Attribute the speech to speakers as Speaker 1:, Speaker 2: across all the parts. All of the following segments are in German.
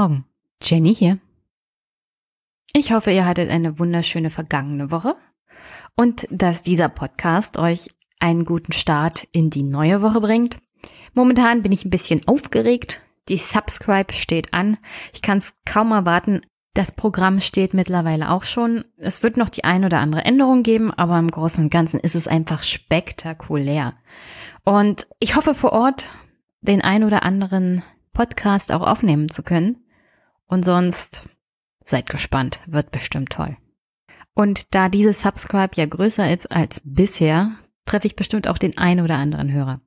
Speaker 1: Morgen, Jenny hier. Ich hoffe, ihr hattet eine wunderschöne vergangene Woche und dass dieser Podcast euch einen guten Start in die neue Woche bringt. Momentan bin ich ein bisschen aufgeregt. Die Subscribe steht an. Ich kann es kaum erwarten. Das Programm steht mittlerweile auch schon. Es wird noch die ein oder andere Änderung geben, aber im Großen und Ganzen ist es einfach spektakulär. Und ich hoffe vor Ort den ein oder anderen Podcast auch aufnehmen zu können. Und sonst seid gespannt, wird bestimmt toll. Und da diese Subscribe ja größer ist als bisher, treffe ich bestimmt auch den ein oder anderen Hörer.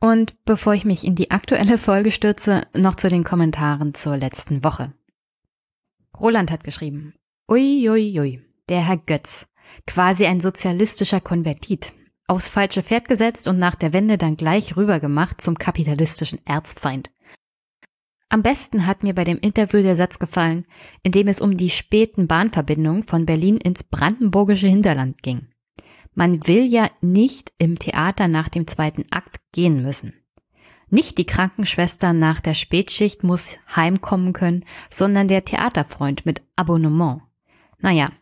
Speaker 1: Und bevor ich mich in die aktuelle Folge stürze, noch zu den Kommentaren zur letzten Woche. Roland hat geschrieben, ui, ui, ui, der Herr Götz, quasi ein sozialistischer Konvertit aufs falsche Pferd gesetzt und nach der Wende dann gleich rübergemacht zum kapitalistischen Erzfeind. Am besten hat mir bei dem Interview der Satz gefallen, in dem es um die späten Bahnverbindungen von Berlin ins brandenburgische Hinterland ging. Man will ja nicht im Theater nach dem zweiten Akt gehen müssen. Nicht die Krankenschwester nach der Spätschicht muss heimkommen können, sondern der Theaterfreund mit Abonnement. Naja,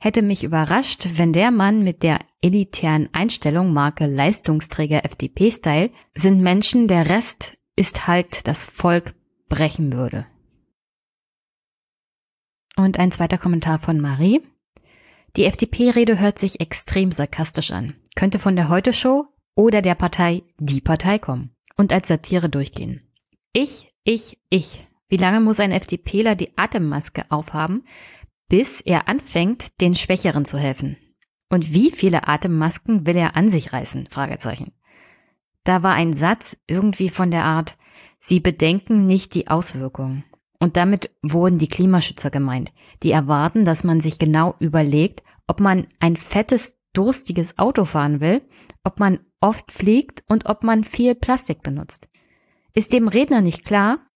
Speaker 1: hätte mich überrascht, wenn der Mann mit der elitären Einstellung Marke Leistungsträger FDP-Style sind Menschen, der Rest ist halt das Volk brechen würde. Und ein zweiter Kommentar von Marie. Die FDP-Rede hört sich extrem sarkastisch an, könnte von der Heute-Show oder der Partei Die Partei kommen und als Satire durchgehen. Ich, ich, ich. Wie lange muss ein FDPler die Atemmaske aufhaben, bis er anfängt, den Schwächeren zu helfen? Und wie viele Atemmasken will er an sich reißen? Fragezeichen. Da war ein Satz irgendwie von der Art, Sie bedenken nicht die Auswirkungen. Und damit wurden die Klimaschützer gemeint, die erwarten, dass man sich genau überlegt, ob man ein fettes, durstiges Auto fahren will, ob man oft fliegt und ob man viel Plastik benutzt. Ist dem Redner nicht klar,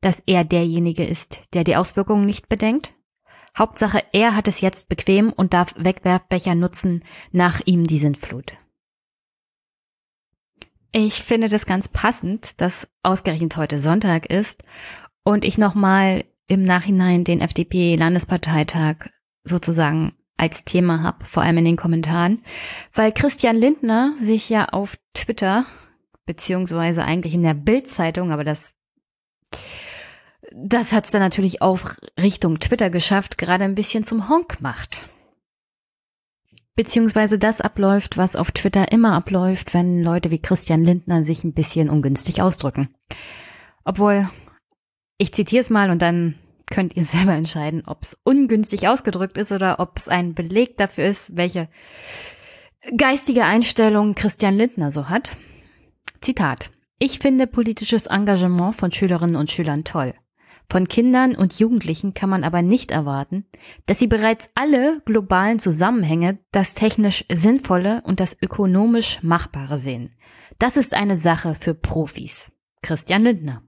Speaker 1: dass er derjenige ist, der die Auswirkungen nicht bedenkt? Hauptsache, er hat es jetzt bequem und darf Wegwerfbecher nutzen, nach ihm die Sintflut. Ich finde das ganz passend, dass ausgerechnet heute Sonntag ist und ich nochmal im Nachhinein den FDP-Landesparteitag sozusagen als Thema habe, vor allem in den Kommentaren, weil Christian Lindner sich ja auf Twitter, beziehungsweise eigentlich in der Bild-Zeitung, aber das, das hat es dann natürlich auch Richtung Twitter geschafft, gerade ein bisschen zum Honk macht beziehungsweise das abläuft, was auf Twitter immer abläuft, wenn Leute wie Christian Lindner sich ein bisschen ungünstig ausdrücken. Obwohl, ich zitiere es mal und dann könnt ihr selber entscheiden, ob es ungünstig ausgedrückt ist oder ob es ein Beleg dafür ist, welche geistige Einstellung Christian Lindner so hat. Zitat. Ich finde politisches Engagement von Schülerinnen und Schülern toll. Von Kindern und Jugendlichen kann man aber nicht erwarten, dass sie bereits alle globalen Zusammenhänge, das technisch Sinnvolle und das ökonomisch Machbare sehen. Das ist eine Sache für Profis. Christian Lindner.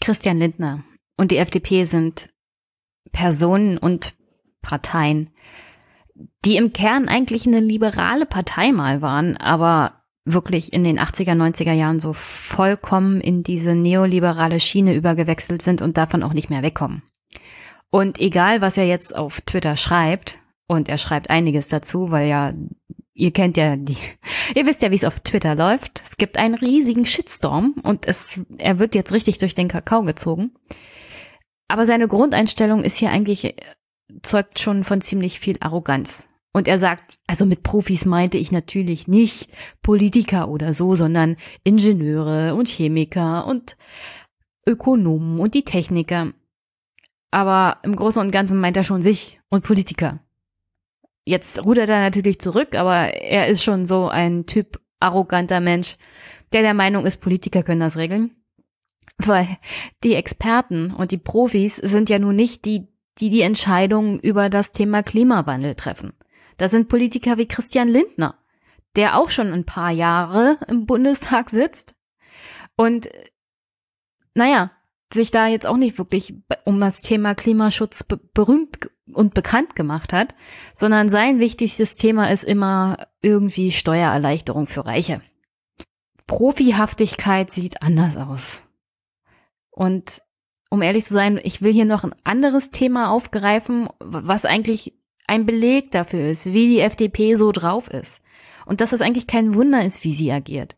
Speaker 1: Christian Lindner und die FDP sind Personen und Parteien, die im Kern eigentlich eine liberale Partei mal waren, aber wirklich in den 80er, 90er Jahren so vollkommen in diese neoliberale Schiene übergewechselt sind und davon auch nicht mehr wegkommen. Und egal, was er jetzt auf Twitter schreibt, und er schreibt einiges dazu, weil ja, ihr kennt ja die, ihr wisst ja, wie es auf Twitter läuft. Es gibt einen riesigen Shitstorm und es, er wird jetzt richtig durch den Kakao gezogen. Aber seine Grundeinstellung ist hier eigentlich, zeugt schon von ziemlich viel Arroganz. Und er sagt, also mit Profis meinte ich natürlich nicht Politiker oder so, sondern Ingenieure und Chemiker und Ökonomen und die Techniker. Aber im Großen und Ganzen meint er schon sich und Politiker. Jetzt rudert er natürlich zurück, aber er ist schon so ein Typ arroganter Mensch, der der Meinung ist, Politiker können das regeln. Weil die Experten und die Profis sind ja nun nicht die, die die Entscheidungen über das Thema Klimawandel treffen. Da sind Politiker wie Christian Lindner, der auch schon ein paar Jahre im Bundestag sitzt und naja, sich da jetzt auch nicht wirklich um das Thema Klimaschutz be berühmt und bekannt gemacht hat, sondern sein wichtigstes Thema ist immer irgendwie Steuererleichterung für Reiche. Profihaftigkeit sieht anders aus. Und um ehrlich zu sein, ich will hier noch ein anderes Thema aufgreifen, was eigentlich ein Beleg dafür ist, wie die FDP so drauf ist. Und dass es eigentlich kein Wunder ist, wie sie agiert.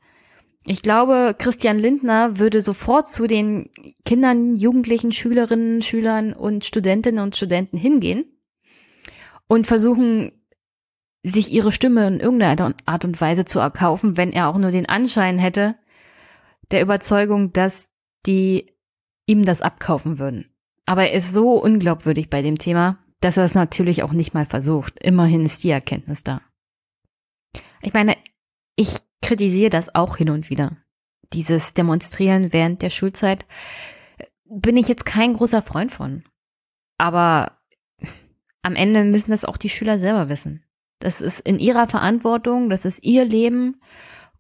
Speaker 1: Ich glaube, Christian Lindner würde sofort zu den Kindern, Jugendlichen, Schülerinnen, Schülern und Studentinnen und Studenten hingehen und versuchen, sich ihre Stimme in irgendeiner Art und Weise zu erkaufen, wenn er auch nur den Anschein hätte der Überzeugung, dass die ihm das abkaufen würden. Aber er ist so unglaubwürdig bei dem Thema, dass er es natürlich auch nicht mal versucht. Immerhin ist die Erkenntnis da. Ich meine, ich kritisiere das auch hin und wieder. Dieses Demonstrieren während der Schulzeit bin ich jetzt kein großer Freund von. Aber am Ende müssen das auch die Schüler selber wissen. Das ist in ihrer Verantwortung, das ist ihr Leben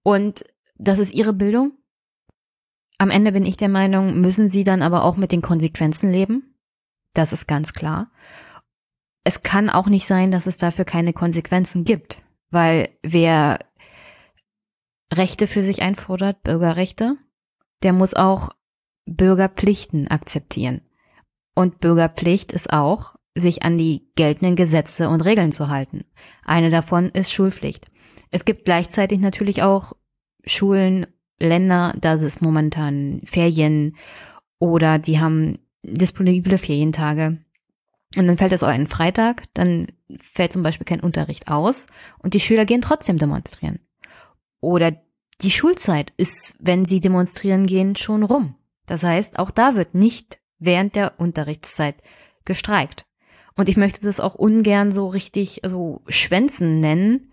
Speaker 1: und das ist ihre Bildung. Am Ende bin ich der Meinung, müssen sie dann aber auch mit den Konsequenzen leben. Das ist ganz klar. Es kann auch nicht sein, dass es dafür keine Konsequenzen gibt, weil wer Rechte für sich einfordert, Bürgerrechte, der muss auch Bürgerpflichten akzeptieren. Und Bürgerpflicht ist auch, sich an die geltenden Gesetze und Regeln zu halten. Eine davon ist Schulpflicht. Es gibt gleichzeitig natürlich auch Schulen, Länder, da ist momentan Ferien oder die haben disponible Ferientage. Und dann fällt es auch einen Freitag, dann fällt zum Beispiel kein Unterricht aus und die Schüler gehen trotzdem demonstrieren. Oder die Schulzeit ist, wenn sie demonstrieren gehen, schon rum. Das heißt, auch da wird nicht während der Unterrichtszeit gestreikt. Und ich möchte das auch ungern so richtig so Schwänzen nennen,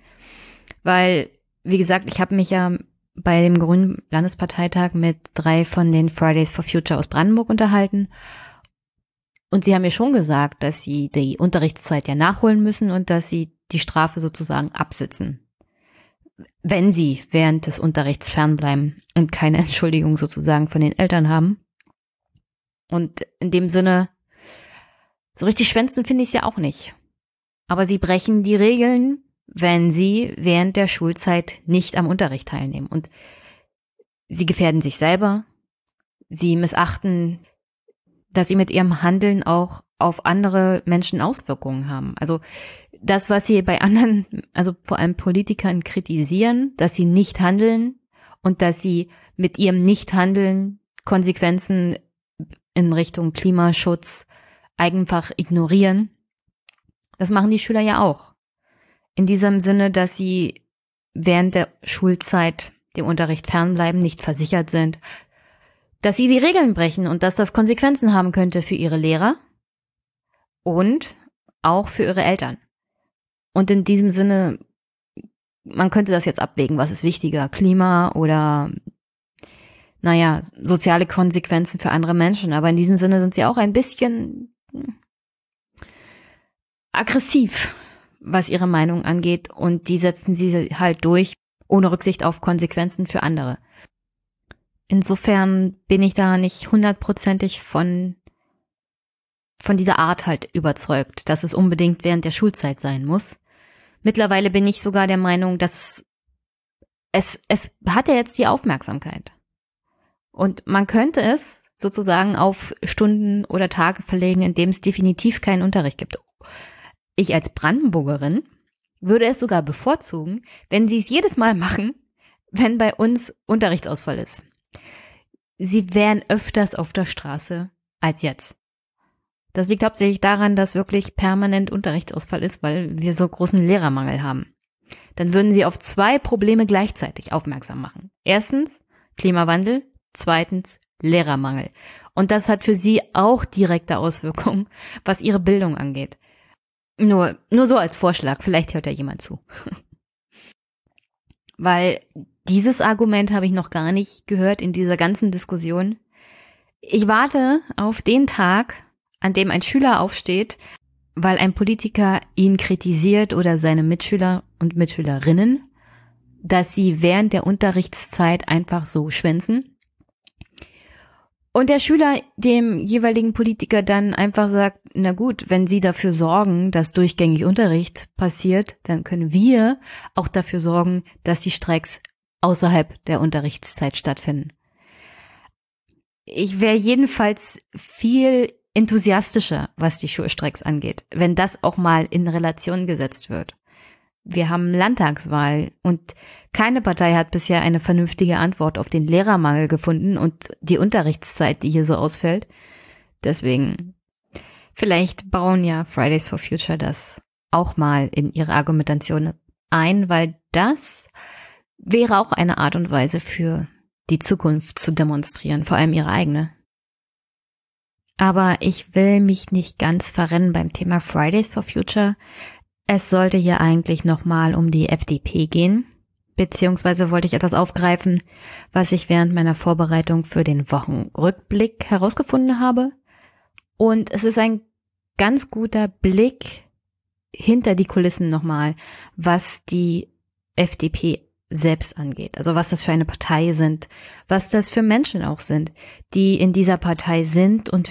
Speaker 1: weil, wie gesagt, ich habe mich ja bei dem Grünen Landesparteitag mit drei von den Fridays for Future aus Brandenburg unterhalten. Und sie haben mir schon gesagt, dass sie die Unterrichtszeit ja nachholen müssen und dass sie die Strafe sozusagen absitzen wenn sie während des Unterrichts fernbleiben und keine Entschuldigung sozusagen von den Eltern haben. Und in dem Sinne, so richtig schwänzen finde ich es ja auch nicht. Aber sie brechen die Regeln, wenn sie während der Schulzeit nicht am Unterricht teilnehmen. Und sie gefährden sich selber. Sie missachten, dass sie mit ihrem Handeln auch auf andere Menschen Auswirkungen haben. Also das, was sie bei anderen, also vor allem Politikern kritisieren, dass sie nicht handeln und dass sie mit ihrem Nichthandeln Konsequenzen in Richtung Klimaschutz einfach ignorieren. Das machen die Schüler ja auch. In diesem Sinne, dass sie während der Schulzeit dem Unterricht fernbleiben, nicht versichert sind, dass sie die Regeln brechen und dass das Konsequenzen haben könnte für ihre Lehrer und auch für ihre Eltern. Und in diesem Sinne, man könnte das jetzt abwägen, was ist wichtiger, Klima oder, naja, soziale Konsequenzen für andere Menschen. Aber in diesem Sinne sind sie auch ein bisschen aggressiv, was ihre Meinung angeht. Und die setzen sie halt durch, ohne Rücksicht auf Konsequenzen für andere. Insofern bin ich da nicht hundertprozentig von von dieser Art halt überzeugt, dass es unbedingt während der Schulzeit sein muss. Mittlerweile bin ich sogar der Meinung, dass es, es hat ja jetzt die Aufmerksamkeit. Und man könnte es sozusagen auf Stunden oder Tage verlegen, in dem es definitiv keinen Unterricht gibt. Ich als Brandenburgerin würde es sogar bevorzugen, wenn sie es jedes Mal machen, wenn bei uns Unterrichtsausfall ist. Sie wären öfters auf der Straße als jetzt. Das liegt hauptsächlich daran, dass wirklich permanent Unterrichtsausfall ist, weil wir so großen Lehrermangel haben. Dann würden sie auf zwei Probleme gleichzeitig aufmerksam machen. Erstens Klimawandel, zweitens Lehrermangel. Und das hat für sie auch direkte Auswirkungen, was ihre Bildung angeht. Nur, nur so als Vorschlag, vielleicht hört ja jemand zu. Weil dieses Argument habe ich noch gar nicht gehört in dieser ganzen Diskussion. Ich warte auf den Tag, an dem ein Schüler aufsteht, weil ein Politiker ihn kritisiert oder seine Mitschüler und Mitschülerinnen, dass sie während der Unterrichtszeit einfach so schwänzen. Und der Schüler dem jeweiligen Politiker dann einfach sagt, na gut, wenn Sie dafür sorgen, dass durchgängig Unterricht passiert, dann können wir auch dafür sorgen, dass die Streiks außerhalb der Unterrichtszeit stattfinden ich wäre jedenfalls viel enthusiastischer, was die Schulstreiks angeht, wenn das auch mal in Relation gesetzt wird. Wir haben Landtagswahl und keine Partei hat bisher eine vernünftige Antwort auf den Lehrermangel gefunden und die Unterrichtszeit, die hier so ausfällt. Deswegen, vielleicht bauen ja Fridays for Future das auch mal in ihre Argumentation ein, weil das wäre auch eine Art und Weise für die Zukunft zu demonstrieren, vor allem ihre eigene. Aber ich will mich nicht ganz verrennen beim Thema Fridays for Future. Es sollte hier eigentlich nochmal um die FDP gehen, beziehungsweise wollte ich etwas aufgreifen, was ich während meiner Vorbereitung für den Wochenrückblick herausgefunden habe. Und es ist ein ganz guter Blick hinter die Kulissen nochmal, was die FDP selbst angeht. Also was das für eine Partei sind, was das für Menschen auch sind, die in dieser Partei sind und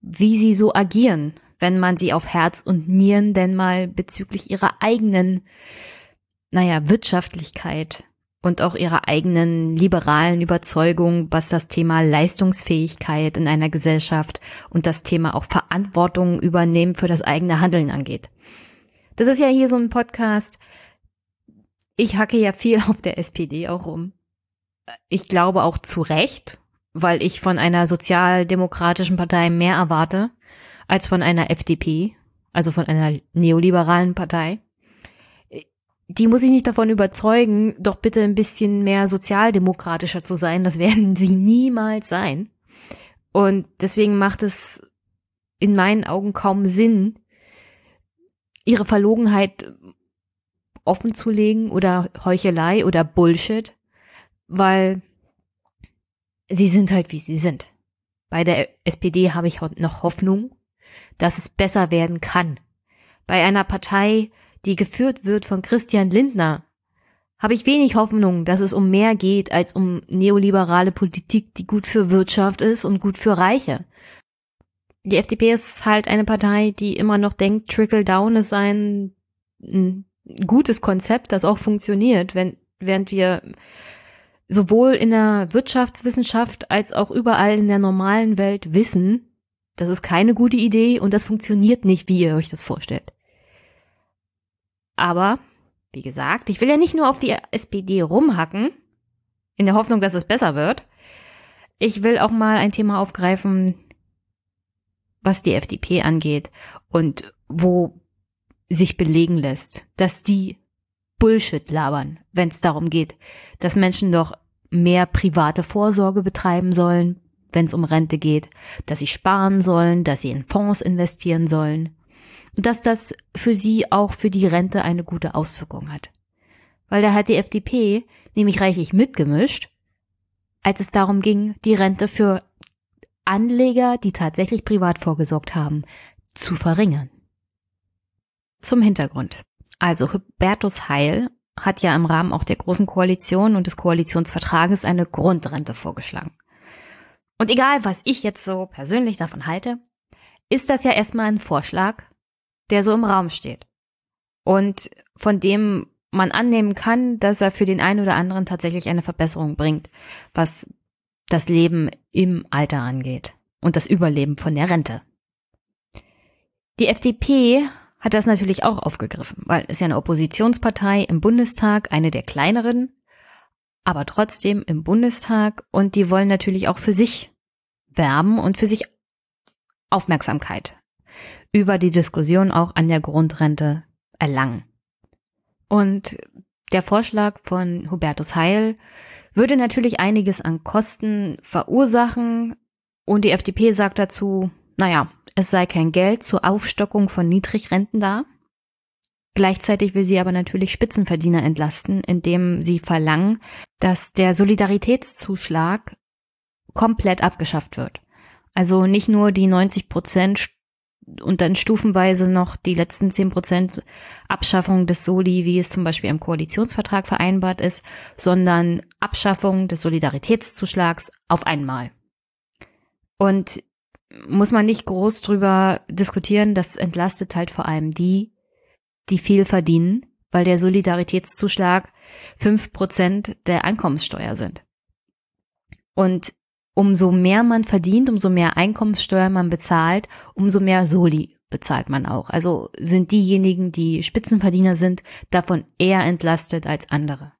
Speaker 1: wie sie so agieren, wenn man sie auf Herz und Nieren denn mal bezüglich ihrer eigenen, naja, Wirtschaftlichkeit und auch ihrer eigenen liberalen Überzeugung, was das Thema Leistungsfähigkeit in einer Gesellschaft und das Thema auch Verantwortung übernehmen für das eigene Handeln angeht. Das ist ja hier so ein Podcast, ich hacke ja viel auf der SPD auch rum. Ich glaube auch zu Recht, weil ich von einer sozialdemokratischen Partei mehr erwarte als von einer FDP, also von einer neoliberalen Partei. Die muss ich nicht davon überzeugen, doch bitte ein bisschen mehr sozialdemokratischer zu sein. Das werden sie niemals sein. Und deswegen macht es in meinen Augen kaum Sinn, ihre Verlogenheit offen zu legen oder Heuchelei oder Bullshit, weil sie sind halt, wie sie sind. Bei der SPD habe ich noch Hoffnung, dass es besser werden kann. Bei einer Partei, die geführt wird von Christian Lindner, habe ich wenig Hoffnung, dass es um mehr geht als um neoliberale Politik, die gut für Wirtschaft ist und gut für Reiche. Die FDP ist halt eine Partei, die immer noch denkt, Trickle Down ist ein gutes Konzept, das auch funktioniert, wenn, während wir sowohl in der Wirtschaftswissenschaft als auch überall in der normalen Welt wissen, das ist keine gute Idee und das funktioniert nicht, wie ihr euch das vorstellt. Aber, wie gesagt, ich will ja nicht nur auf die SPD rumhacken, in der Hoffnung, dass es besser wird. Ich will auch mal ein Thema aufgreifen, was die FDP angeht und wo sich belegen lässt, dass die Bullshit labern, wenn es darum geht, dass Menschen doch mehr private Vorsorge betreiben sollen, wenn es um Rente geht, dass sie sparen sollen, dass sie in Fonds investieren sollen und dass das für sie auch für die Rente eine gute Auswirkung hat. Weil da hat die FDP nämlich reichlich mitgemischt, als es darum ging, die Rente für Anleger, die tatsächlich privat vorgesorgt haben, zu verringern. Zum Hintergrund. Also Hubertus Heil hat ja im Rahmen auch der Großen Koalition und des Koalitionsvertrages eine Grundrente vorgeschlagen. Und egal, was ich jetzt so persönlich davon halte, ist das ja erstmal ein Vorschlag, der so im Raum steht. Und von dem man annehmen kann, dass er für den einen oder anderen tatsächlich eine Verbesserung bringt, was das Leben im Alter angeht und das Überleben von der Rente. Die FDP hat das natürlich auch aufgegriffen, weil es ja eine Oppositionspartei im Bundestag, eine der kleineren, aber trotzdem im Bundestag und die wollen natürlich auch für sich werben und für sich Aufmerksamkeit über die Diskussion auch an der Grundrente erlangen. Und der Vorschlag von Hubertus Heil würde natürlich einiges an Kosten verursachen und die FDP sagt dazu, naja, es sei kein Geld zur Aufstockung von Niedrigrenten da. Gleichzeitig will sie aber natürlich Spitzenverdiener entlasten, indem sie verlangen, dass der Solidaritätszuschlag komplett abgeschafft wird. Also nicht nur die 90 Prozent und dann stufenweise noch die letzten 10 Prozent Abschaffung des Soli, wie es zum Beispiel im Koalitionsvertrag vereinbart ist, sondern Abschaffung des Solidaritätszuschlags auf einmal. Und muss man nicht groß drüber diskutieren. Das entlastet halt vor allem die, die viel verdienen, weil der Solidaritätszuschlag fünf Prozent der Einkommenssteuer sind. Und umso mehr man verdient, umso mehr Einkommenssteuer man bezahlt, umso mehr Soli bezahlt man auch. Also sind diejenigen, die Spitzenverdiener sind, davon eher entlastet als andere.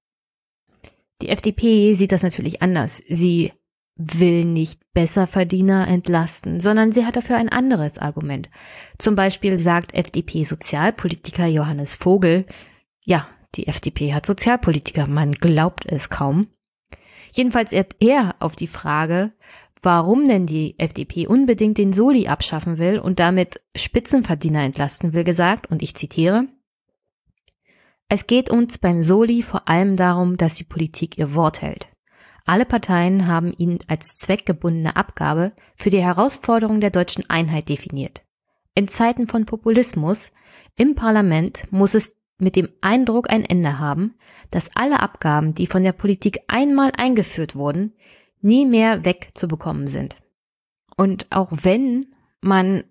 Speaker 1: Die FDP sieht das natürlich anders. Sie will nicht Besserverdiener entlasten, sondern sie hat dafür ein anderes Argument. Zum Beispiel sagt FDP-Sozialpolitiker Johannes Vogel, ja, die FDP hat Sozialpolitiker, man glaubt es kaum. Jedenfalls er auf die Frage, warum denn die FDP unbedingt den Soli abschaffen will und damit Spitzenverdiener entlasten will, gesagt, und ich zitiere, es geht uns beim Soli vor allem darum, dass die Politik ihr Wort hält. Alle Parteien haben ihn als zweckgebundene Abgabe für die Herausforderung der deutschen Einheit definiert. In Zeiten von Populismus im Parlament muss es mit dem Eindruck ein Ende haben, dass alle Abgaben, die von der Politik einmal eingeführt wurden, nie mehr wegzubekommen sind. Und auch wenn man,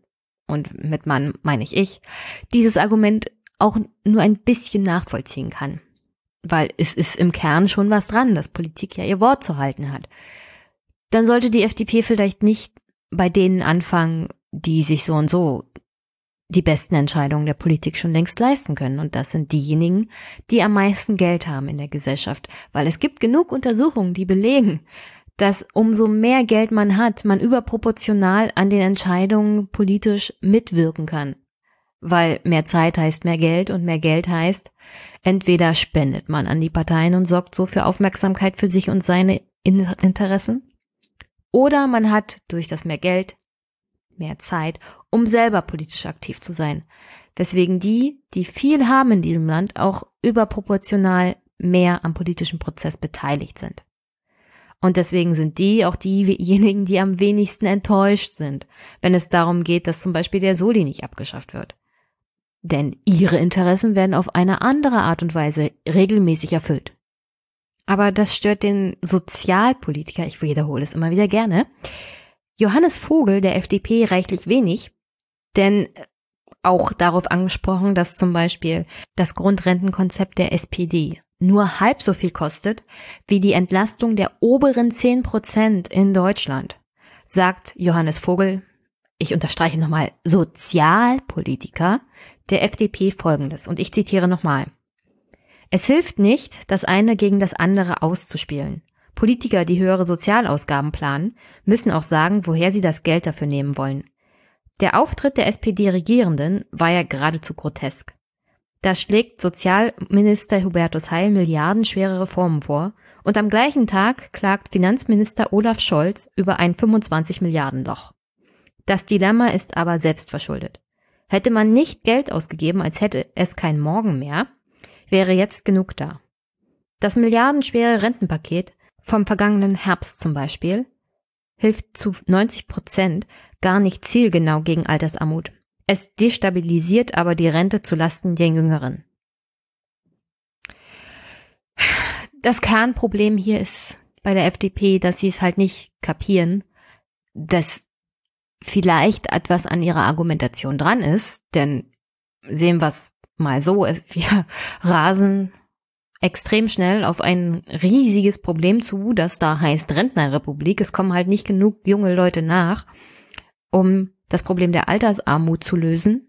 Speaker 1: und mit man meine ich ich, dieses Argument auch nur ein bisschen nachvollziehen kann. Weil es ist im Kern schon was dran, dass Politik ja ihr Wort zu halten hat. Dann sollte die FDP vielleicht nicht bei denen anfangen, die sich so und so die besten Entscheidungen der Politik schon längst leisten können. Und das sind diejenigen, die am meisten Geld haben in der Gesellschaft. Weil es gibt genug Untersuchungen, die belegen, dass umso mehr Geld man hat, man überproportional an den Entscheidungen politisch mitwirken kann weil mehr Zeit heißt mehr Geld und mehr Geld heißt, entweder spendet man an die Parteien und sorgt so für Aufmerksamkeit für sich und seine Interessen, oder man hat durch das mehr Geld mehr Zeit, um selber politisch aktiv zu sein. Weswegen die, die viel haben in diesem Land, auch überproportional mehr am politischen Prozess beteiligt sind. Und deswegen sind die auch diejenigen, die am wenigsten enttäuscht sind, wenn es darum geht, dass zum Beispiel der Soli nicht abgeschafft wird. Denn ihre Interessen werden auf eine andere Art und Weise regelmäßig erfüllt. Aber das stört den Sozialpolitiker, ich wiederhole es immer wieder gerne, Johannes Vogel der FDP reichlich wenig, denn auch darauf angesprochen, dass zum Beispiel das Grundrentenkonzept der SPD nur halb so viel kostet wie die Entlastung der oberen zehn Prozent in Deutschland, sagt Johannes Vogel, ich unterstreiche nochmal, Sozialpolitiker der FDP folgendes, und ich zitiere nochmal. Es hilft nicht, das eine gegen das andere auszuspielen. Politiker, die höhere Sozialausgaben planen, müssen auch sagen, woher sie das Geld dafür nehmen wollen. Der Auftritt der SPD-Regierenden war ja geradezu grotesk. Da schlägt Sozialminister Hubertus Heil milliardenschwere Reformen vor und am gleichen Tag klagt Finanzminister Olaf Scholz über ein 25 Milliarden Loch. Das Dilemma ist aber selbstverschuldet. Hätte man nicht Geld ausgegeben, als hätte es kein Morgen mehr, wäre jetzt genug da. Das milliardenschwere Rentenpaket vom vergangenen Herbst zum Beispiel hilft zu 90 Prozent gar nicht zielgenau gegen Altersarmut. Es destabilisiert aber die Rente zu Lasten der Jüngeren. Das Kernproblem hier ist bei der FDP, dass sie es halt nicht kapieren, dass vielleicht etwas an ihrer Argumentation dran ist, denn sehen wir es mal so, wir rasen extrem schnell auf ein riesiges Problem zu, das da heißt Rentnerrepublik. Es kommen halt nicht genug junge Leute nach, um das Problem der Altersarmut zu lösen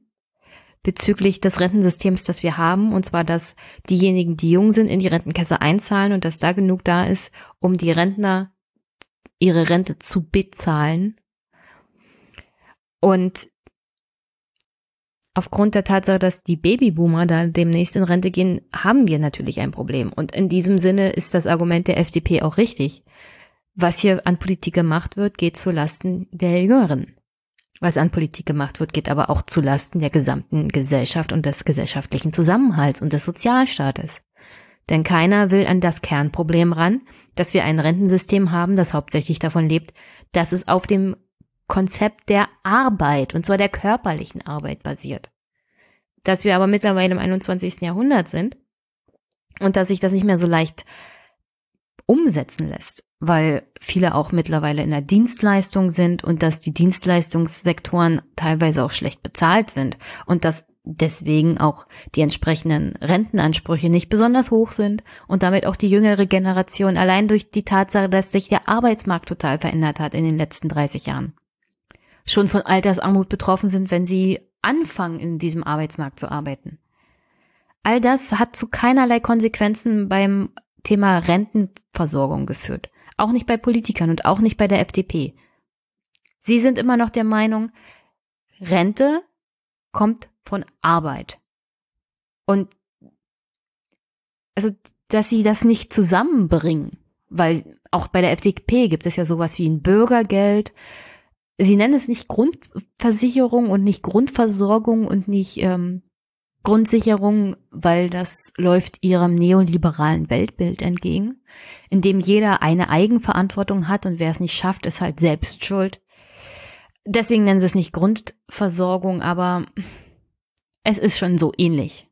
Speaker 1: bezüglich des Rentensystems, das wir haben, und zwar, dass diejenigen, die jung sind, in die Rentenkasse einzahlen und dass da genug da ist, um die Rentner ihre Rente zu bezahlen und aufgrund der Tatsache, dass die Babyboomer da demnächst in Rente gehen, haben wir natürlich ein Problem. Und in diesem Sinne ist das Argument der FDP auch richtig. Was hier an Politik gemacht wird, geht zu Lasten der Jüngeren. Was an Politik gemacht wird, geht aber auch zu Lasten der gesamten Gesellschaft und des gesellschaftlichen Zusammenhalts und des Sozialstaates. Denn keiner will an das Kernproblem ran, dass wir ein Rentensystem haben, das hauptsächlich davon lebt, dass es auf dem Konzept der Arbeit, und zwar der körperlichen Arbeit basiert. Dass wir aber mittlerweile im 21. Jahrhundert sind und dass sich das nicht mehr so leicht umsetzen lässt, weil viele auch mittlerweile in der Dienstleistung sind und dass die Dienstleistungssektoren teilweise auch schlecht bezahlt sind und dass deswegen auch die entsprechenden Rentenansprüche nicht besonders hoch sind und damit auch die jüngere Generation allein durch die Tatsache, dass sich der Arbeitsmarkt total verändert hat in den letzten 30 Jahren, schon von Altersarmut betroffen sind, wenn sie anfangen, in diesem Arbeitsmarkt zu arbeiten. All das hat zu keinerlei Konsequenzen beim Thema Rentenversorgung geführt. Auch nicht bei Politikern und auch nicht bei der FDP. Sie sind immer noch der Meinung, Rente kommt von Arbeit. Und also, dass sie das nicht zusammenbringen, weil auch bei der FDP gibt es ja sowas wie ein Bürgergeld. Sie nennen es nicht Grundversicherung und nicht Grundversorgung und nicht ähm, Grundsicherung, weil das läuft ihrem neoliberalen Weltbild entgegen, in dem jeder eine Eigenverantwortung hat und wer es nicht schafft, ist halt selbst schuld. Deswegen nennen sie es nicht Grundversorgung, aber es ist schon so ähnlich.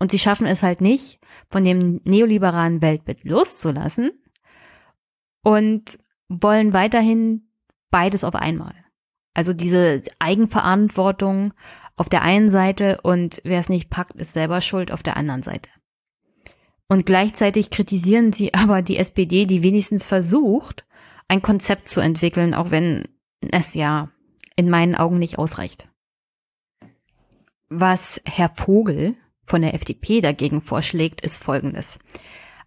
Speaker 1: Und sie schaffen es halt nicht, von dem neoliberalen Weltbild loszulassen und wollen weiterhin beides auf einmal. Also diese Eigenverantwortung auf der einen Seite und wer es nicht packt, ist selber schuld auf der anderen Seite. Und gleichzeitig kritisieren sie aber die SPD, die wenigstens versucht, ein Konzept zu entwickeln, auch wenn es ja in meinen Augen nicht ausreicht. Was Herr Vogel von der FDP dagegen vorschlägt, ist Folgendes.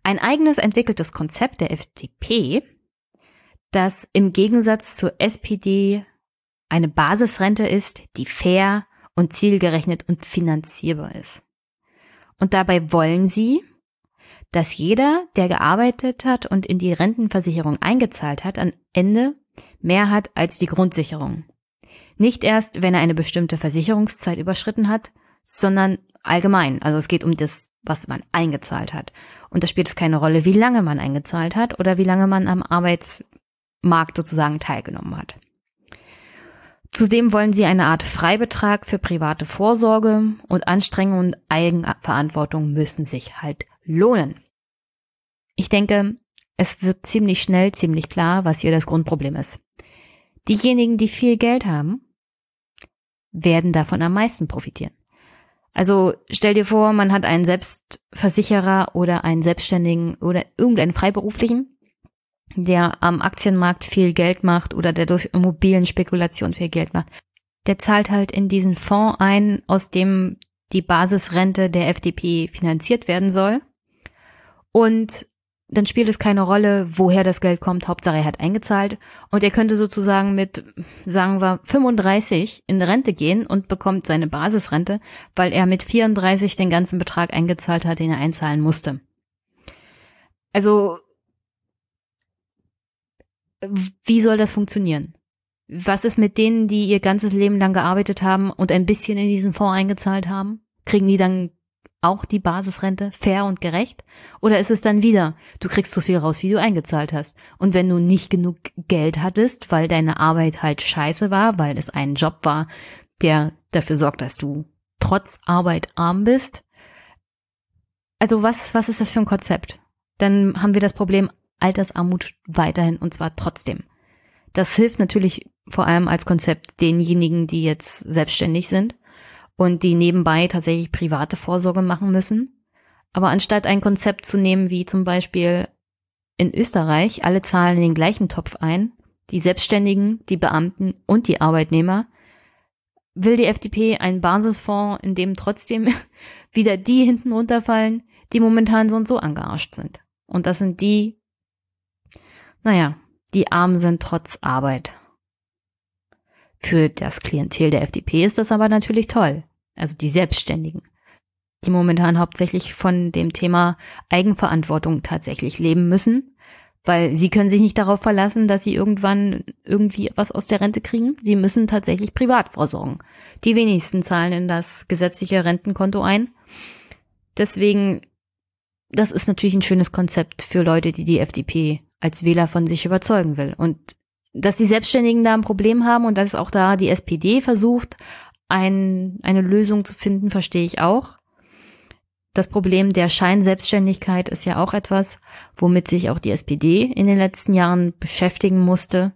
Speaker 1: Ein eigenes entwickeltes Konzept der FDP, das im Gegensatz zur SPD eine Basisrente ist, die fair und zielgerechnet und finanzierbar ist. Und dabei wollen sie, dass jeder, der gearbeitet hat und in die Rentenversicherung eingezahlt hat, am Ende mehr hat als die Grundsicherung. Nicht erst, wenn er eine bestimmte Versicherungszeit überschritten hat, sondern allgemein. Also es geht um das, was man eingezahlt hat. Und da spielt es keine Rolle, wie lange man eingezahlt hat oder wie lange man am Arbeitsmarkt sozusagen teilgenommen hat. Zudem wollen sie eine Art Freibetrag für private Vorsorge und Anstrengung und Eigenverantwortung müssen sich halt lohnen. Ich denke, es wird ziemlich schnell ziemlich klar, was hier das Grundproblem ist. Diejenigen, die viel Geld haben, werden davon am meisten profitieren. Also stell dir vor, man hat einen Selbstversicherer oder einen Selbstständigen oder irgendeinen Freiberuflichen, der am Aktienmarkt viel Geld macht oder der durch Immobilienspekulation viel Geld macht. Der zahlt halt in diesen Fonds ein, aus dem die Basisrente der FDP finanziert werden soll. Und dann spielt es keine Rolle, woher das Geld kommt. Hauptsache er hat eingezahlt und er könnte sozusagen mit, sagen wir, 35 in Rente gehen und bekommt seine Basisrente, weil er mit 34 den ganzen Betrag eingezahlt hat, den er einzahlen musste. Also, wie soll das funktionieren? Was ist mit denen, die ihr ganzes Leben lang gearbeitet haben und ein bisschen in diesen Fonds eingezahlt haben? Kriegen die dann auch die Basisrente fair und gerecht? Oder ist es dann wieder, du kriegst so viel raus, wie du eingezahlt hast? Und wenn du nicht genug Geld hattest, weil deine Arbeit halt scheiße war, weil es ein Job war, der dafür sorgt, dass du trotz Arbeit arm bist? Also was, was ist das für ein Konzept? Dann haben wir das Problem Altersarmut weiterhin und zwar trotzdem. Das hilft natürlich vor allem als Konzept denjenigen, die jetzt selbstständig sind und die nebenbei tatsächlich private Vorsorge machen müssen. Aber anstatt ein Konzept zu nehmen, wie zum Beispiel in Österreich, alle zahlen in den gleichen Topf ein, die Selbstständigen, die Beamten und die Arbeitnehmer, will die FDP einen Basisfonds, in dem trotzdem wieder die hinten runterfallen, die momentan so und so angearscht sind. Und das sind die, naja, die arm sind trotz Arbeit. Für das Klientel der FDP ist das aber natürlich toll. Also die Selbstständigen, die momentan hauptsächlich von dem Thema Eigenverantwortung tatsächlich leben müssen, weil sie können sich nicht darauf verlassen, dass sie irgendwann irgendwie was aus der Rente kriegen. Sie müssen tatsächlich privat vorsorgen. Die wenigsten zahlen in das gesetzliche Rentenkonto ein. Deswegen, das ist natürlich ein schönes Konzept für Leute, die die FDP als Wähler von sich überzeugen will. Und dass die Selbstständigen da ein Problem haben und dass auch da die SPD versucht, ein, eine Lösung zu finden, verstehe ich auch. Das Problem der Scheinselbstständigkeit ist ja auch etwas, womit sich auch die SPD in den letzten Jahren beschäftigen musste.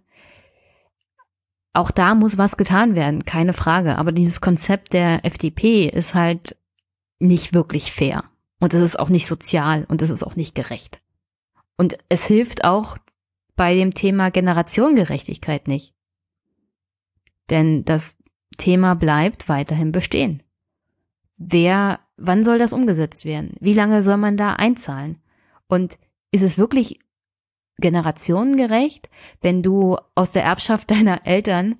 Speaker 1: auch da muss was getan werden, keine Frage. Aber dieses Konzept der FDP ist halt nicht wirklich fair. Und es ist auch nicht sozial und es ist auch nicht gerecht. Und es hilft auch bei dem Thema Generationengerechtigkeit nicht. Denn das Thema bleibt weiterhin bestehen. Wer, wann soll das umgesetzt werden? Wie lange soll man da einzahlen? Und ist es wirklich generationengerecht, wenn du aus der Erbschaft deiner Eltern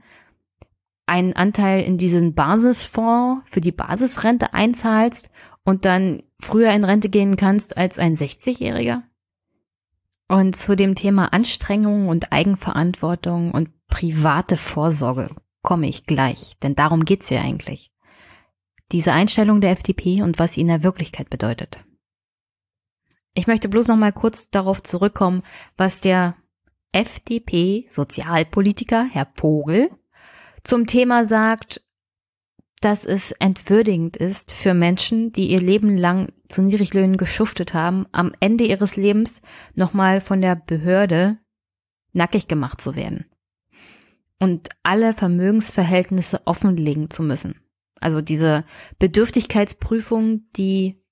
Speaker 1: einen Anteil in diesen Basisfonds für die Basisrente einzahlst und dann früher in Rente gehen kannst als ein 60-Jähriger? Und zu dem Thema Anstrengung und Eigenverantwortung und private Vorsorge komme ich gleich, denn darum geht's ja eigentlich. Diese Einstellung der FDP und was sie in der Wirklichkeit bedeutet. Ich möchte bloß noch mal kurz darauf zurückkommen, was der FDP-Sozialpolitiker Herr Vogel zum Thema sagt, dass es entwürdigend ist für Menschen, die ihr Leben lang zu Niedriglöhnen geschuftet haben, am Ende ihres Lebens nochmal von der Behörde nackig gemacht zu werden und alle Vermögensverhältnisse offenlegen zu müssen. Also diese Bedürftigkeitsprüfung, die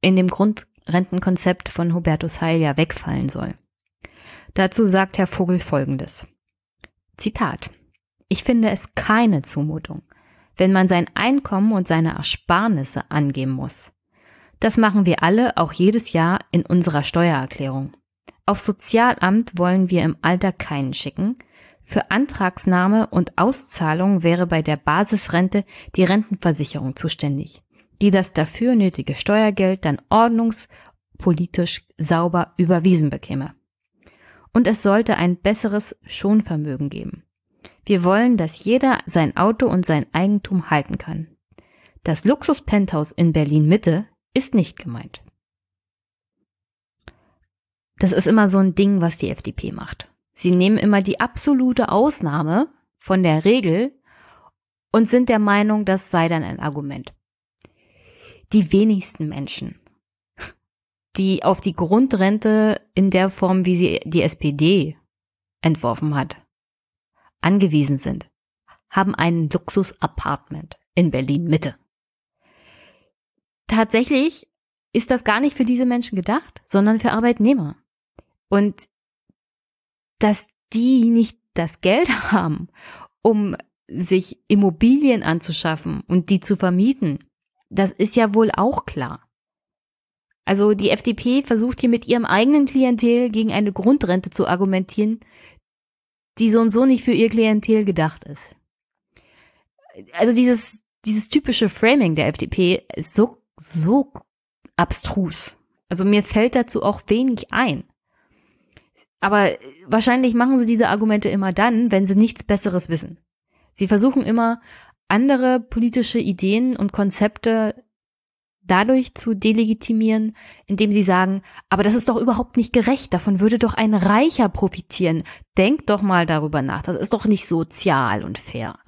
Speaker 1: in dem Grundrentenkonzept von Hubertus Heil ja wegfallen soll. Dazu sagt Herr Vogel Folgendes. Zitat. Ich finde es keine Zumutung, wenn man sein Einkommen und seine Ersparnisse angeben muss. Das machen wir alle auch jedes Jahr in unserer Steuererklärung. Auf Sozialamt wollen wir im Alter keinen schicken. Für Antragsnahme und Auszahlung wäre bei der Basisrente die Rentenversicherung zuständig, die das dafür nötige Steuergeld dann ordnungspolitisch sauber überwiesen bekäme. Und es sollte ein besseres Schonvermögen geben. Wir wollen, dass jeder sein Auto und sein Eigentum halten kann. Das Luxus-Penthouse in Berlin Mitte ist nicht gemeint. Das ist immer so ein Ding, was die FDP macht. Sie nehmen immer die absolute Ausnahme von der Regel und sind der Meinung, das sei dann ein Argument. Die wenigsten Menschen, die auf die Grundrente in der Form, wie sie die SPD entworfen hat, angewiesen sind, haben ein Luxus-Apartment in Berlin Mitte. Tatsächlich ist das gar nicht für diese Menschen gedacht, sondern für Arbeitnehmer. Und dass die nicht das Geld haben, um sich Immobilien anzuschaffen und die zu vermieten, das ist ja wohl auch klar. Also die FDP versucht hier mit ihrem eigenen Klientel gegen eine Grundrente zu argumentieren, die so und so nicht für ihr Klientel gedacht ist. Also dieses, dieses typische Framing der FDP ist so, so abstrus. Also mir fällt dazu auch wenig ein. Aber wahrscheinlich machen sie diese Argumente immer dann, wenn sie nichts Besseres wissen. Sie versuchen immer, andere politische Ideen und Konzepte dadurch zu delegitimieren, indem sie sagen, aber das ist doch überhaupt nicht gerecht, davon würde doch ein Reicher profitieren. Denkt doch mal darüber nach, das ist doch nicht sozial und fair.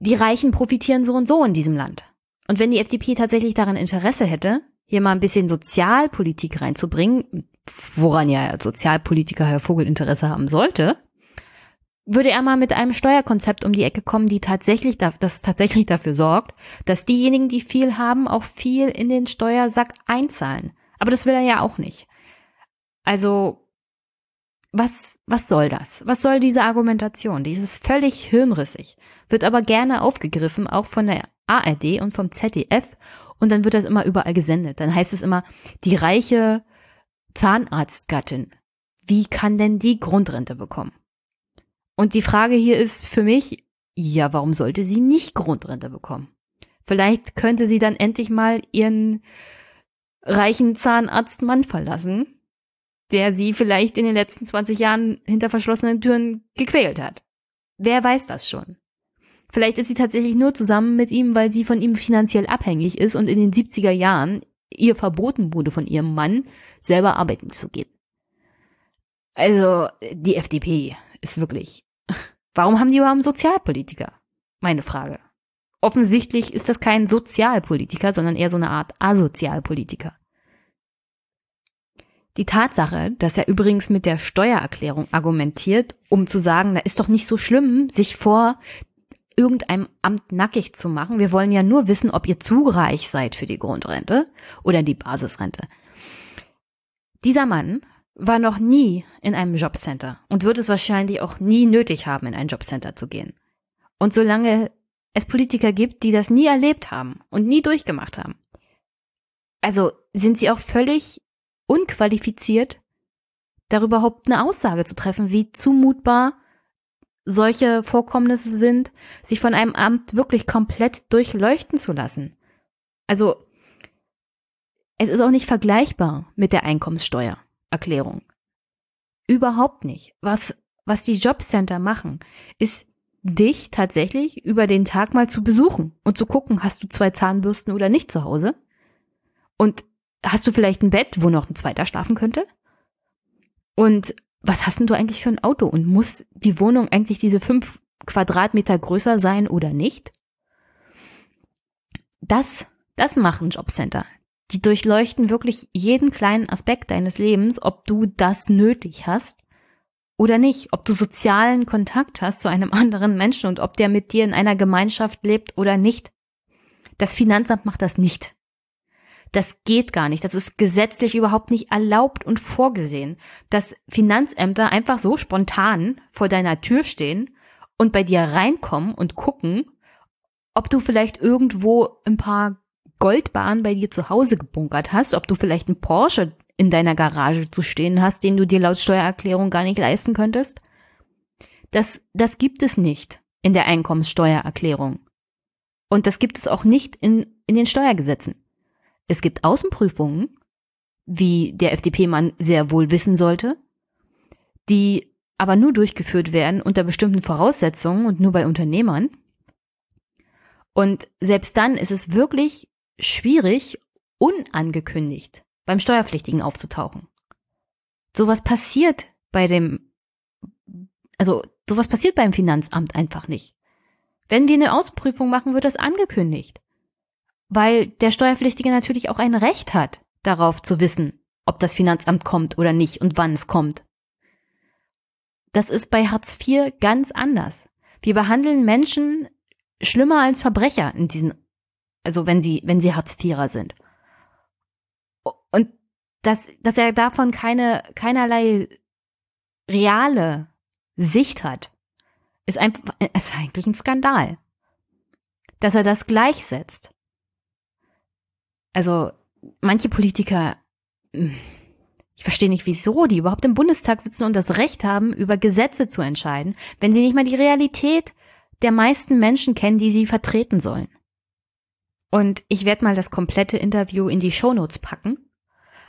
Speaker 1: Die Reichen profitieren so und so in diesem Land. Und wenn die FDP tatsächlich daran Interesse hätte, hier mal ein bisschen Sozialpolitik reinzubringen, woran ja Sozialpolitiker Herr Vogel Interesse haben sollte, würde er mal mit einem Steuerkonzept um die Ecke kommen, die tatsächlich, das tatsächlich dafür sorgt, dass diejenigen, die viel haben, auch viel in den Steuersack einzahlen. Aber das will er ja auch nicht. Also, was, was soll das? Was soll diese Argumentation? Die ist völlig hirnrissig, wird aber gerne aufgegriffen, auch von der ARD und vom ZDF, und dann wird das immer überall gesendet. Dann heißt es immer, die reiche Zahnarztgattin, wie kann denn die Grundrente bekommen? Und die Frage hier ist für mich, ja, warum sollte sie nicht Grundrente bekommen? Vielleicht könnte sie dann endlich mal ihren reichen Zahnarztmann verlassen, der sie vielleicht in den letzten 20 Jahren hinter verschlossenen Türen gequält hat. Wer weiß das schon? Vielleicht ist sie tatsächlich nur zusammen mit ihm, weil sie von ihm finanziell abhängig ist und in den 70er Jahren ihr verboten wurde von ihrem Mann, selber arbeiten zu gehen. Also, die FDP ist wirklich. Warum haben die überhaupt Sozialpolitiker? Meine Frage. Offensichtlich ist das kein Sozialpolitiker, sondern eher so eine Art Asozialpolitiker. Die Tatsache, dass er übrigens mit der Steuererklärung argumentiert, um zu sagen, da ist doch nicht so schlimm, sich vor irgendeinem Amt nackig zu machen. Wir wollen ja nur wissen, ob ihr zu reich seid für die Grundrente oder die Basisrente. Dieser Mann war noch nie in einem Jobcenter und wird es wahrscheinlich auch nie nötig haben, in ein Jobcenter zu gehen. Und solange es Politiker gibt, die das nie erlebt haben und nie durchgemacht haben, also sind sie auch völlig unqualifiziert, darüber überhaupt eine Aussage zu treffen, wie zumutbar solche Vorkommnisse sind, sich von einem Amt wirklich komplett durchleuchten zu lassen. Also, es ist auch nicht vergleichbar mit der Einkommenssteuererklärung. Überhaupt nicht. Was, was die Jobcenter machen, ist dich tatsächlich über den Tag mal zu besuchen und zu gucken, hast du zwei Zahnbürsten oder nicht zu Hause? Und hast du vielleicht ein Bett, wo noch ein zweiter schlafen könnte? Und was hast denn du eigentlich für ein Auto? Und muss die Wohnung eigentlich diese fünf Quadratmeter größer sein oder nicht? Das, das machen Jobcenter. Die durchleuchten wirklich jeden kleinen Aspekt deines Lebens, ob du das nötig hast oder nicht, ob du sozialen Kontakt hast zu einem anderen Menschen und ob der mit dir in einer Gemeinschaft lebt oder nicht. Das Finanzamt macht das nicht. Das geht gar nicht. Das ist gesetzlich überhaupt nicht erlaubt und vorgesehen, dass Finanzämter einfach so spontan vor deiner Tür stehen und bei dir reinkommen und gucken, ob du vielleicht irgendwo ein paar Goldbahnen bei dir zu Hause gebunkert hast, ob du vielleicht einen Porsche in deiner Garage zu stehen hast, den du dir laut Steuererklärung gar nicht leisten könntest. Das, das gibt es nicht in der Einkommenssteuererklärung. Und das gibt es auch nicht in, in den Steuergesetzen. Es gibt Außenprüfungen, wie der FDP-Mann sehr wohl wissen sollte, die aber nur durchgeführt werden unter bestimmten Voraussetzungen und nur bei Unternehmern. Und selbst dann ist es wirklich schwierig, unangekündigt beim Steuerpflichtigen aufzutauchen. Sowas passiert bei dem, also sowas passiert beim Finanzamt einfach nicht. Wenn wir eine Außenprüfung machen, wird das angekündigt weil der Steuerpflichtige natürlich auch ein Recht hat, darauf zu wissen, ob das Finanzamt kommt oder nicht und wann es kommt. Das ist bei Hartz IV ganz anders. Wir behandeln Menschen schlimmer als Verbrecher in diesen, also wenn sie, wenn sie Hartz IVer sind. Und dass, dass er davon keine, keinerlei reale Sicht hat, ist, einfach, ist eigentlich ein Skandal. Dass er das gleichsetzt also manche Politiker, hm, ich verstehe nicht wieso, die überhaupt im Bundestag sitzen und das Recht haben, über Gesetze zu entscheiden, wenn sie nicht mal die Realität der meisten Menschen kennen, die sie vertreten sollen. Und ich werde mal das komplette Interview in die Shownotes packen.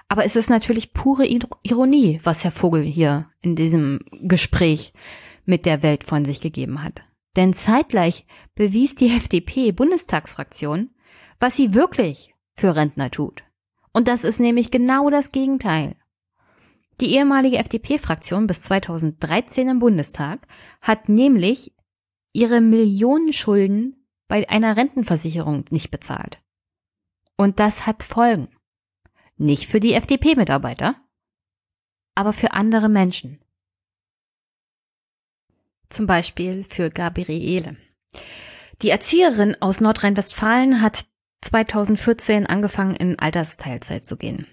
Speaker 1: Aber es ist natürlich pure Ironie, was Herr Vogel hier in diesem Gespräch mit der Welt von sich gegeben hat. Denn zeitgleich bewies die FDP-Bundestagsfraktion, was sie wirklich für Rentner tut. Und das ist nämlich genau das Gegenteil. Die ehemalige FDP-Fraktion bis 2013 im Bundestag hat nämlich ihre Millionenschulden bei einer Rentenversicherung nicht bezahlt. Und das hat Folgen. Nicht für die FDP-Mitarbeiter, aber für andere Menschen. Zum Beispiel für Gabriele. Die Erzieherin aus Nordrhein-Westfalen hat 2014 angefangen, in Altersteilzeit zu gehen.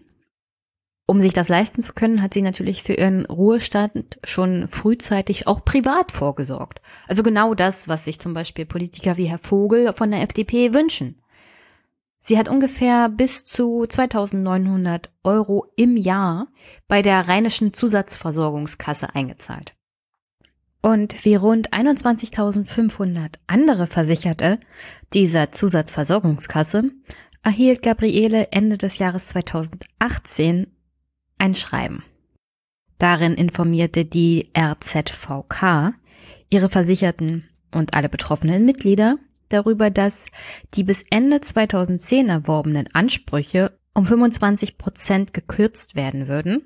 Speaker 1: Um sich das leisten zu können, hat sie natürlich für ihren Ruhestand schon frühzeitig auch privat vorgesorgt. Also genau das, was sich zum Beispiel Politiker wie Herr Vogel von der FDP wünschen. Sie hat ungefähr bis zu 2900 Euro im Jahr bei der Rheinischen Zusatzversorgungskasse eingezahlt. Und wie rund 21.500 andere Versicherte dieser Zusatzversorgungskasse erhielt Gabriele Ende des Jahres 2018 ein Schreiben. Darin informierte die RZVK ihre Versicherten und alle betroffenen Mitglieder darüber, dass die bis Ende 2010 erworbenen Ansprüche um 25 Prozent gekürzt werden würden.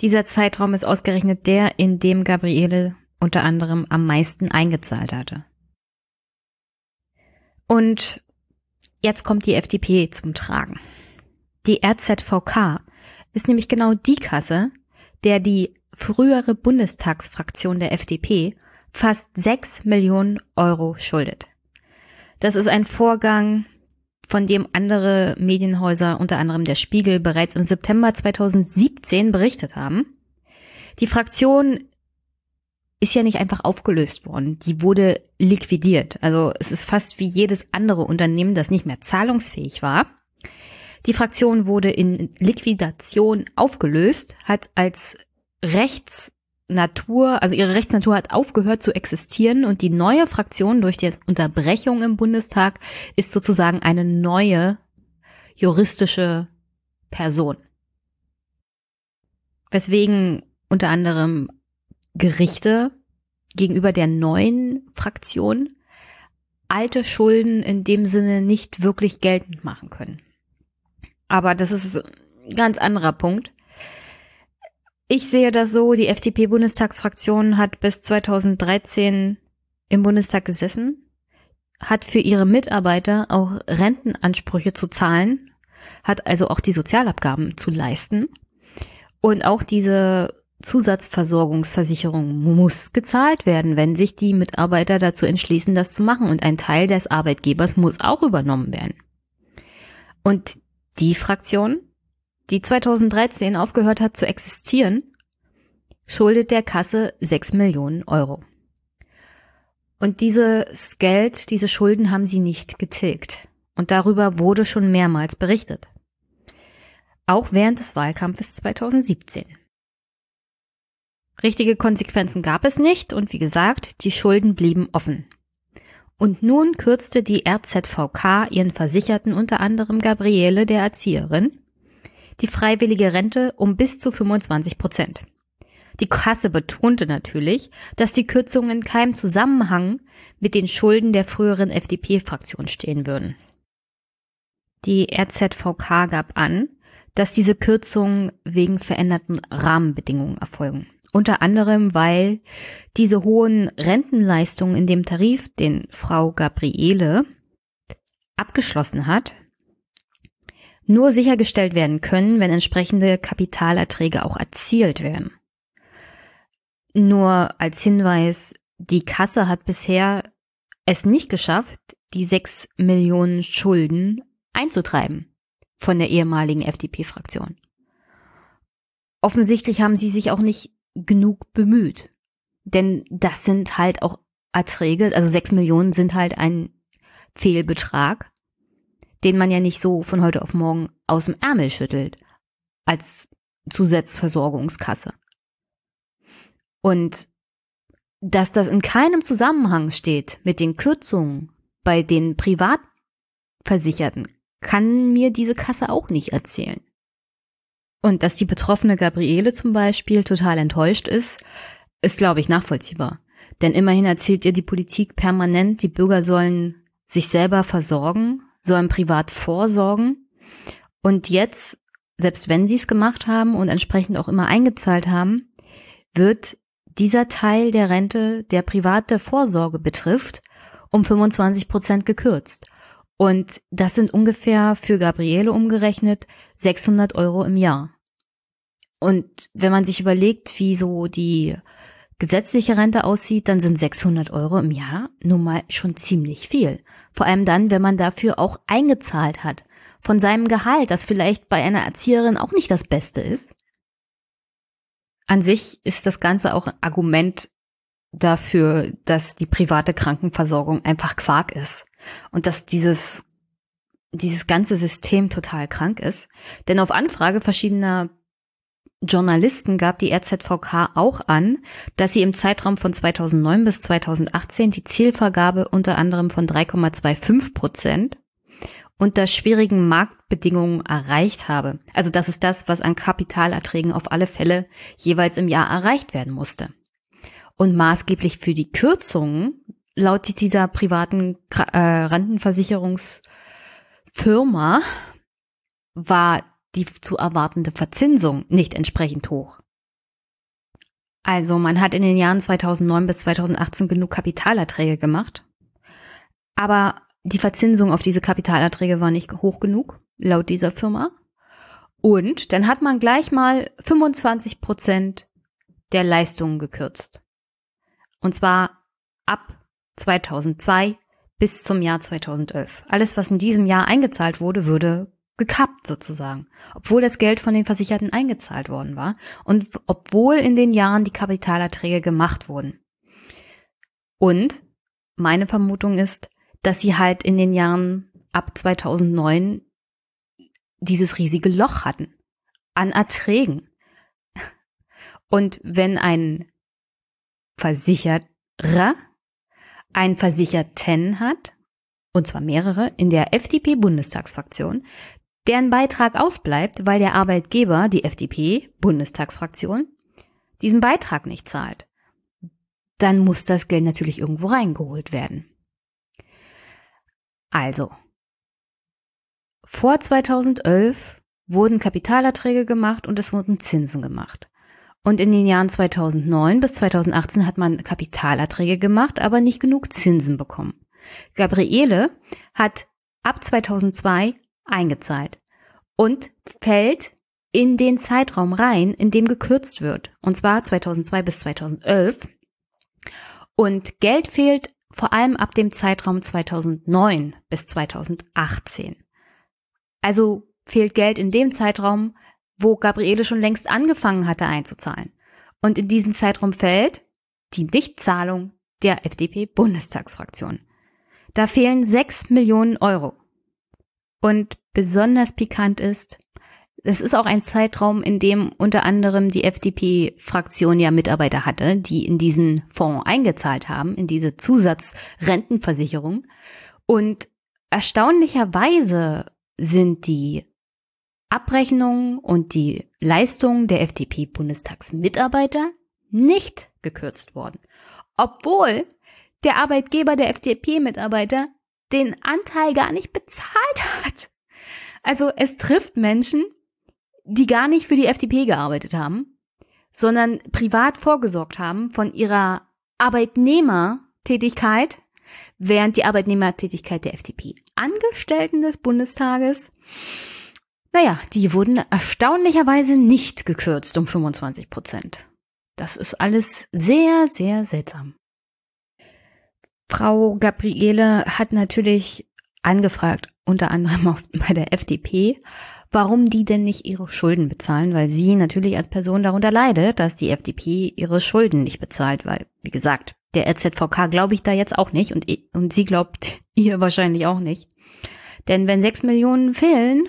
Speaker 1: Dieser Zeitraum ist ausgerechnet der, in dem Gabriele unter anderem am meisten eingezahlt hatte. Und jetzt kommt die FDP zum Tragen. Die RZVK ist nämlich genau die Kasse, der die frühere Bundestagsfraktion der FDP fast 6 Millionen Euro schuldet. Das ist ein Vorgang, von dem andere Medienhäuser, unter anderem der Spiegel, bereits im September 2017 berichtet haben. Die Fraktion ist ja nicht einfach aufgelöst worden, die wurde liquidiert. Also es ist fast wie jedes andere Unternehmen, das nicht mehr zahlungsfähig war. Die Fraktion wurde in Liquidation aufgelöst, hat als Rechtsnatur, also ihre Rechtsnatur hat aufgehört zu existieren und die neue Fraktion durch die Unterbrechung im Bundestag ist sozusagen eine neue juristische Person. Weswegen unter anderem Gerichte gegenüber der neuen Fraktion alte Schulden in dem Sinne nicht wirklich geltend machen können. Aber das ist ein ganz anderer Punkt. Ich sehe das so, die FDP-Bundestagsfraktion hat bis 2013 im Bundestag gesessen, hat für ihre Mitarbeiter auch Rentenansprüche zu zahlen, hat also auch die Sozialabgaben zu leisten und auch diese Zusatzversorgungsversicherung muss gezahlt werden, wenn sich die Mitarbeiter dazu entschließen, das zu machen. Und ein Teil des Arbeitgebers muss auch übernommen werden. Und die Fraktion, die 2013 aufgehört hat zu existieren, schuldet der Kasse 6 Millionen Euro. Und dieses Geld, diese Schulden haben sie nicht getilgt. Und darüber wurde schon mehrmals berichtet. Auch während des Wahlkampfes 2017. Richtige Konsequenzen gab es nicht und wie gesagt, die Schulden blieben offen. Und nun kürzte die RZVK ihren Versicherten unter anderem Gabriele, der Erzieherin, die freiwillige Rente um bis zu 25 Prozent. Die Kasse betonte natürlich, dass die Kürzungen in keinem Zusammenhang mit den Schulden der früheren FDP-Fraktion stehen würden. Die RZVK gab an, dass diese Kürzungen wegen veränderten Rahmenbedingungen erfolgen. Unter anderem, weil diese hohen Rentenleistungen in dem Tarif, den Frau Gabriele abgeschlossen hat, nur sichergestellt werden können, wenn entsprechende Kapitalerträge auch erzielt werden. Nur als Hinweis, die Kasse hat bisher es nicht geschafft, die sechs Millionen Schulden einzutreiben von der ehemaligen FDP-Fraktion. Offensichtlich haben sie sich auch nicht genug bemüht. Denn das sind halt auch Erträge, also sechs Millionen sind halt ein Fehlbetrag, den man ja nicht so von heute auf morgen aus dem Ärmel schüttelt, als Zusatzversorgungskasse. Und dass das in keinem Zusammenhang steht mit den Kürzungen bei den Privatversicherten, kann mir diese Kasse auch nicht erzählen. Und dass die betroffene Gabriele zum Beispiel total enttäuscht ist, ist, glaube ich, nachvollziehbar. Denn immerhin erzählt ihr die Politik permanent, die Bürger sollen sich selber versorgen, sollen privat vorsorgen. Und jetzt, selbst wenn sie es gemacht haben und entsprechend auch immer eingezahlt haben, wird dieser Teil der Rente, der private Vorsorge betrifft, um 25 Prozent gekürzt. Und das sind ungefähr für Gabriele umgerechnet 600 Euro im Jahr. Und wenn man sich überlegt, wie so die gesetzliche Rente aussieht, dann sind 600 Euro im Jahr nun mal schon ziemlich viel. Vor allem dann, wenn man dafür auch eingezahlt hat. Von seinem Gehalt, das vielleicht bei einer Erzieherin auch nicht das Beste ist. An sich ist das Ganze auch ein Argument dafür, dass die private Krankenversorgung einfach Quark ist. Und dass dieses dieses ganze System total krank ist. Denn auf Anfrage verschiedener Journalisten gab die RZVK auch an, dass sie im Zeitraum von 2009 bis 2018 die Zielvergabe unter anderem von 3,25 Prozent unter schwierigen Marktbedingungen erreicht habe. Also das ist das, was an Kapitalerträgen auf alle Fälle jeweils im Jahr erreicht werden musste. Und maßgeblich für die Kürzungen laut dieser privaten äh, Rentenversicherungs Firma war die zu erwartende Verzinsung nicht entsprechend hoch. Also man hat in den Jahren 2009 bis 2018 genug Kapitalerträge gemacht, aber die Verzinsung auf diese Kapitalerträge war nicht hoch genug, laut dieser Firma. Und dann hat man gleich mal 25 Prozent der Leistungen gekürzt. Und zwar ab 2002 bis zum Jahr 2011. Alles, was in diesem Jahr eingezahlt wurde, würde gekappt sozusagen, obwohl das Geld von den Versicherten eingezahlt worden war und obwohl in den Jahren die Kapitalerträge gemacht wurden. Und meine Vermutung ist, dass sie halt in den Jahren ab 2009 dieses riesige Loch hatten an Erträgen. Und wenn ein Versicherer einen Versicherten hat, und zwar mehrere, in der FDP-Bundestagsfraktion, deren Beitrag ausbleibt, weil der Arbeitgeber, die FDP-Bundestagsfraktion, diesen Beitrag nicht zahlt, dann muss das Geld natürlich irgendwo reingeholt werden. Also, vor 2011 wurden Kapitalerträge gemacht und es wurden Zinsen gemacht. Und in den Jahren 2009 bis 2018 hat man Kapitalerträge gemacht, aber nicht genug Zinsen bekommen. Gabriele hat ab 2002 eingezahlt und fällt in den Zeitraum rein, in dem gekürzt wird. Und zwar 2002 bis 2011. Und Geld fehlt vor allem ab dem Zeitraum 2009 bis 2018. Also fehlt Geld in dem Zeitraum, wo Gabriele schon längst angefangen hatte einzuzahlen. Und in diesen Zeitraum fällt die Nichtzahlung der FDP-Bundestagsfraktion. Da fehlen sechs Millionen Euro. Und besonders pikant ist, es ist auch ein Zeitraum, in dem unter anderem die FDP-Fraktion ja Mitarbeiter hatte, die in diesen Fonds eingezahlt haben, in diese Zusatzrentenversicherung. Und erstaunlicherweise sind die Abrechnungen und die Leistungen der FDP-Bundestagsmitarbeiter nicht gekürzt worden, obwohl der Arbeitgeber der FDP-Mitarbeiter den Anteil gar nicht bezahlt hat. Also es trifft Menschen, die gar nicht für die FDP gearbeitet haben, sondern privat vorgesorgt haben von ihrer Arbeitnehmertätigkeit, während die Arbeitnehmertätigkeit der FDP Angestellten des Bundestages naja, die wurden erstaunlicherweise nicht gekürzt um 25 Prozent. Das ist alles sehr, sehr seltsam. Frau Gabriele hat natürlich angefragt, unter anderem auf, bei der FDP, warum die denn nicht ihre Schulden bezahlen, weil sie natürlich als Person darunter leidet, dass die FDP ihre Schulden nicht bezahlt, weil, wie gesagt, der RZVK glaube ich da jetzt auch nicht und, und sie glaubt ihr wahrscheinlich auch nicht. Denn wenn sechs Millionen fehlen,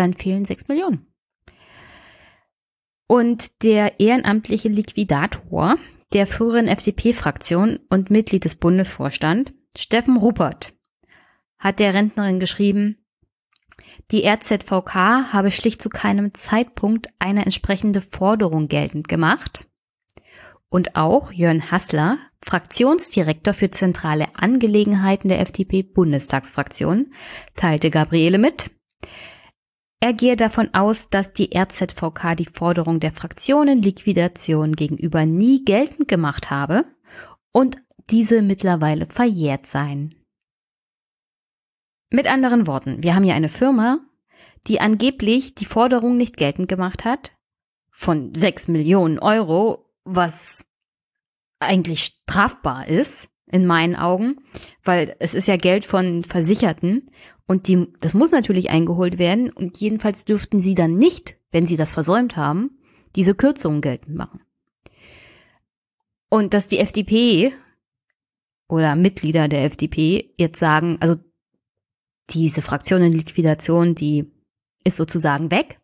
Speaker 1: dann fehlen sechs Millionen. Und der ehrenamtliche Liquidator der früheren FDP-Fraktion und Mitglied des Bundesvorstand, Steffen Ruppert, hat der Rentnerin geschrieben, die RZVK habe schlicht zu keinem Zeitpunkt eine entsprechende Forderung geltend gemacht. Und auch Jörn Hassler, Fraktionsdirektor für zentrale Angelegenheiten der FDP-Bundestagsfraktion, teilte Gabriele mit, er gehe davon aus, dass die RZVK die Forderung der Fraktionenliquidation gegenüber nie geltend gemacht habe und diese mittlerweile verjährt seien. Mit anderen Worten, wir haben hier eine Firma, die angeblich die Forderung nicht geltend gemacht hat, von sechs Millionen Euro, was eigentlich strafbar ist, in meinen Augen, weil es ist ja Geld von Versicherten und die, das muss natürlich eingeholt werden und jedenfalls dürften sie dann nicht, wenn sie das versäumt haben, diese Kürzungen geltend machen. Und dass die FDP oder Mitglieder der FDP jetzt sagen, also diese Fraktion in Liquidation, die ist sozusagen weg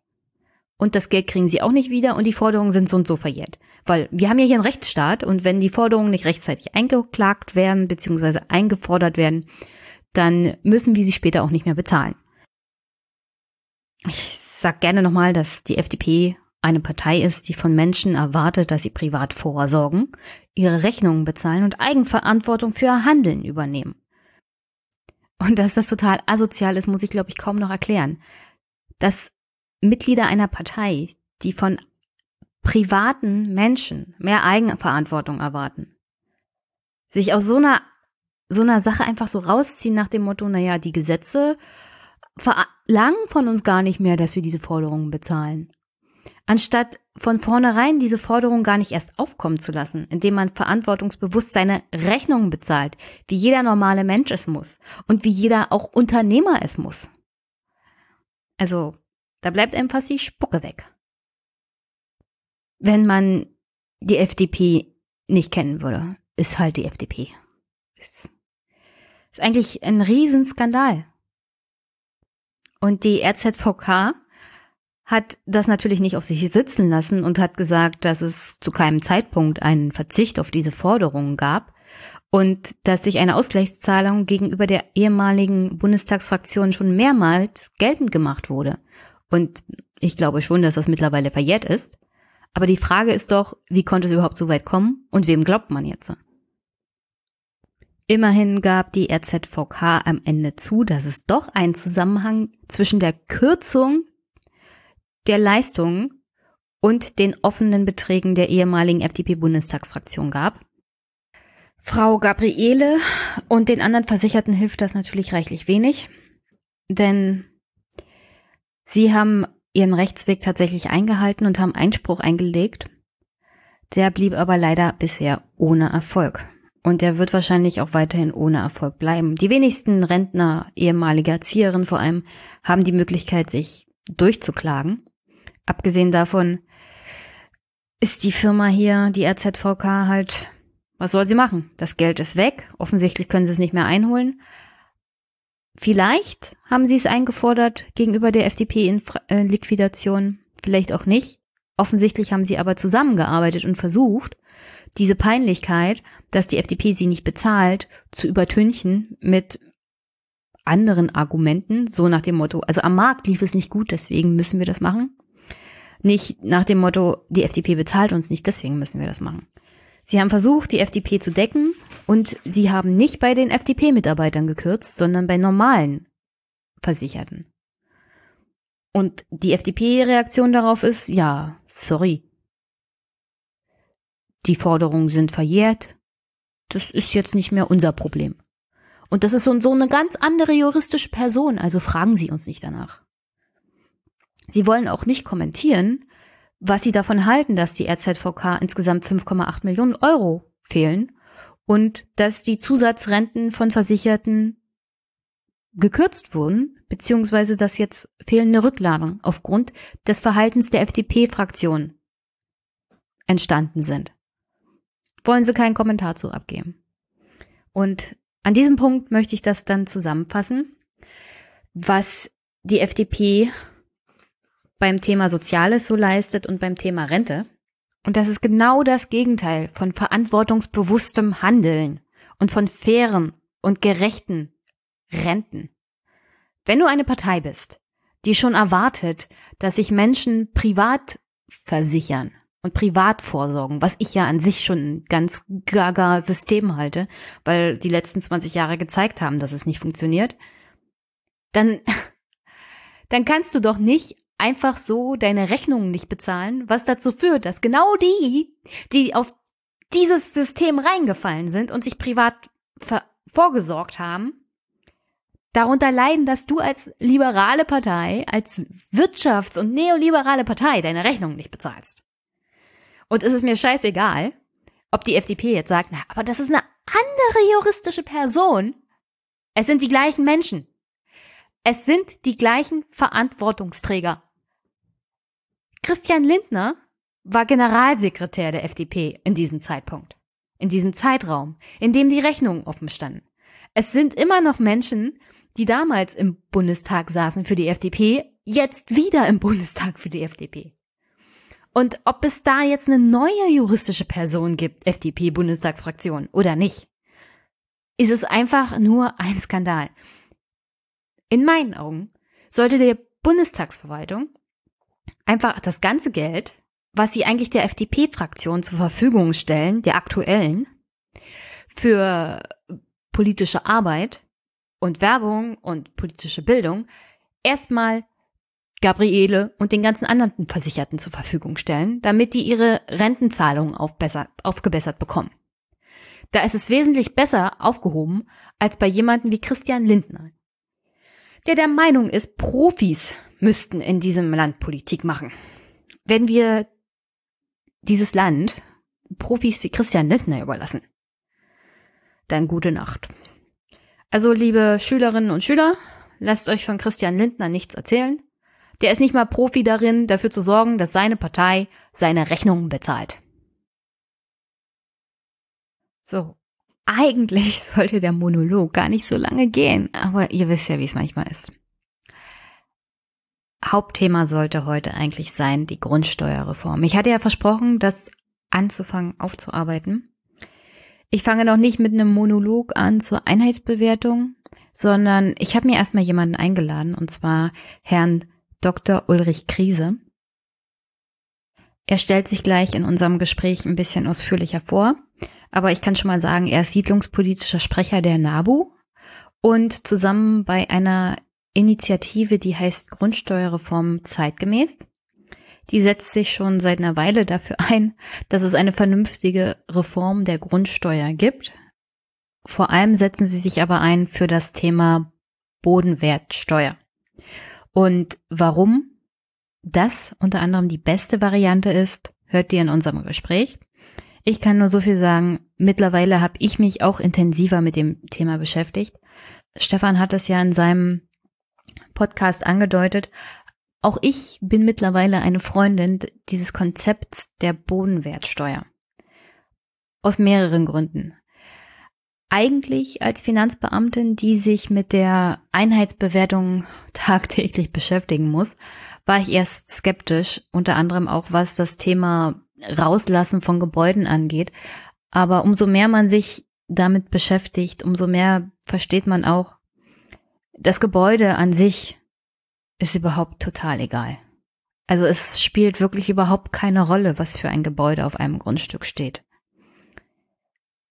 Speaker 1: und das Geld kriegen sie auch nicht wieder und die Forderungen sind so und so verjährt. Weil wir haben ja hier einen Rechtsstaat und wenn die Forderungen nicht rechtzeitig eingeklagt werden bzw. eingefordert werden, dann müssen wir sie später auch nicht mehr bezahlen. Ich sage gerne nochmal, dass die FDP eine Partei ist, die von Menschen erwartet, dass sie privat vorsorgen, ihre Rechnungen bezahlen und Eigenverantwortung für ihr Handeln übernehmen. Und dass das total asozial ist, muss ich, glaube ich, kaum noch erklären. Dass Mitglieder einer Partei, die von privaten Menschen mehr Eigenverantwortung erwarten, sich aus so einer so einer Sache einfach so rausziehen nach dem Motto, naja, die Gesetze verlangen von uns gar nicht mehr, dass wir diese Forderungen bezahlen. Anstatt von vornherein diese Forderung gar nicht erst aufkommen zu lassen, indem man verantwortungsbewusst seine Rechnungen bezahlt, wie jeder normale Mensch es muss und wie jeder auch Unternehmer es muss. Also, da bleibt einem fast die Spucke weg. Wenn man die FDP nicht kennen würde, ist halt die FDP. Ist, ist eigentlich ein Riesenskandal. Und die RZVK hat das natürlich nicht auf sich sitzen lassen und hat gesagt, dass es zu keinem Zeitpunkt einen Verzicht auf diese Forderungen gab und dass sich eine Ausgleichszahlung gegenüber der ehemaligen Bundestagsfraktion schon mehrmals geltend gemacht wurde. Und ich glaube schon, dass das mittlerweile verjährt ist. Aber die Frage ist doch, wie konnte es überhaupt so weit kommen und wem glaubt man jetzt? Immerhin gab die RZVK am Ende zu, dass es doch einen Zusammenhang zwischen der Kürzung der Leistungen und den offenen Beträgen der ehemaligen FDP-Bundestagsfraktion gab. Frau Gabriele und den anderen Versicherten hilft das natürlich reichlich wenig, denn sie haben ihren Rechtsweg tatsächlich eingehalten und haben Einspruch eingelegt. Der blieb aber leider bisher ohne Erfolg. Und der wird wahrscheinlich auch weiterhin ohne Erfolg bleiben. Die wenigsten Rentner, ehemalige Erzieherinnen vor allem, haben die Möglichkeit, sich durchzuklagen. Abgesehen davon ist die Firma hier, die RZVK, halt, was soll sie machen? Das Geld ist weg. Offensichtlich können sie es nicht mehr einholen. Vielleicht haben sie es eingefordert gegenüber der FDP in äh, vielleicht auch nicht. Offensichtlich haben sie aber zusammengearbeitet und versucht, diese Peinlichkeit, dass die FDP sie nicht bezahlt, zu übertünchen mit anderen Argumenten, so nach dem Motto, also am Markt lief es nicht gut, deswegen müssen wir das machen. Nicht nach dem Motto, die FDP bezahlt uns nicht, deswegen müssen wir das machen. Sie haben versucht, die FDP zu decken und sie haben nicht bei den FDP-Mitarbeitern gekürzt, sondern bei normalen Versicherten. Und die FDP-Reaktion darauf ist, ja, sorry. Die Forderungen sind verjährt. Das ist jetzt nicht mehr unser Problem. Und das ist so, so eine ganz andere juristische Person, also fragen Sie uns nicht danach. Sie wollen auch nicht kommentieren, was Sie davon halten, dass die RZVK insgesamt 5,8 Millionen Euro fehlen und dass die Zusatzrenten von Versicherten gekürzt wurden, beziehungsweise dass jetzt fehlende Rücklagen aufgrund des Verhaltens der FDP-Fraktion entstanden sind. Wollen Sie keinen Kommentar zu abgeben. Und an diesem Punkt möchte ich das dann zusammenfassen, was die FDP beim Thema Soziales so leistet und beim Thema Rente. Und das ist genau das Gegenteil von verantwortungsbewusstem Handeln und von fairen und gerechten Renten. Wenn du eine Partei bist, die schon erwartet, dass sich Menschen privat versichern und privat vorsorgen, was ich ja an sich schon ein ganz gaga System halte, weil die letzten 20 Jahre gezeigt haben, dass es nicht funktioniert, dann, dann kannst du doch nicht einfach so deine Rechnungen nicht bezahlen, was dazu führt, dass genau die, die auf dieses System reingefallen sind und sich privat vorgesorgt haben, darunter leiden, dass du als liberale Partei, als wirtschafts- und neoliberale Partei deine Rechnungen nicht bezahlst. Und es ist mir scheißegal, ob die FDP jetzt sagt, na, aber das ist eine andere juristische Person. Es sind die gleichen Menschen. Es sind die gleichen Verantwortungsträger. Christian Lindner war Generalsekretär der FDP in diesem Zeitpunkt, in diesem Zeitraum, in dem die Rechnungen offen standen. Es sind immer noch Menschen, die damals im Bundestag saßen für die FDP, jetzt wieder im Bundestag für die FDP. Und ob es da jetzt eine neue juristische Person gibt, FDP-Bundestagsfraktion oder nicht, ist es einfach nur ein Skandal. In meinen Augen sollte der Bundestagsverwaltung einfach das ganze Geld, was sie eigentlich der FDP-Fraktion zur Verfügung stellen, der aktuellen, für politische Arbeit und Werbung und politische Bildung, erstmal Gabriele und den ganzen anderen Versicherten zur Verfügung stellen, damit die ihre Rentenzahlungen aufgebessert bekommen. Da ist es wesentlich besser aufgehoben als bei jemandem wie Christian Lindner. der der Meinung ist, Profis müssten in diesem Land Politik machen. Wenn wir dieses Land Profis wie Christian Lindner überlassen, dann gute Nacht. Also, liebe Schülerinnen und Schüler, lasst euch von Christian Lindner nichts erzählen. Der ist nicht mal Profi darin, dafür zu sorgen, dass seine Partei seine Rechnungen bezahlt. So, eigentlich sollte der Monolog gar nicht so lange gehen, aber ihr wisst ja, wie es manchmal ist. Hauptthema sollte heute eigentlich sein die Grundsteuerreform. Ich hatte ja versprochen, das anzufangen aufzuarbeiten. Ich fange noch nicht mit einem Monolog an zur Einheitsbewertung, sondern ich habe mir erstmal jemanden eingeladen, und zwar Herrn Dr. Ulrich Krise. Er stellt sich gleich in unserem Gespräch ein bisschen ausführlicher vor, aber ich kann schon mal sagen, er ist siedlungspolitischer Sprecher der NABU und zusammen bei einer Initiative, die heißt Grundsteuerreform zeitgemäß. Die setzt sich schon seit einer Weile dafür ein, dass es eine vernünftige Reform der Grundsteuer gibt. Vor allem setzen sie sich aber ein für das Thema Bodenwertsteuer. Und warum das unter anderem die beste Variante ist, hört ihr in unserem Gespräch. Ich kann nur so viel sagen, mittlerweile habe ich mich auch intensiver mit dem Thema beschäftigt. Stefan hat es ja in seinem Podcast angedeutet. Auch ich bin mittlerweile eine Freundin dieses Konzepts der Bodenwertsteuer. Aus mehreren Gründen eigentlich als Finanzbeamtin, die sich mit der Einheitsbewertung tagtäglich beschäftigen muss, war ich erst skeptisch, unter anderem auch was das Thema Rauslassen von Gebäuden angeht. Aber umso mehr man sich damit beschäftigt, umso mehr versteht man auch, das Gebäude an sich ist überhaupt total egal. Also es spielt wirklich überhaupt keine Rolle, was für ein Gebäude auf einem Grundstück steht.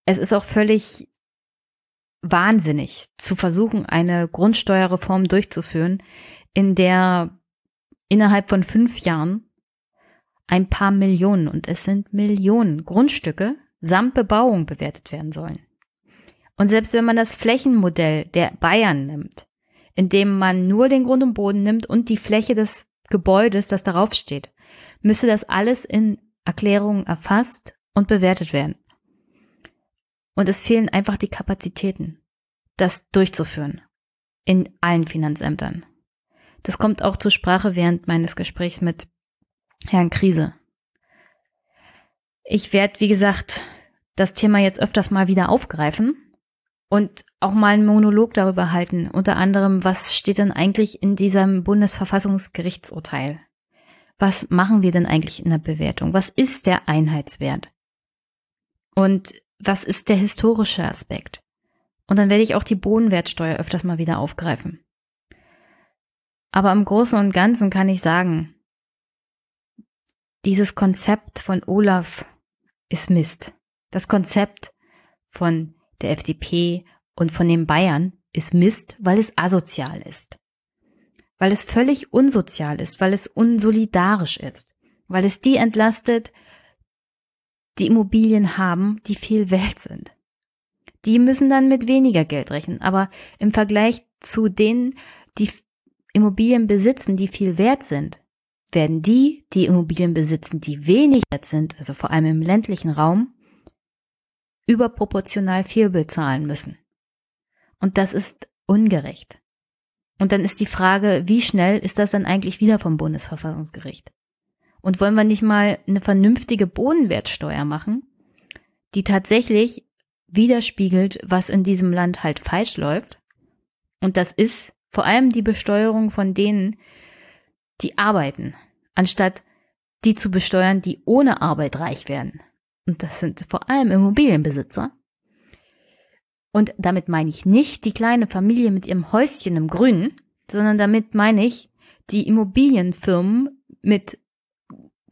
Speaker 1: Es ist auch völlig wahnsinnig zu versuchen, eine Grundsteuerreform durchzuführen, in der innerhalb von fünf Jahren ein paar Millionen, und es sind Millionen Grundstücke samt Bebauung bewertet werden sollen. Und selbst wenn man das Flächenmodell der Bayern nimmt, indem man nur den Grund und Boden nimmt und die Fläche des Gebäudes, das darauf steht, müsste das alles in Erklärungen erfasst und bewertet werden. Und es fehlen einfach die Kapazitäten, das durchzuführen. In allen Finanzämtern. Das kommt auch zur Sprache während meines Gesprächs mit Herrn Krise. Ich werde, wie gesagt, das Thema jetzt öfters mal wieder aufgreifen und auch mal einen Monolog darüber halten. Unter anderem, was steht denn eigentlich in diesem Bundesverfassungsgerichtsurteil? Was machen wir denn eigentlich in der Bewertung? Was ist der Einheitswert? Und was ist der historische Aspekt? Und dann werde ich auch die Bodenwertsteuer öfters mal wieder aufgreifen. Aber im Großen und Ganzen kann ich sagen, dieses Konzept von Olaf ist Mist. Das Konzept von der FDP und von den Bayern ist Mist, weil es asozial ist. Weil es völlig unsozial ist, weil es unsolidarisch ist, weil es die entlastet, die Immobilien haben, die viel wert sind. Die müssen dann mit weniger Geld rechnen. Aber im Vergleich zu denen, die Immobilien besitzen, die viel wert sind, werden die, die Immobilien besitzen, die wenig wert sind, also vor allem im ländlichen Raum, überproportional viel bezahlen müssen. Und das ist ungerecht. Und dann ist die Frage, wie schnell ist das dann eigentlich wieder vom Bundesverfassungsgericht? Und wollen wir nicht mal eine vernünftige Bodenwertsteuer machen, die tatsächlich widerspiegelt, was in diesem Land halt falsch läuft? Und das ist vor allem die Besteuerung von denen, die arbeiten, anstatt die zu besteuern, die ohne Arbeit reich werden. Und das sind vor allem Immobilienbesitzer. Und damit meine ich nicht die kleine Familie mit ihrem Häuschen im Grünen, sondern damit meine ich die Immobilienfirmen mit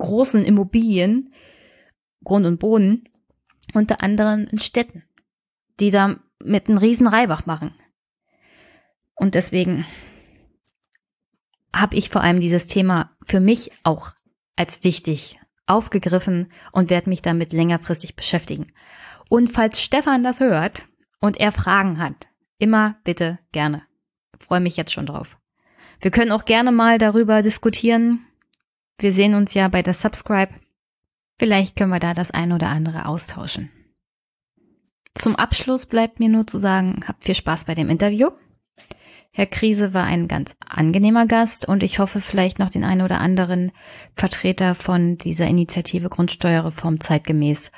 Speaker 1: großen Immobilien, Grund und Boden, unter anderem in Städten, die da mit einem riesen Reibach machen. Und deswegen habe ich vor allem dieses Thema für mich auch als wichtig aufgegriffen und werde mich damit längerfristig beschäftigen. Und falls Stefan das hört und er Fragen hat, immer bitte gerne. Freue mich jetzt schon drauf. Wir können auch gerne mal darüber diskutieren. Wir sehen uns ja bei der Subscribe. Vielleicht können wir da das ein oder andere austauschen. Zum Abschluss bleibt mir nur zu sagen, habt viel Spaß bei dem Interview. Herr Krise war ein ganz angenehmer Gast und ich hoffe vielleicht noch den einen oder anderen Vertreter von dieser Initiative Grundsteuerreform zeitgemäß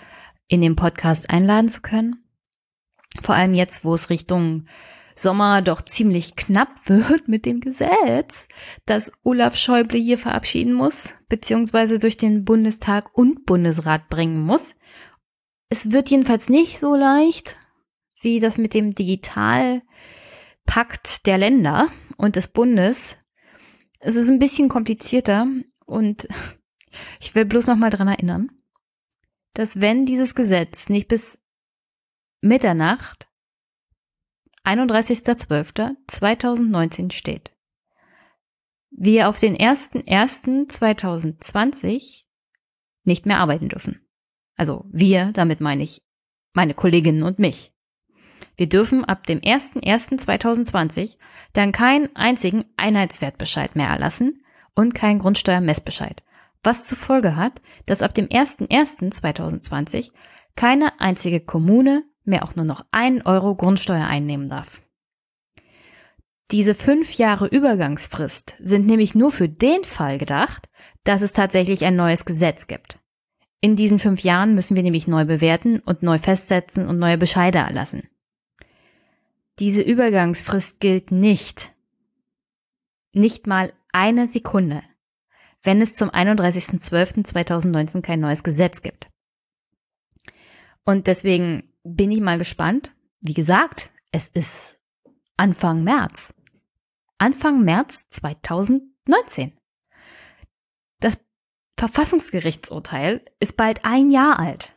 Speaker 1: in den Podcast einladen zu können. Vor allem jetzt, wo es Richtung Sommer doch ziemlich knapp wird mit dem Gesetz, das Olaf Schäuble hier verabschieden muss, beziehungsweise durch den Bundestag und Bundesrat bringen muss. Es wird jedenfalls nicht so leicht, wie das mit dem Digitalpakt der Länder und des Bundes. Es ist ein bisschen komplizierter und ich will bloß noch mal dran erinnern, dass wenn dieses Gesetz nicht bis Mitternacht 31.12.2019 steht, wir auf den 1.1.2020 nicht mehr arbeiten dürfen. Also wir, damit meine ich meine Kolleginnen und mich. Wir dürfen ab dem 01.01.2020 dann keinen einzigen Einheitswertbescheid mehr erlassen und keinen Grundsteuermessbescheid, was zur Folge hat, dass ab dem 01.01.2020 keine einzige Kommune mehr auch nur noch einen Euro Grundsteuer einnehmen darf. Diese fünf Jahre Übergangsfrist sind nämlich nur für den Fall gedacht, dass es tatsächlich ein neues Gesetz gibt. In diesen fünf Jahren müssen wir nämlich neu bewerten und neu festsetzen und neue Bescheide erlassen. Diese Übergangsfrist gilt nicht, nicht mal eine Sekunde, wenn es zum 31.12.2019 kein neues Gesetz gibt. Und deswegen bin ich mal gespannt. Wie gesagt, es ist Anfang März. Anfang März 2019. Das Verfassungsgerichtsurteil ist bald ein Jahr alt.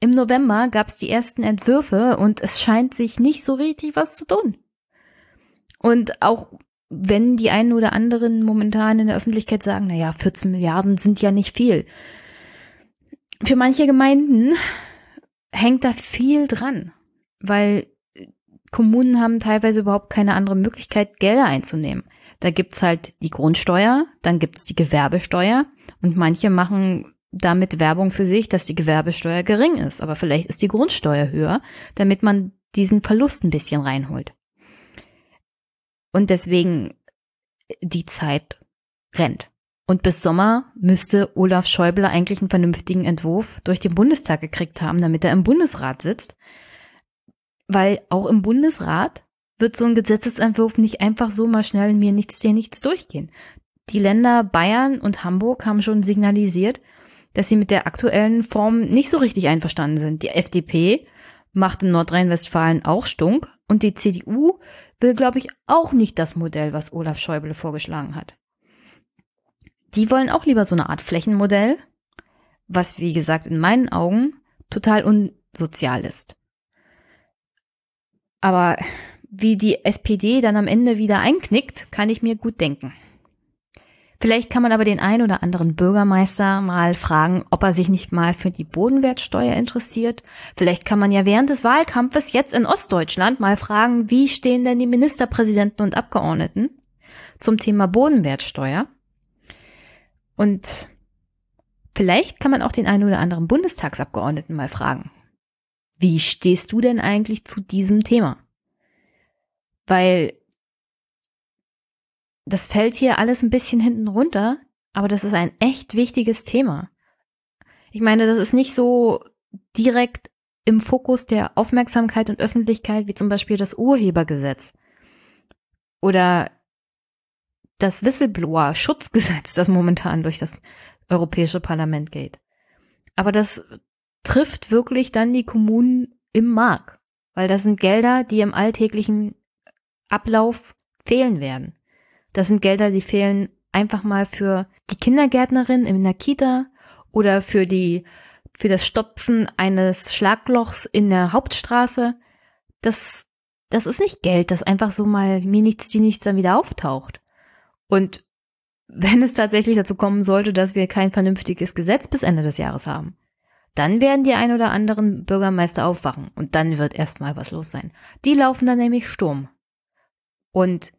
Speaker 1: Im November gab es die ersten Entwürfe und es scheint sich nicht so richtig was zu tun. Und auch wenn die einen oder anderen momentan in der Öffentlichkeit sagen, naja, 14 Milliarden sind ja nicht viel. Für manche Gemeinden hängt da viel dran, weil Kommunen haben teilweise überhaupt keine andere Möglichkeit, Gelder einzunehmen. Da gibt's halt die Grundsteuer, dann gibt's die Gewerbesteuer und manche machen damit Werbung für sich, dass die Gewerbesteuer gering ist. Aber vielleicht ist die Grundsteuer höher, damit man diesen Verlust ein bisschen reinholt. Und deswegen die Zeit rennt. Und bis Sommer müsste Olaf Schäuble eigentlich einen vernünftigen Entwurf durch den Bundestag gekriegt haben, damit er im Bundesrat sitzt. Weil auch im Bundesrat wird so ein Gesetzesentwurf nicht einfach so mal schnell mir nichts, dir nichts durchgehen. Die Länder Bayern und Hamburg haben schon signalisiert, dass sie mit der aktuellen Form nicht so richtig einverstanden sind. Die FDP macht in Nordrhein-Westfalen auch Stunk und die CDU will, glaube ich, auch nicht das Modell, was Olaf Schäuble vorgeschlagen hat. Die wollen auch lieber so eine Art Flächenmodell, was, wie gesagt, in meinen Augen total unsozial ist. Aber wie die SPD dann am Ende wieder einknickt, kann ich mir gut denken. Vielleicht kann man aber den ein oder anderen Bürgermeister mal fragen, ob er sich nicht mal für die Bodenwertsteuer interessiert. Vielleicht kann man ja während des Wahlkampfes jetzt in Ostdeutschland mal fragen, wie stehen denn die Ministerpräsidenten und Abgeordneten zum Thema Bodenwertsteuer? Und vielleicht kann man auch den einen oder anderen Bundestagsabgeordneten mal fragen. Wie stehst du denn eigentlich zu diesem Thema? Weil das fällt hier alles ein bisschen hinten runter, aber das ist ein echt wichtiges Thema. Ich meine, das ist nicht so direkt im Fokus der Aufmerksamkeit und Öffentlichkeit wie zum Beispiel das Urhebergesetz oder das Whistleblower-Schutzgesetz, das momentan durch das Europäische Parlament geht. Aber das trifft wirklich dann die Kommunen im Mark, weil das sind Gelder, die im alltäglichen Ablauf fehlen werden. Das sind Gelder, die fehlen einfach mal für die Kindergärtnerin in der Kita oder für die, für das Stopfen eines Schlaglochs in der Hauptstraße. Das, das ist nicht Geld, das einfach so mal mir nichts, die nichts dann wieder auftaucht. Und wenn es tatsächlich dazu kommen sollte, dass wir kein vernünftiges Gesetz bis Ende des Jahres haben, dann werden die ein oder anderen Bürgermeister aufwachen und dann wird erstmal was los sein. Die laufen dann nämlich Sturm. Und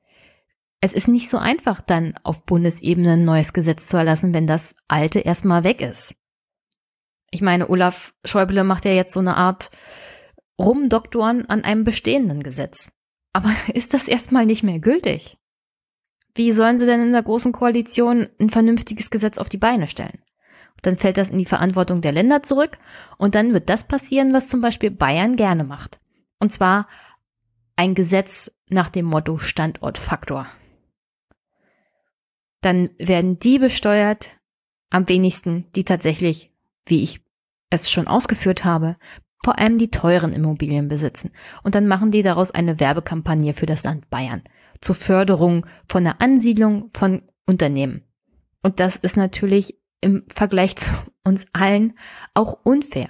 Speaker 1: es ist nicht so einfach, dann auf Bundesebene ein neues Gesetz zu erlassen, wenn das alte erstmal weg ist. Ich meine, Olaf Schäuble macht ja jetzt so eine Art Rumdoktoren an einem bestehenden Gesetz. Aber ist das erstmal nicht mehr gültig? Wie sollen sie denn in der großen Koalition ein vernünftiges Gesetz auf die Beine stellen? Dann fällt das in die Verantwortung der Länder zurück und dann wird das passieren, was zum Beispiel Bayern gerne macht. Und zwar ein Gesetz nach dem Motto Standortfaktor. Dann werden die besteuert, am wenigsten, die tatsächlich, wie ich es schon ausgeführt habe, vor allem die teuren Immobilien besitzen. Und dann machen die daraus eine Werbekampagne für das Land Bayern zur Förderung von der Ansiedlung von Unternehmen. Und das ist natürlich im Vergleich zu uns allen auch unfair.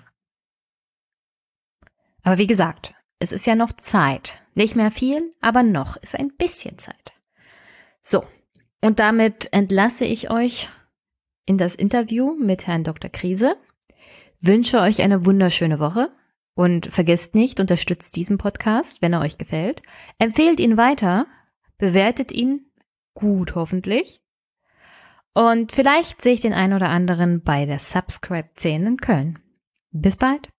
Speaker 1: Aber wie gesagt, es ist ja noch Zeit. Nicht mehr viel, aber noch ist ein bisschen Zeit. So, und damit entlasse ich euch in das Interview mit Herrn Dr. Krise. Wünsche euch eine wunderschöne Woche und vergesst nicht, unterstützt diesen Podcast, wenn er euch gefällt. Empfehlt ihn weiter, bewertet ihn gut hoffentlich. Und vielleicht sehe ich den einen oder anderen bei der Subscribe 10 in Köln. Bis bald.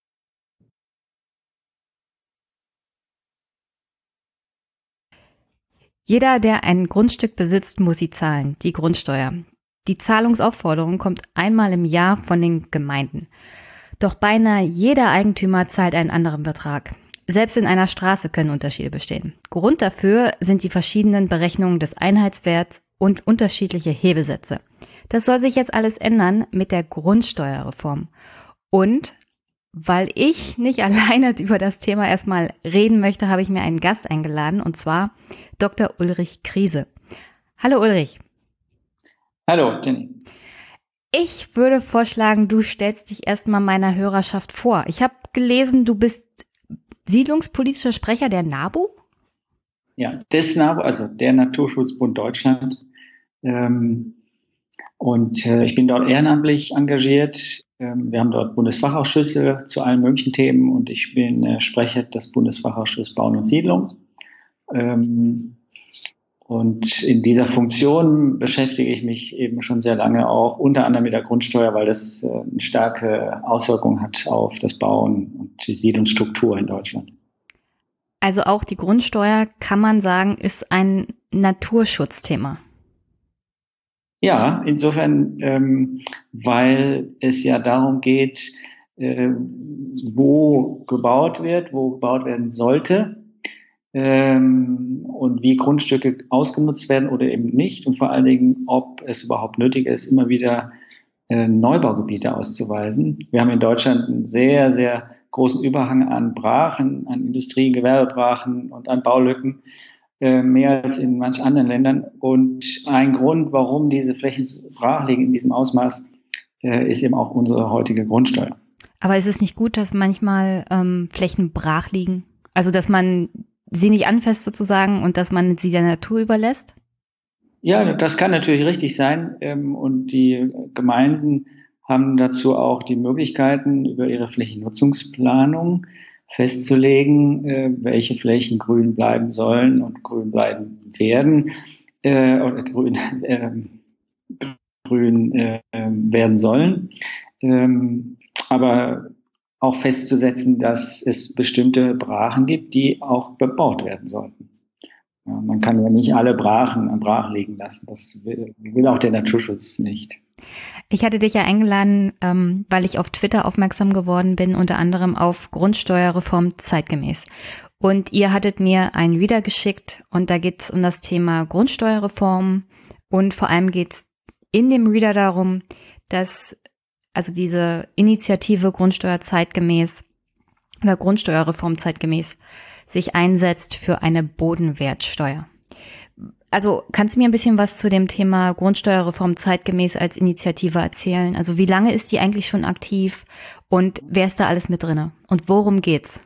Speaker 1: Jeder, der ein Grundstück besitzt, muss sie zahlen, die Grundsteuer. Die Zahlungsaufforderung kommt einmal im Jahr von den Gemeinden. Doch beinahe jeder Eigentümer zahlt einen anderen Betrag. Selbst in einer Straße können Unterschiede bestehen. Grund dafür sind die verschiedenen Berechnungen des Einheitswerts und unterschiedliche Hebesätze. Das soll sich jetzt alles ändern mit der Grundsteuerreform. Und weil ich nicht alleine über das Thema erstmal reden möchte, habe ich mir einen Gast eingeladen, und zwar Dr. Ulrich Krise. Hallo Ulrich.
Speaker 2: Hallo, Jenny.
Speaker 1: Ich würde vorschlagen, du stellst dich erstmal meiner Hörerschaft vor. Ich habe gelesen, du bist siedlungspolitischer Sprecher der NABU?
Speaker 2: Ja, des NABU, also der Naturschutzbund Deutschland. Ähm, und äh, ich bin dort ehrenamtlich engagiert. Ähm, wir haben dort Bundesfachausschüsse zu allen möglichen Themen und ich bin äh, Sprecher des Bundesfachausschusses Bauen und Siedlung. Ähm, und in dieser Funktion beschäftige ich mich eben schon sehr lange auch unter anderem mit der Grundsteuer, weil das äh, eine starke Auswirkung hat auf das Bauen und die Siedlungsstruktur in Deutschland.
Speaker 1: Also auch die Grundsteuer, kann man sagen, ist ein Naturschutzthema.
Speaker 2: Ja, insofern, ähm, weil es ja darum geht, äh, wo gebaut wird, wo gebaut werden sollte ähm, und wie Grundstücke ausgenutzt werden oder eben nicht und vor allen Dingen, ob es überhaupt nötig ist, immer wieder äh, Neubaugebiete auszuweisen. Wir haben in Deutschland einen sehr, sehr großen Überhang an Brachen, an Industrie, Gewerbebrachen und an Baulücken, äh, mehr als in manch anderen Ländern. Und ein Grund, warum diese Flächen brach liegen in diesem Ausmaß, äh, ist eben auch unsere heutige Grundsteuer.
Speaker 1: Aber ist es nicht gut, dass manchmal ähm, Flächen brach liegen? Also, dass man sie nicht anfasst sozusagen und dass man sie der Natur überlässt?
Speaker 2: Ja, das kann natürlich richtig sein. Ähm, und die Gemeinden haben dazu auch die Möglichkeiten, über ihre Flächennutzungsplanung festzulegen, äh, welche Flächen grün bleiben sollen und grün bleiben werden äh, oder grün, äh, grün äh, werden sollen. Ähm, aber auch festzusetzen, dass es bestimmte Brachen gibt, die auch bebaut werden sollten. Man kann ja nicht alle Brachen am Brach liegen lassen. Das will, auch der Naturschutz nicht.
Speaker 1: Ich hatte dich ja eingeladen, ähm, weil ich auf Twitter aufmerksam geworden bin, unter anderem auf Grundsteuerreform zeitgemäß. Und ihr hattet mir einen wieder geschickt und da geht es um das Thema Grundsteuerreform und vor allem geht es in dem Reader darum, dass also diese Initiative Grundsteuer zeitgemäß oder Grundsteuerreform zeitgemäß sich einsetzt für eine Bodenwertsteuer. Also kannst du mir ein bisschen was zu dem Thema Grundsteuerreform zeitgemäß als Initiative erzählen? Also wie lange ist die eigentlich schon aktiv und wer ist da alles mit drinne und worum geht's?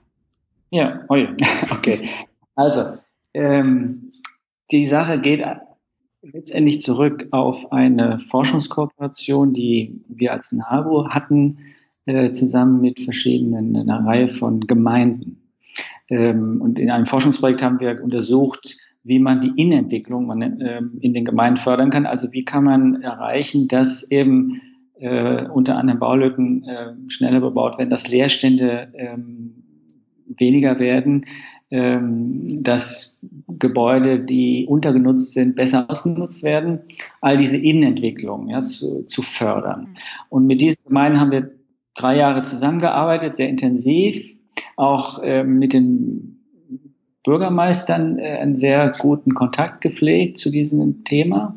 Speaker 2: Ja, okay. Also ähm, die Sache geht letztendlich zurück auf eine Forschungskooperation, die wir als NABU hatten, äh, zusammen mit verschiedenen, einer Reihe von Gemeinden. Ähm, und in einem Forschungsprojekt haben wir untersucht, wie man die Innenentwicklung man, äh, in den Gemeinden fördern kann. Also wie kann man erreichen, dass eben äh, unter anderem Baulücken äh, schneller bebaut werden, dass Leerstände ähm, weniger werden, ähm, dass Gebäude, die untergenutzt sind, besser ausgenutzt werden, all diese Innenentwicklung ja, zu, zu fördern. Mhm. Und mit diesen Gemeinden haben wir drei Jahre zusammengearbeitet, sehr intensiv, auch äh, mit den Bürgermeistern äh, einen sehr guten Kontakt gepflegt zu diesem Thema.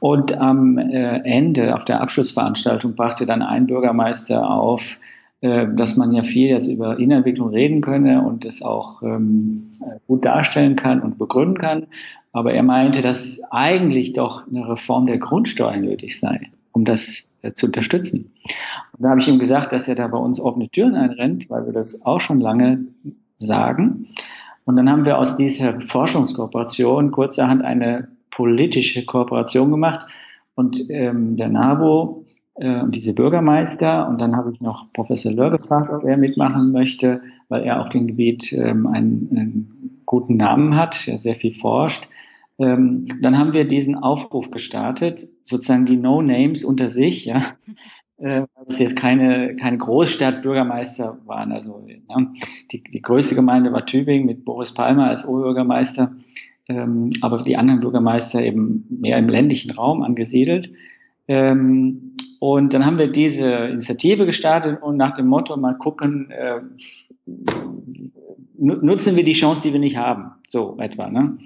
Speaker 2: Und am äh, Ende, auf der Abschlussveranstaltung, brachte dann ein Bürgermeister auf, dass man ja viel jetzt über Innenentwicklung reden könne und es auch ähm, gut darstellen kann und begründen kann. Aber er meinte, dass eigentlich doch eine Reform der Grundsteuer nötig sei, um das äh, zu unterstützen. Und da habe ich ihm gesagt, dass er da bei uns offene Türen einrennt, weil wir das auch schon lange sagen. Und dann haben wir aus dieser Forschungskooperation kurzerhand eine politische Kooperation gemacht. Und ähm, der NABO äh, und diese Bürgermeister. Und dann habe ich noch Professor Lör gefragt, ob er mitmachen möchte, weil er auf dem Gebiet ähm, einen, einen guten Namen hat, der sehr viel forscht. Ähm, dann haben wir diesen Aufruf gestartet, sozusagen die No-Names unter sich, ja, äh, dass jetzt keine, keine Großstadtbürgermeister waren. Also ja, die, die größte Gemeinde war Tübingen mit Boris Palmer als Oberbürgermeister, ähm, aber die anderen Bürgermeister eben mehr im ländlichen Raum angesiedelt. Ähm, und dann haben wir diese Initiative gestartet und nach dem Motto mal gucken, äh, nutzen wir die Chance, die wir nicht haben, so etwa. Ne?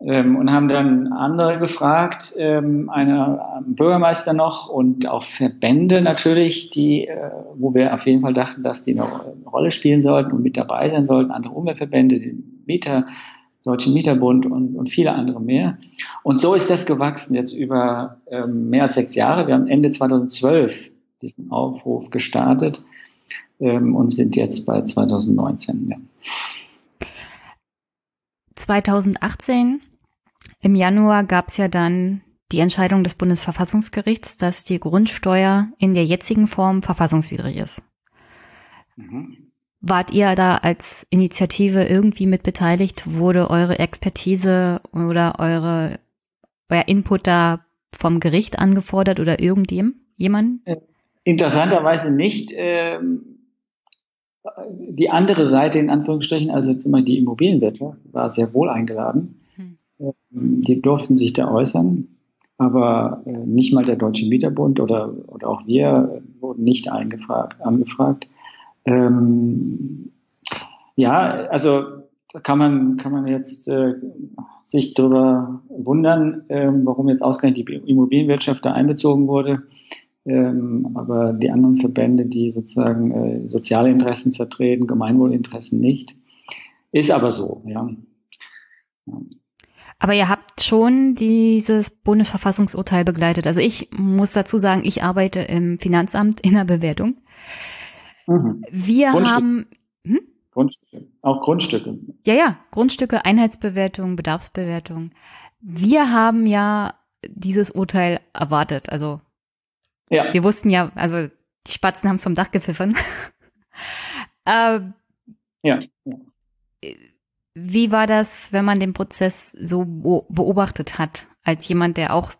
Speaker 2: Ähm, und haben dann andere gefragt, ähm, eine Bürgermeister noch und auch Verbände natürlich, die, äh, wo wir auf jeden Fall dachten, dass die noch eine Rolle spielen sollten und mit dabei sein sollten, andere Umweltverbände, die Mieter, Deutschen Mieterbund und, und viele andere mehr. Und so ist das gewachsen jetzt über ähm, mehr als sechs Jahre. Wir haben Ende 2012 diesen Aufruf gestartet ähm, und sind jetzt bei 2019. Ja.
Speaker 1: 2018 im Januar gab es ja dann die Entscheidung des Bundesverfassungsgerichts, dass die Grundsteuer in der jetzigen Form verfassungswidrig ist. Mhm. Wart ihr da als Initiative irgendwie mit beteiligt? Wurde eure Expertise oder eure, euer Input da vom Gericht angefordert oder irgendjemand? Jemand? Äh,
Speaker 2: interessanterweise nicht. Ähm, die andere Seite in Anführungsstrichen, also zum Beispiel die Immobilienwette, war sehr wohl eingeladen. Hm. Ähm, die durften sich da äußern, aber äh, nicht mal der Deutsche Mieterbund oder, oder auch wir wurden nicht eingefragt, angefragt. Ähm, ja, also kann man, kann man jetzt äh, sich darüber wundern, ähm, warum jetzt ausgerechnet die Immobilienwirtschaft da einbezogen wurde. Ähm, aber die anderen Verbände, die sozusagen äh, soziale Interessen vertreten, Gemeinwohlinteressen nicht. Ist aber so, ja.
Speaker 1: Aber ihr habt schon dieses Bundesverfassungsurteil begleitet. Also ich muss dazu sagen, ich arbeite im Finanzamt in der Bewertung. Mhm. Wir haben
Speaker 2: hm? Grundstücke, auch Grundstücke.
Speaker 1: Ja, ja, Grundstücke, Einheitsbewertung, Bedarfsbewertung. Wir haben ja dieses Urteil erwartet. Also ja. wir wussten ja, also die Spatzen haben es vom Dach gepfiffen. äh, ja. Wie war das, wenn man den Prozess so beobachtet hat, als jemand, der auch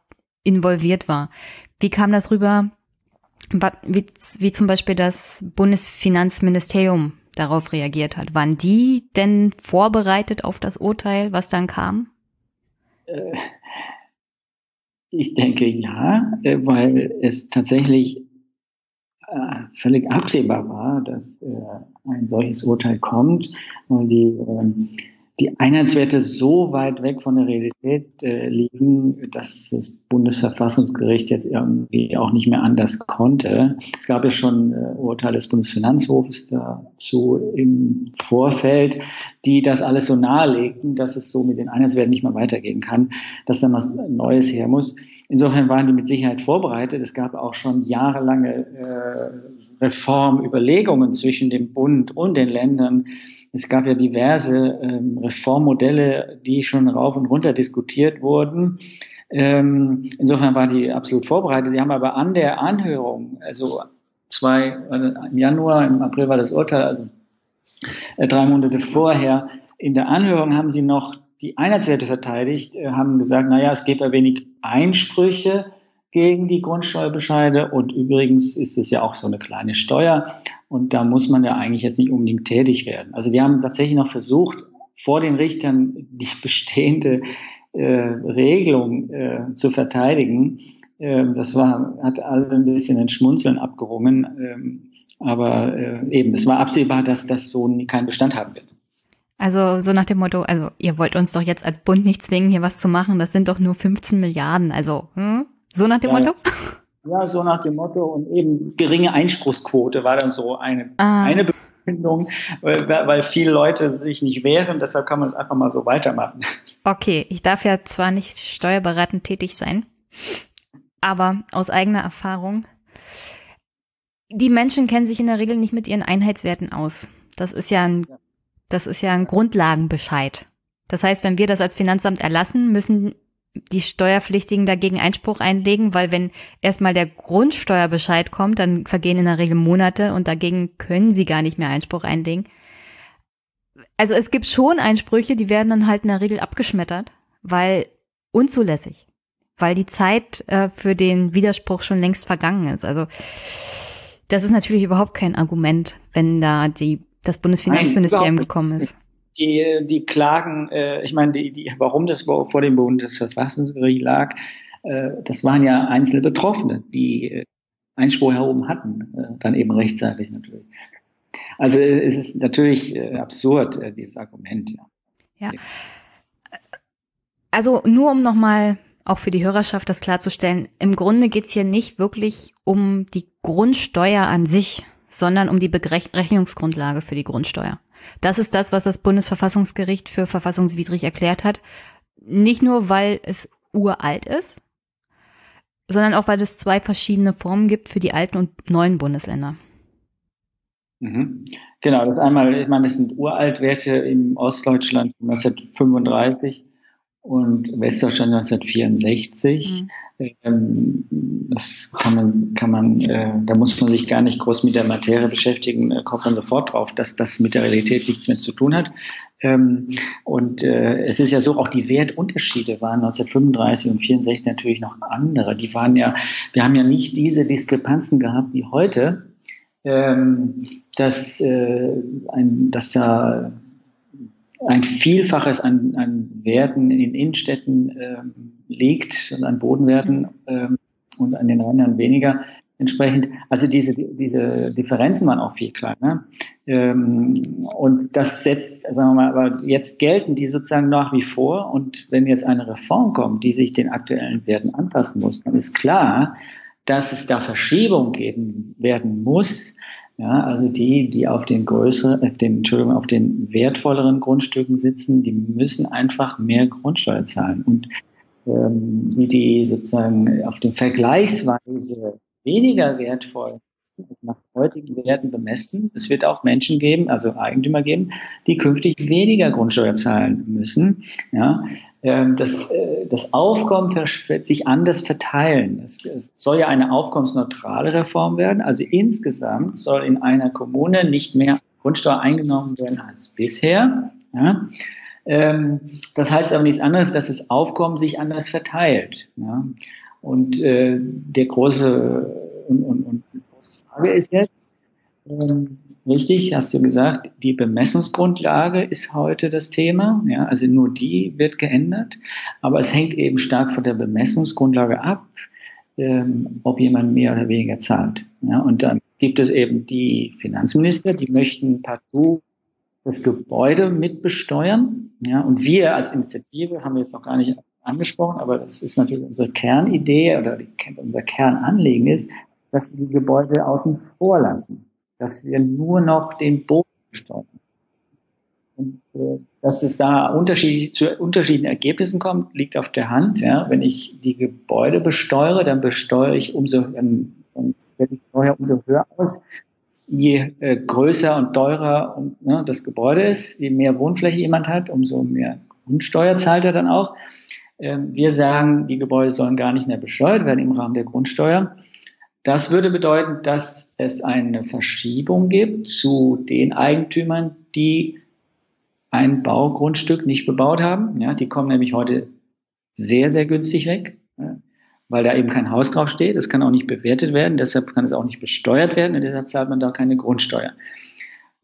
Speaker 1: involviert war? Wie kam das rüber? Wie, wie zum Beispiel das Bundesfinanzministerium darauf reagiert hat. Waren die denn vorbereitet auf das Urteil, was dann kam? Äh,
Speaker 2: ich denke ja, äh, weil es tatsächlich äh, völlig absehbar war, dass ein solches Urteil kommt. Und die ähm, die Einheitswerte so weit weg von der Realität äh, liegen, dass das Bundesverfassungsgericht jetzt irgendwie auch nicht mehr anders konnte. Es gab ja schon äh, Urteile des Bundesfinanzhofs dazu im Vorfeld, die das alles so nahelegten, dass es so mit den Einheitswerten nicht mehr weitergehen kann, dass dann was Neues her muss. Insofern waren die mit Sicherheit vorbereitet. Es gab auch schon jahrelange äh, Reformüberlegungen zwischen dem Bund und den Ländern es gab ja diverse ähm, Reformmodelle, die schon rauf und runter diskutiert wurden. Ähm, insofern war die absolut vorbereitet. Die haben aber an der Anhörung, also zwei, also im Januar, im April war das Urteil, also äh, drei Monate vorher, in der Anhörung haben sie noch die Einheitswerte verteidigt, äh, haben gesagt, naja, es gibt ja wenig Einsprüche gegen die Grundsteuerbescheide und übrigens ist es ja auch so eine kleine Steuer und da muss man ja eigentlich jetzt nicht unbedingt tätig werden. Also die haben tatsächlich noch versucht, vor den Richtern die bestehende äh, Regelung äh, zu verteidigen. Ähm, das war, hat alle ein bisschen ein Schmunzeln abgerungen. Ähm, aber äh, eben, es war absehbar, dass das so keinen Bestand haben wird.
Speaker 1: Also so nach dem Motto, also ihr wollt uns doch jetzt als Bund nicht zwingen, hier was zu machen, das sind doch nur 15 Milliarden. Also hm? So nach dem ja, Motto?
Speaker 2: Ja, so nach dem Motto und eben geringe Einspruchsquote war dann so eine, ah. eine Begründung, weil, weil viele Leute sich nicht wehren, deshalb kann man es einfach mal so weitermachen.
Speaker 1: Okay, ich darf ja zwar nicht steuerberatend tätig sein, aber aus eigener Erfahrung, die Menschen kennen sich in der Regel nicht mit ihren Einheitswerten aus. Das ist ja ein das ist ja ein Grundlagenbescheid. Das heißt, wenn wir das als Finanzamt erlassen, müssen die Steuerpflichtigen dagegen Einspruch einlegen, weil wenn erstmal der Grundsteuerbescheid kommt, dann vergehen in der Regel Monate und dagegen können sie gar nicht mehr Einspruch einlegen. Also es gibt schon Einsprüche, die werden dann halt in der Regel abgeschmettert, weil unzulässig, weil die Zeit äh, für den Widerspruch schon längst vergangen ist. Also das ist natürlich überhaupt kein Argument, wenn da die das Bundesfinanzministerium Nein, gekommen ist.
Speaker 2: Die, die Klagen, äh, ich meine, die, die, warum das vor dem Bundesverfassungsgericht lag, äh, das waren ja einzelne Betroffene, die äh, Einspruch heroben hatten, äh, dann eben rechtzeitig natürlich. Also es ist natürlich äh, absurd, äh, dieses Argument.
Speaker 1: Ja. ja. Also nur um nochmal auch für die Hörerschaft das klarzustellen, im Grunde geht's hier nicht wirklich um die Grundsteuer an sich, sondern um die Berechnungsgrundlage für die Grundsteuer. Das ist das, was das Bundesverfassungsgericht für verfassungswidrig erklärt hat. Nicht nur, weil es uralt ist, sondern auch, weil es zwei verschiedene Formen gibt für die alten und neuen Bundesländer.
Speaker 2: Mhm. Genau, das einmal, ich meine, das sind Uraltwerte im Ostdeutschland 1935 und Westdeutschland 1964. Mhm. Ähm, das kann man, kann man, äh, da muss man sich gar nicht groß mit der Materie beschäftigen, äh, kommt man sofort drauf, dass das mit der Realität nichts mehr zu tun hat. Ähm, und äh, es ist ja so, auch die Wertunterschiede waren 1935 und 64 natürlich noch andere. Die waren ja, wir haben ja nicht diese Diskrepanzen gehabt wie heute, ähm, dass, äh, ein, dass da ein Vielfaches an, an Werten in Innenstädten ähm, liegt und an Bodenwerten ähm, und an den Rändern weniger entsprechend. Also diese, diese Differenzen waren auch viel kleiner. Ähm, und das setzt, sagen wir mal, aber jetzt gelten die sozusagen nach wie vor. Und wenn jetzt eine Reform kommt, die sich den aktuellen Werten anpassen muss, dann ist klar, dass es da Verschiebungen geben werden muss, ja, also die, die auf den größeren, auf den, Entschuldigung, auf den wertvolleren Grundstücken sitzen, die müssen einfach mehr Grundsteuer zahlen. Und ähm, die, die sozusagen auf den vergleichsweise weniger wertvoll nach heutigen Werten bemessen. Es wird auch Menschen geben, also Eigentümer geben, die künftig weniger Grundsteuer zahlen müssen. Ja, das, äh, das Aufkommen wird sich anders verteilen. Es, es soll ja eine aufkommensneutrale Reform werden. Also insgesamt soll in einer Kommune nicht mehr Grundsteuer eingenommen werden als bisher. Ja. Ähm, das heißt aber nichts anderes, dass das Aufkommen sich anders verteilt. Ja. Und äh, der große und, und, und große Frage ist jetzt, ähm, Richtig, hast du gesagt, die Bemessungsgrundlage ist heute das Thema. Ja, also nur die wird geändert. Aber es hängt eben stark von der Bemessungsgrundlage ab, ähm, ob jemand mehr oder weniger zahlt. Ja, und dann gibt es eben die Finanzminister, die möchten partout das Gebäude mitbesteuern. Ja, und wir als Initiative haben jetzt noch gar nicht angesprochen, aber das ist natürlich unsere Kernidee oder unser Kernanliegen ist, dass wir die Gebäude außen vor lassen dass wir nur noch den Boden besteuern. Und äh, dass es da unterschiedlich, zu unterschiedlichen Ergebnissen kommt, liegt auf der Hand. Ja. Wenn ich die Gebäude besteuere, dann besteuere ich umso, dann, dann werde ich vorher umso höher aus. Je äh, größer und teurer und, ne, das Gebäude ist, je mehr Wohnfläche jemand hat, umso mehr Grundsteuer zahlt er dann auch. Ähm, wir sagen, die Gebäude sollen gar nicht mehr besteuert werden im Rahmen der Grundsteuer. Das würde bedeuten, dass es eine Verschiebung gibt zu den Eigentümern, die ein Baugrundstück nicht bebaut haben. Ja, die kommen nämlich heute sehr, sehr günstig weg, weil da eben kein Haus drauf steht. Es kann auch nicht bewertet werden, deshalb kann es auch nicht besteuert werden und deshalb zahlt man da keine Grundsteuer.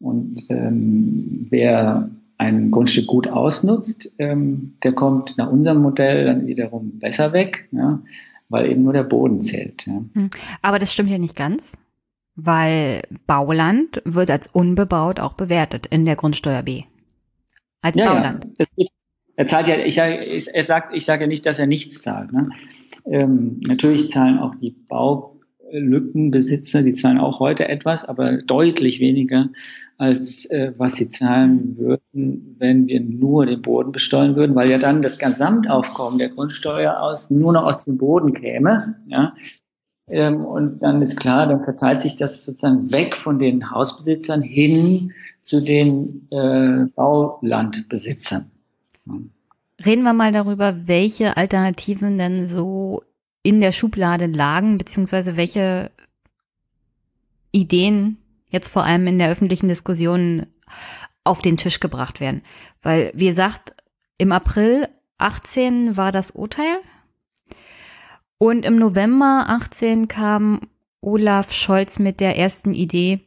Speaker 2: Und ähm, wer ein Grundstück gut ausnutzt, ähm, der kommt nach unserem Modell dann wiederum besser weg, ja, weil eben nur der Boden zählt. Ja. Hm.
Speaker 1: Aber das stimmt ja nicht ganz, weil Bauland wird als unbebaut auch bewertet in der Grundsteuer B. Als ja, Bauland. Ja.
Speaker 2: Gibt, er zahlt ja, ich, er sagt, ich sage ja nicht, dass er nichts zahlt. Ne? Ähm, natürlich zahlen auch die Baulückenbesitzer, die zahlen auch heute etwas, aber deutlich weniger als äh, was sie zahlen würden, wenn wir nur den Boden besteuern würden, weil ja dann das Gesamtaufkommen der Grundsteuer aus nur noch aus dem Boden käme. Ja? Ähm, und dann ist klar, dann verteilt sich das sozusagen weg von den Hausbesitzern hin zu den äh, Baulandbesitzern.
Speaker 1: Reden wir mal darüber, welche Alternativen denn so in der Schublade lagen, beziehungsweise welche Ideen jetzt vor allem in der öffentlichen Diskussion auf den Tisch gebracht werden. Weil, wie gesagt, im April 18 war das Urteil und im November 18 kam Olaf Scholz mit der ersten Idee,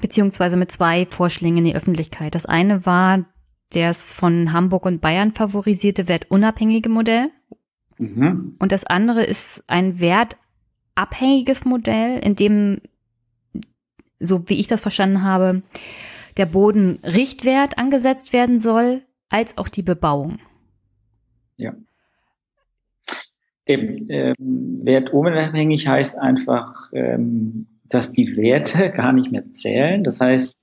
Speaker 1: beziehungsweise mit zwei Vorschlägen in die Öffentlichkeit. Das eine war das von Hamburg und Bayern favorisierte wertunabhängige Modell. Mhm. Und das andere ist ein wertabhängiges Modell, in dem so wie ich das verstanden habe, der Bodenrichtwert angesetzt werden soll, als auch die Bebauung.
Speaker 2: Ja. Eben, ähm, wertunabhängig heißt einfach, ähm, dass die Werte gar nicht mehr zählen. Das heißt,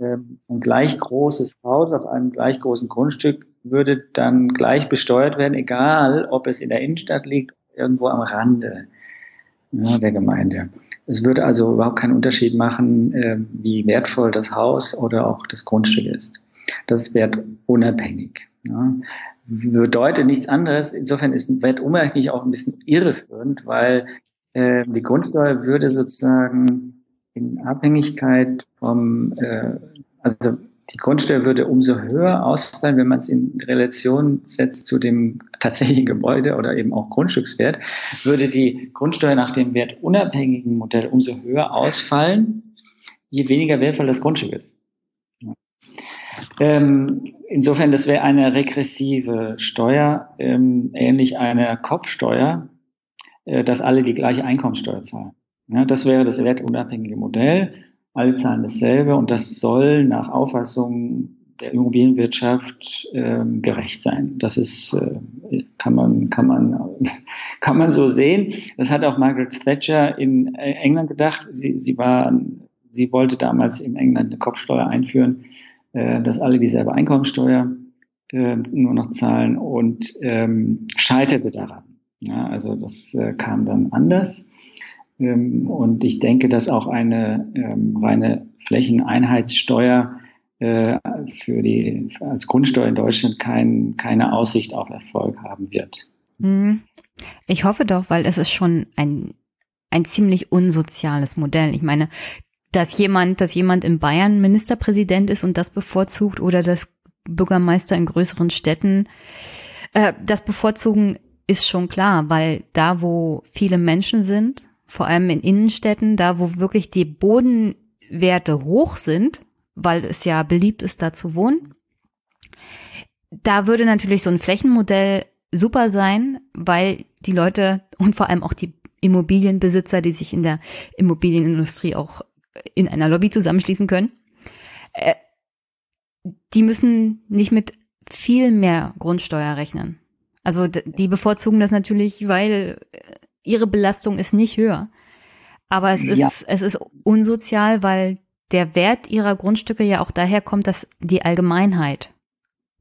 Speaker 2: ähm, ein gleich großes Haus auf einem gleich großen Grundstück würde dann gleich besteuert werden, egal ob es in der Innenstadt liegt, irgendwo am Rande ja, der Gemeinde. Es würde also überhaupt keinen Unterschied machen, äh, wie wertvoll das Haus oder auch das Grundstück ist. Das ist wertunabhängig. Ja. Bedeutet nichts anderes. Insofern ist wertunabhängig auch ein bisschen irreführend, weil äh, die Grundsteuer würde sozusagen in Abhängigkeit vom, äh, also die Grundsteuer würde umso höher ausfallen, wenn man es in Relation setzt zu dem tatsächlichen Gebäude oder eben auch Grundstückswert, würde die Grundsteuer nach dem wertunabhängigen Modell umso höher ausfallen, je weniger wertvoll das Grundstück ist. Ähm, insofern, das wäre eine regressive Steuer, ähm, ähnlich einer Kopfsteuer, äh, dass alle die gleiche Einkommenssteuer zahlen. Ja, das wäre das wertunabhängige Modell alle zahlen dasselbe und das soll nach Auffassung der Immobilienwirtschaft ähm, gerecht sein. Das ist äh, kann man kann man kann man so sehen. Das hat auch Margaret Thatcher in äh, England gedacht. Sie, sie war sie wollte damals in England eine Kopfsteuer einführen, äh, dass alle dieselbe Einkommensteuer äh, nur noch zahlen und ähm, scheiterte daran. Ja, also das äh, kam dann anders. Ähm, und ich denke, dass auch eine ähm, reine Flächeneinheitssteuer äh, für die als Grundsteuer in Deutschland kein, keine Aussicht auf Erfolg haben wird.
Speaker 1: Mhm. Ich hoffe doch, weil es ist schon ein, ein ziemlich unsoziales Modell. Ich meine, dass jemand, dass jemand in Bayern Ministerpräsident ist und das bevorzugt oder dass Bürgermeister in größeren Städten äh, das bevorzugen, ist schon klar, weil da, wo viele Menschen sind, vor allem in Innenstädten, da wo wirklich die Bodenwerte hoch sind, weil es ja beliebt ist, da zu wohnen. Da würde natürlich so ein Flächenmodell super sein, weil die Leute und vor allem auch die Immobilienbesitzer, die sich in der Immobilienindustrie auch in einer Lobby zusammenschließen können, äh, die müssen nicht mit viel mehr Grundsteuer rechnen. Also die bevorzugen das natürlich, weil ihre Belastung ist nicht höher. Aber es ja. ist, es ist unsozial, weil der Wert ihrer Grundstücke ja auch daher kommt, dass die Allgemeinheit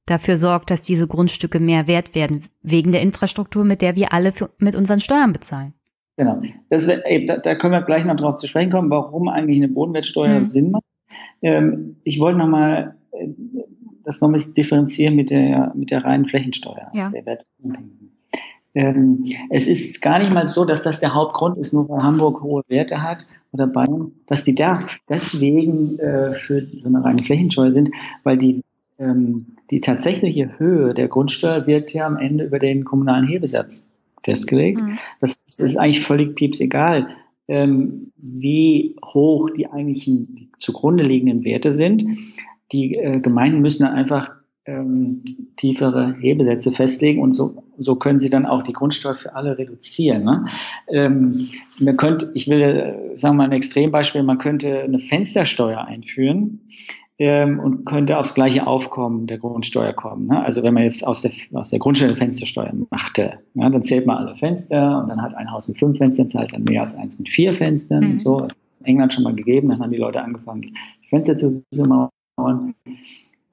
Speaker 1: dafür sorgt, dass diese Grundstücke mehr wert werden, wegen der Infrastruktur, mit der wir alle für, mit unseren Steuern bezahlen.
Speaker 2: Genau. Das, da, können wir gleich noch drauf zu sprechen kommen, warum eigentlich eine Bodenwertsteuer mhm. Sinn macht. Ähm, ich wollte nochmal äh, das nochmal differenzieren mit der, mit der reinen Flächensteuer. Ja. Der Wert ähm, es ist gar nicht mal so, dass das der Hauptgrund ist, nur weil Hamburg hohe Werte hat oder Bayern, dass die da deswegen äh, für so eine reine Flächensteuer sind, weil die ähm, die tatsächliche Höhe der Grundsteuer wird ja am Ende über den kommunalen Hebesatz festgelegt. Mhm. Das, das, ist eigentlich völlig pieps egal, ähm, wie hoch die eigentlichen die zugrunde liegenden Werte sind. Die äh, Gemeinden müssen dann einfach ähm, tiefere Hebesätze festlegen und so, so können sie dann auch die Grundsteuer für alle reduzieren. Ne? Ähm, man könnte, ich will äh, sagen mal ein Extrembeispiel, man könnte eine Fenstersteuer einführen ähm, und könnte aufs gleiche Aufkommen der Grundsteuer kommen. Ne? Also wenn man jetzt aus der, aus der Grundsteuer eine Fenstersteuer machte, ja, dann zählt man alle Fenster und dann hat ein Haus mit fünf Fenstern zahlt dann mehr als eins mit vier Fenstern mhm. und so. Das ist in England schon mal gegeben, dann haben die Leute angefangen, die Fenster zu mauern.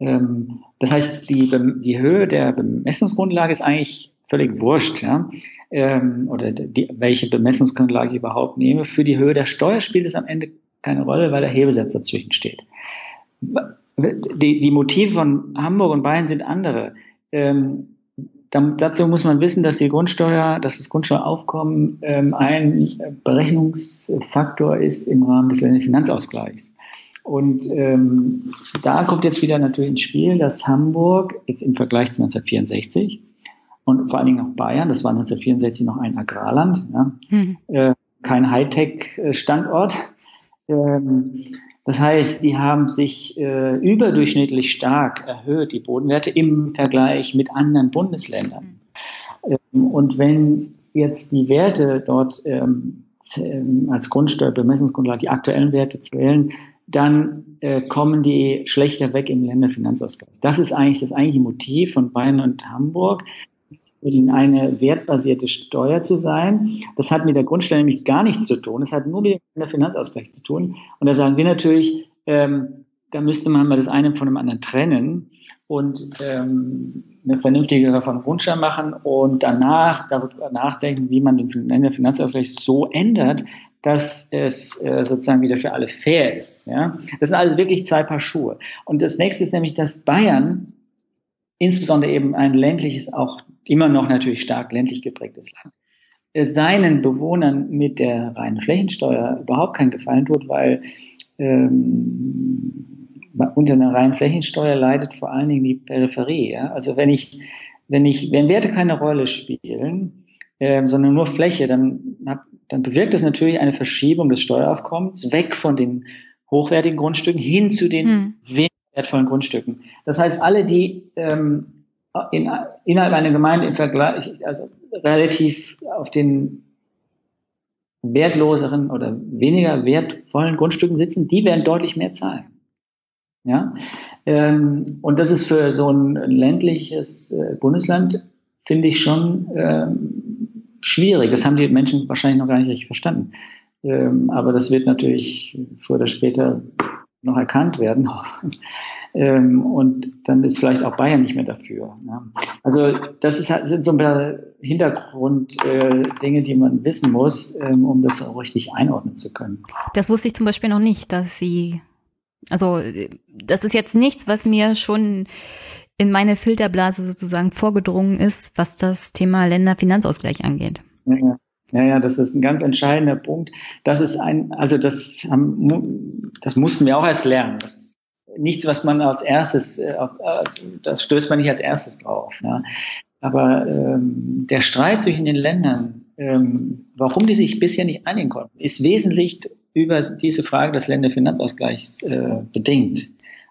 Speaker 2: Ähm, das heißt, die, die Höhe der Bemessungsgrundlage ist eigentlich völlig wurscht, ja? Ähm, oder die, welche Bemessungsgrundlage ich überhaupt nehme. Für die Höhe der Steuer spielt es am Ende keine Rolle, weil der Hebesatz dazwischen steht. Die, die Motive von Hamburg und Bayern sind andere. Ähm, dazu muss man wissen, dass die Grundsteuer, dass das Grundsteueraufkommen ähm, ein Berechnungsfaktor ist im Rahmen des Finanzausgleichs. Und ähm, da kommt jetzt wieder natürlich ins Spiel, dass Hamburg jetzt im Vergleich zu 1964 und vor allen Dingen auch Bayern, das war 1964 noch ein Agrarland, ja, mhm. äh, kein Hightech-Standort. Ähm, das heißt, die haben sich äh, überdurchschnittlich stark erhöht, die Bodenwerte im Vergleich mit anderen Bundesländern. Mhm. Ähm, und wenn jetzt die Werte dort ähm, ähm als Grundsteuer, Bemessungsgrundlage die aktuellen Werte zählen, dann äh, kommen die schlechter weg im Länderfinanzausgleich. Das ist eigentlich das eigentliche Motiv von Bayern und Hamburg, eine wertbasierte Steuer zu sein. Das hat mit der Grundsteuer nämlich gar nichts zu tun. Das hat nur mit dem Länderfinanzausgleich zu tun. Und da sagen wir natürlich, ähm, da müsste man mal das eine von dem anderen trennen und ähm, eine vernünftige Reformgrundsteuer machen und danach darüber nachdenken, wie man den Länderfinanzausgleich so ändert, dass es äh, sozusagen wieder für alle fair ist. Ja? Das sind also wirklich zwei Paar Schuhe. Und das nächste ist nämlich, dass Bayern, insbesondere eben ein ländliches, auch immer noch natürlich stark ländlich geprägtes Land, äh, seinen Bewohnern mit der reinen Flächensteuer überhaupt keinen Gefallen tut, weil ähm, unter einer reinen Flächensteuer leidet vor allen Dingen die Peripherie. Ja? Also wenn ich, wenn ich, wenn Werte keine Rolle spielen, äh, sondern nur Fläche, dann hab, dann bewirkt das natürlich eine Verschiebung des Steueraufkommens weg von den hochwertigen Grundstücken hin zu den hm. weniger wertvollen Grundstücken. Das heißt, alle, die ähm, in, innerhalb einer Gemeinde im Vergleich, also relativ auf den wertloseren oder weniger wertvollen Grundstücken sitzen, die werden deutlich mehr zahlen. Ja, ähm, und das ist für so ein ländliches äh, Bundesland, finde ich schon ähm, schwierig. Das haben die Menschen wahrscheinlich noch gar nicht richtig verstanden. Ähm, aber das wird natürlich früher oder später noch erkannt werden. ähm, und dann ist vielleicht auch Bayern nicht mehr dafür. Ja. Also das ist, sind so ein paar Hintergrunddinge, äh, die man wissen muss, ähm, um das auch richtig einordnen zu können.
Speaker 1: Das wusste ich zum Beispiel noch nicht, dass Sie, also das ist jetzt nichts, was mir schon in meine Filterblase sozusagen vorgedrungen ist, was das Thema Länderfinanzausgleich angeht.
Speaker 2: Ja, ja, das ist ein ganz entscheidender Punkt. Das ist ein, also das das mussten wir auch erst lernen. Das nichts, was man als erstes, äh, das stößt man nicht als erstes drauf. Ja. Aber ähm, der Streit zwischen den Ländern, ähm, warum die sich bisher nicht einigen konnten, ist wesentlich über diese Frage des Länderfinanzausgleichs äh, bedingt.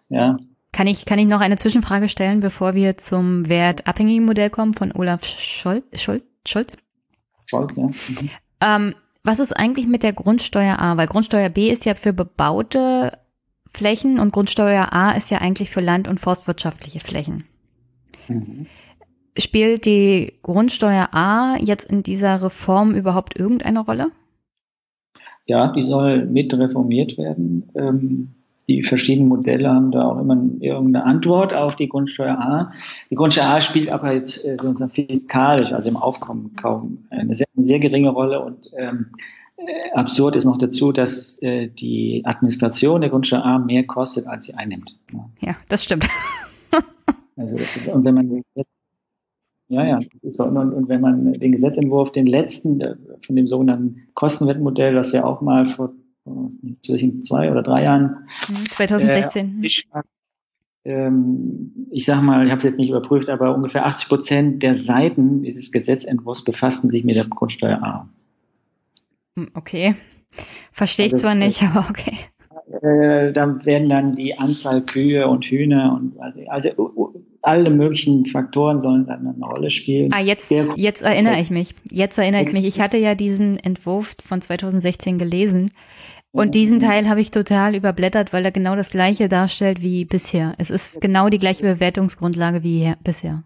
Speaker 2: Ja.
Speaker 1: Kann ich, kann ich noch eine Zwischenfrage stellen, bevor wir zum wertabhängigen Modell kommen von Olaf Scholz? Scholz? Scholz? Scholz, ja. Mhm. Ähm, was ist eigentlich mit der Grundsteuer A? Weil Grundsteuer B ist ja für bebaute Flächen und Grundsteuer A ist ja eigentlich für land- und forstwirtschaftliche Flächen. Mhm. Spielt die Grundsteuer A jetzt in dieser Reform überhaupt irgendeine Rolle?
Speaker 2: Ja, die soll mit reformiert werden. Ähm, die verschiedenen Modelle haben da auch immer irgendeine Antwort auf die Grundsteuer A. Die Grundsteuer A spielt aber jetzt äh, fiskalisch, also im Aufkommen kaum eine sehr, eine sehr geringe Rolle und ähm, äh, absurd ist noch dazu, dass äh, die Administration der Grundsteuer A mehr kostet, als sie einnimmt.
Speaker 1: Ja, ja das stimmt.
Speaker 2: also, und wenn man ja, ja, so. und, und, wenn man den Gesetzentwurf, den letzten äh, von dem sogenannten Kostenwettmodell, was ja auch mal vor vielleicht in zwei oder drei Jahren.
Speaker 1: 2016. Mhm, äh,
Speaker 2: ähm, ich sage mal, ich habe es jetzt nicht überprüft, aber ungefähr 80 Prozent der Seiten dieses Gesetzentwurfs befassten sich mit der Grundsteuer A.
Speaker 1: Hm, okay. Verstehe ich also zwar nicht, aber okay.
Speaker 2: Äh, da werden dann die Anzahl Kühe und Hühner und also alle möglichen Faktoren sollen dann eine Rolle spielen.
Speaker 1: Ah, jetzt, jetzt erinnere ich mich. Jetzt erinnere ich mich. Ich hatte ja diesen Entwurf von 2016 gelesen. Und diesen Teil habe ich total überblättert, weil er genau das gleiche darstellt wie bisher. Es ist genau die gleiche Bewertungsgrundlage wie hier, bisher.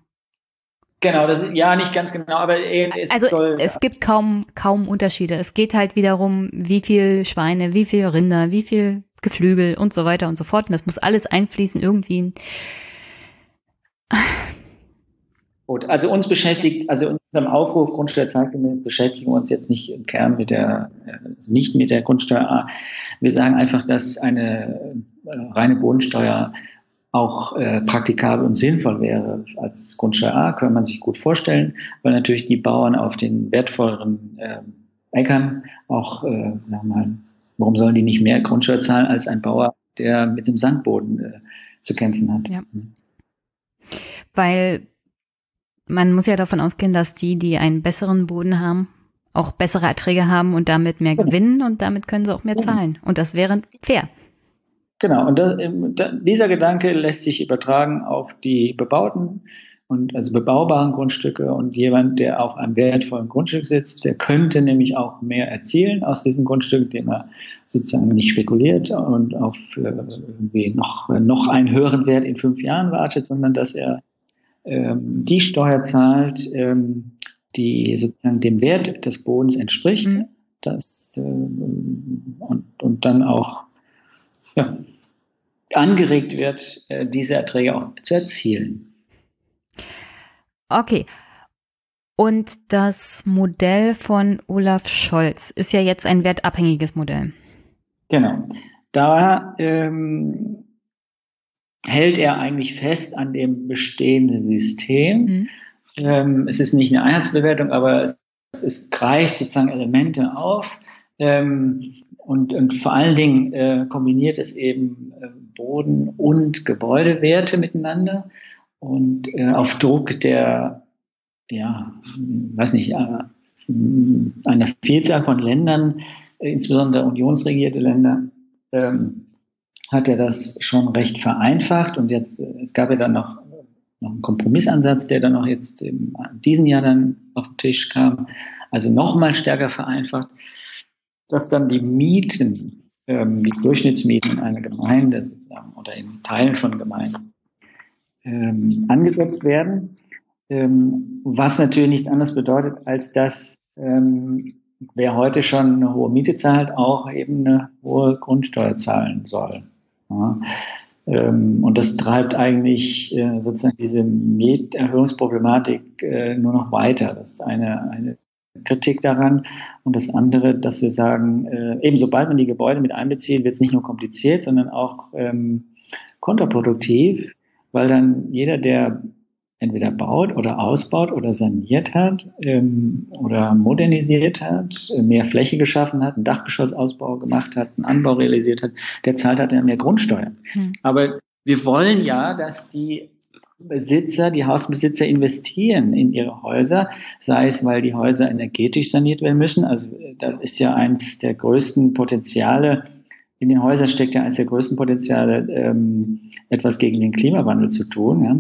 Speaker 2: Genau, das ist, ja nicht ganz genau, aber
Speaker 1: es also soll, es gibt kaum kaum Unterschiede. Es geht halt wiederum, wie viel Schweine, wie viel Rinder, wie viel Geflügel und so weiter und so fort. Und das muss alles einfließen irgendwie.
Speaker 2: Gut, also uns beschäftigt, also in unserem Aufruf Grundsteuer zeitgemäß beschäftigen wir uns jetzt nicht im Kern mit der, also nicht mit der Grundsteuer. Wir sagen einfach, dass eine äh, reine Bodensteuer auch äh, praktikabel und sinnvoll wäre als Grundsteuer A, kann man sich gut vorstellen, weil natürlich die Bauern auf den wertvolleren äh, Äckern auch, äh, sagen mal, warum sollen die nicht mehr Grundsteuer zahlen als ein Bauer, der mit dem Sandboden äh, zu kämpfen hat? Ja. Hm.
Speaker 1: Weil man muss ja davon ausgehen, dass die, die einen besseren Boden haben, auch bessere Erträge haben und damit mehr gewinnen und damit können sie auch mehr zahlen. Und das wäre fair.
Speaker 2: Genau, und das, dieser Gedanke lässt sich übertragen auf die bebauten und also bebaubaren Grundstücke und jemand, der auf einem wertvollen Grundstück sitzt, der könnte nämlich auch mehr erzielen aus diesem Grundstück, indem er sozusagen nicht spekuliert und auf irgendwie noch, noch einen höheren Wert in fünf Jahren wartet, sondern dass er ähm, die Steuer zahlt, ähm, die sozusagen dem Wert des Bodens entspricht, mhm. das, äh, und, und dann auch ja, angeregt wird, äh, diese Erträge auch zu erzielen.
Speaker 1: Okay. Und das Modell von Olaf Scholz ist ja jetzt ein wertabhängiges Modell.
Speaker 2: Genau. Da ähm, hält er eigentlich fest an dem bestehenden System. Mhm. Ähm, es ist nicht eine Einheitsbewertung, aber es, es greift sozusagen Elemente auf ähm, und, und vor allen Dingen äh, kombiniert es eben äh, Boden- und Gebäudewerte miteinander und äh, auf Druck der, ja, weiß nicht, äh, einer Vielzahl von Ländern, äh, insbesondere unionsregierte Länder, ähm, hat er das schon recht vereinfacht. Und jetzt, es gab ja dann noch, noch einen Kompromissansatz, der dann auch jetzt in diesem Jahr dann auf den Tisch kam, also nochmal stärker vereinfacht, dass dann die Mieten, ähm, die Durchschnittsmieten in einer Gemeinde sozusagen oder in Teilen von Gemeinden ähm, angesetzt werden, ähm, was natürlich nichts anderes bedeutet, als dass ähm, wer heute schon eine hohe Miete zahlt, auch eben eine hohe Grundsteuer zahlen soll. Ja. Ähm, und das treibt eigentlich äh, sozusagen diese Mieterhöhungsproblematik äh, nur noch weiter. Das ist eine, eine Kritik daran. Und das andere, dass wir sagen, äh, eben sobald man die Gebäude mit einbezieht, wird es nicht nur kompliziert, sondern auch ähm, kontraproduktiv, weil dann jeder, der entweder baut oder ausbaut oder saniert hat ähm, oder modernisiert hat, mehr Fläche geschaffen hat, einen Dachgeschossausbau gemacht hat, einen Anbau realisiert hat, der zahlt halt mehr Grundsteuer. Hm. Aber wir wollen ja, dass die Besitzer, die Hausbesitzer investieren in ihre Häuser, sei es, weil die Häuser energetisch saniert werden müssen. Also da ist ja eins der größten Potenziale, in den Häusern steckt ja eines der größten Potenziale, ähm, etwas gegen den Klimawandel zu tun. Ja.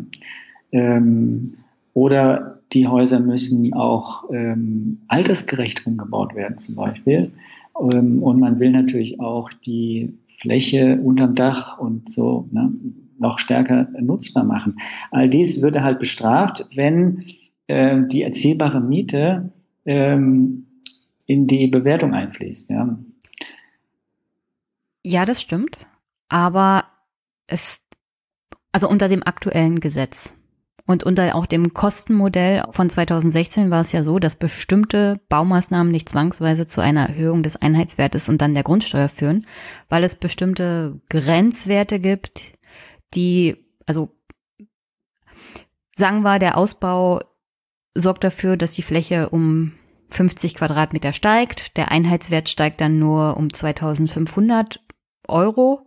Speaker 2: Ähm, oder die Häuser müssen auch ähm, altersgerecht umgebaut werden zum Beispiel. Ähm, und man will natürlich auch die Fläche unterm Dach und so ne, noch stärker nutzbar machen. All dies würde halt bestraft, wenn äh, die erzielbare Miete ähm, in die Bewertung einfließt. Ja.
Speaker 1: ja, das stimmt. Aber es, also unter dem aktuellen Gesetz und unter auch dem Kostenmodell von 2016 war es ja so, dass bestimmte Baumaßnahmen nicht zwangsweise zu einer Erhöhung des Einheitswertes und dann der Grundsteuer führen, weil es bestimmte Grenzwerte gibt, die, also sagen wir, der Ausbau sorgt dafür, dass die Fläche um 50 Quadratmeter steigt. Der Einheitswert steigt dann nur um 2500 Euro.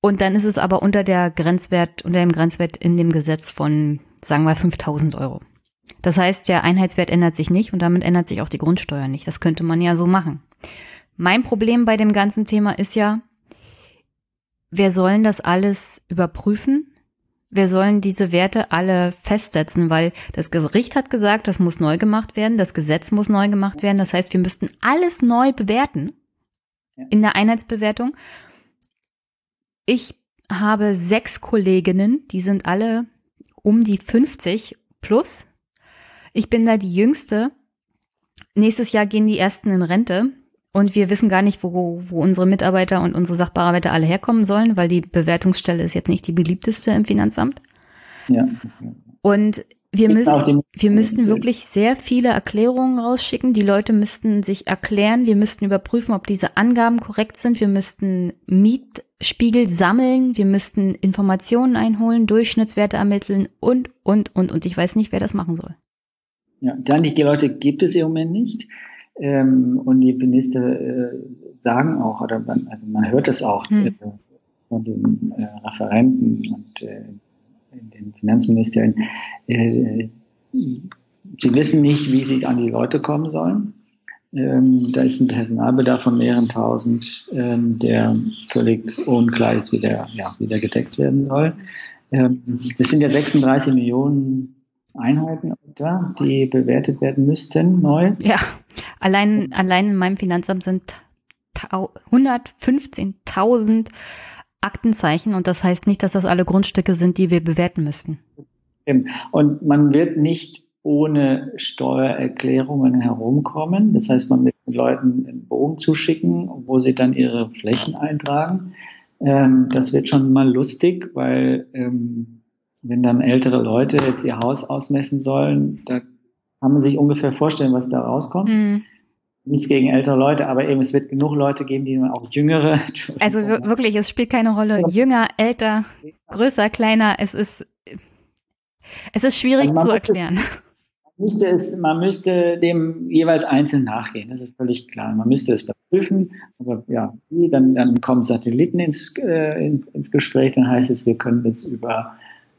Speaker 1: Und dann ist es aber unter der Grenzwert, unter dem Grenzwert in dem Gesetz von, sagen wir, 5000 Euro. Das heißt, der Einheitswert ändert sich nicht und damit ändert sich auch die Grundsteuer nicht. Das könnte man ja so machen. Mein Problem bei dem ganzen Thema ist ja, wer sollen das alles überprüfen? Wir sollen diese Werte alle festsetzen, weil das Gericht hat gesagt, das muss neu gemacht werden, das Gesetz muss neu gemacht werden. Das heißt, wir müssten alles neu bewerten in der Einheitsbewertung. Ich habe sechs Kolleginnen, die sind alle um die 50 plus. Ich bin da die jüngste. Nächstes Jahr gehen die ersten in Rente. Und wir wissen gar nicht, wo, wo unsere Mitarbeiter und unsere Sachbearbeiter alle herkommen sollen, weil die Bewertungsstelle ist jetzt nicht die beliebteste im Finanzamt. Ja. Und wir müssen, wir müssten wirklich sehr viele Erklärungen rausschicken. Die Leute müssten sich erklären. Wir müssten überprüfen, ob diese Angaben korrekt sind. Wir müssten Mietspiegel sammeln. Wir müssten Informationen einholen, Durchschnittswerte ermitteln und, und, und. Und ich weiß nicht, wer das machen soll.
Speaker 2: Ja, dann die Leute gibt es im Moment nicht. Ähm, und die Minister äh, sagen auch, oder man, also man hört es auch hm. äh, von den äh, Referenten und äh, in den Finanzministerien, äh, sie wissen nicht, wie sie an die Leute kommen sollen. Ähm, da ist ein Personalbedarf von mehreren tausend, ähm, der völlig unklar ist, wie der, ja, wie der gedeckt werden soll. Ähm, das sind ja 36 Millionen Einheiten da, die bewertet werden müssten neu.
Speaker 1: Ja, allein, allein in meinem Finanzamt sind 115.000 Aktenzeichen und das heißt nicht, dass das alle Grundstücke sind, die wir bewerten müssten.
Speaker 2: Und man wird nicht ohne Steuererklärungen herumkommen. Das heißt, man wird den Leuten einen Bogen zuschicken, wo sie dann ihre Flächen eintragen. Ähm, das wird schon mal lustig, weil ähm, wenn dann ältere Leute jetzt ihr Haus ausmessen sollen, da kann man sich ungefähr vorstellen, was da rauskommt. Mhm. Nichts gegen ältere Leute, aber eben es wird genug Leute geben, die auch jüngere.
Speaker 1: Also wirklich, es spielt keine Rolle. Jünger, älter, größer, kleiner, es ist, es ist schwierig also zu erklären.
Speaker 2: Man müsste, es, man müsste dem jeweils einzeln nachgehen, das ist völlig klar. Man müsste es überprüfen, aber ja, dann, dann kommen Satelliten ins, äh, ins, ins Gespräch, dann heißt es, wir können jetzt über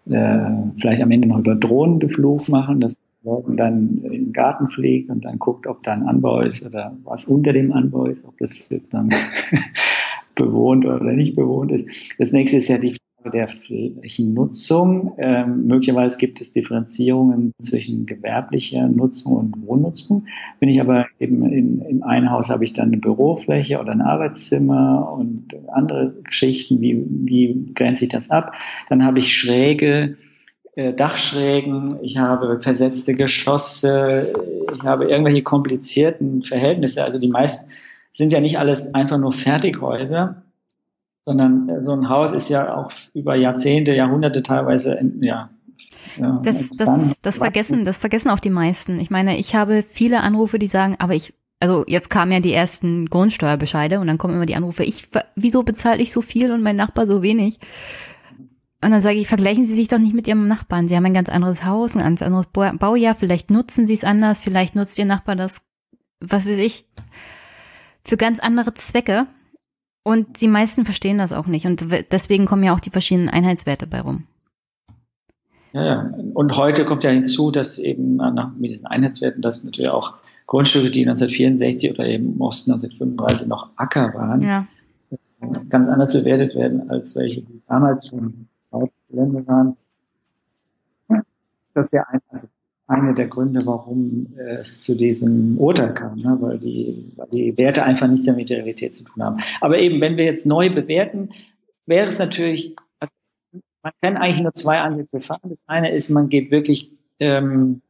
Speaker 2: äh, vielleicht am Ende noch über Drohnenbeflug machen, dass Leuten dann den Garten fliegt und dann guckt, ob da ein Anbau ist oder was unter dem Anbau ist, ob das jetzt dann bewohnt oder nicht bewohnt ist. Das nächste ist ja die der Flächennutzung. Ähm, möglicherweise gibt es Differenzierungen zwischen gewerblicher Nutzung und Wohnnutzung. Wenn ich aber eben in, in einem Haus habe ich dann eine Bürofläche oder ein Arbeitszimmer und andere Geschichten, wie, wie grenze ich das ab? Dann habe ich schräge Dachschrägen, ich habe versetzte Geschosse, ich habe irgendwelche komplizierten Verhältnisse. Also die meisten sind ja nicht alles einfach nur Fertighäuser, sondern äh, so ein Haus ist ja auch über Jahrzehnte, Jahrhunderte teilweise, ja.
Speaker 1: ja das, das, das vergessen, das vergessen auch die meisten. Ich meine, ich habe viele Anrufe, die sagen, aber ich, also jetzt kamen ja die ersten Grundsteuerbescheide und dann kommen immer die Anrufe, ich, wieso bezahle ich so viel und mein Nachbar so wenig? Und dann sage ich, vergleichen Sie sich doch nicht mit Ihrem Nachbarn. Sie haben ein ganz anderes Haus, ein ganz anderes Baujahr. Vielleicht nutzen Sie es anders. Vielleicht nutzt Ihr Nachbar das, was weiß ich, für ganz andere Zwecke. Und die meisten verstehen das auch nicht. Und deswegen kommen ja auch die verschiedenen Einheitswerte bei rum.
Speaker 2: Ja, ja. Und heute kommt ja hinzu, dass eben nach, mit diesen Einheitswerten, dass natürlich auch Grundstücke, die 1964 oder eben im Osten 1935 noch Acker waren, ja. ganz anders bewertet werden als welche, die damals schon Gelände waren. Das ist ja ein, also einer der Gründe, warum es zu diesem Urteil kam, ne? weil, die, weil die Werte einfach nichts mit der Realität zu tun haben. Aber eben, wenn wir jetzt neu bewerten, wäre es natürlich, also man kann eigentlich nur zwei Ansätze fahren. Das eine ist, man geht wirklich ähm,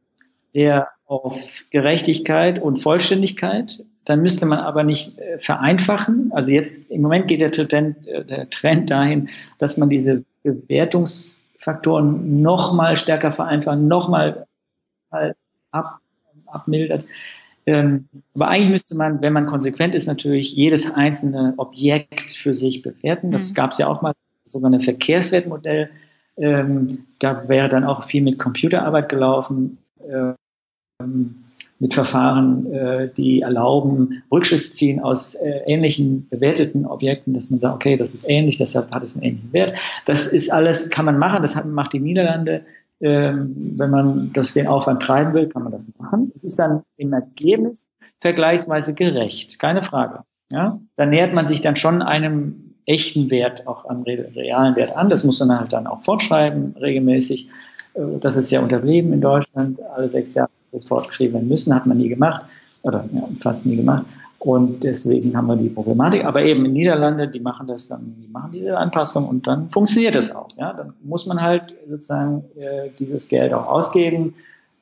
Speaker 2: sehr auf Gerechtigkeit und Vollständigkeit. Dann müsste man aber nicht äh, vereinfachen. Also jetzt im Moment geht der Trend, äh, der Trend dahin, dass man diese Bewertungsfaktoren noch mal stärker vereinfachen, noch mal halt ab, abmildert. Ähm, aber eigentlich müsste man, wenn man konsequent ist, natürlich jedes einzelne Objekt für sich bewerten. Das mhm. gab es ja auch mal, sogar ein Verkehrswertmodell. Ähm, da wäre dann auch viel mit Computerarbeit gelaufen. Ähm, mit Verfahren, äh, die erlauben, Rückschluss ziehen aus äh, ähnlichen bewerteten Objekten, dass man sagt, okay, das ist ähnlich, deshalb hat es einen ähnlichen Wert. Das ist alles, kann man machen, das hat, macht die Niederlande. Ähm, wenn man das den Aufwand treiben will, kann man das machen. Es ist dann im Ergebnis vergleichsweise gerecht, keine Frage. Ja, dann nähert man sich dann schon einem echten Wert, auch am realen Wert an. Das muss man halt dann auch fortschreiben, regelmäßig. Äh, das ist ja unterblieben in Deutschland. Alle sechs Jahre das fortgeschrieben werden müssen, hat man nie gemacht oder ja, fast nie gemacht. Und deswegen haben wir die Problematik. Aber eben in Niederlande, die machen das dann, die machen diese Anpassung und dann funktioniert das auch. Ja, dann muss man halt sozusagen äh, dieses Geld auch ausgeben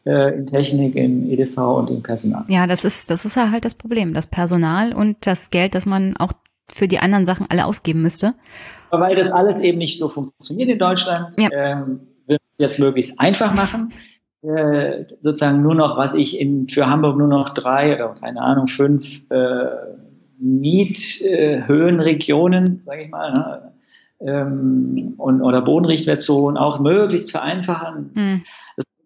Speaker 2: äh, in Technik, in EDV und in Personal.
Speaker 1: Ja, das ist, das ist ja halt das Problem. Das Personal und das Geld, das man auch für die anderen Sachen alle ausgeben müsste.
Speaker 2: Aber weil das alles eben nicht so funktioniert in Deutschland, ja. ähm, wird es jetzt möglichst einfach machen. Äh, sozusagen nur noch, was ich in, für Hamburg nur noch drei oder keine Ahnung, fünf äh, Miethöhenregionen, äh, sage ich mal, ne, ähm, und, oder Bodenrichtwertzonen auch möglichst vereinfachen. Hm.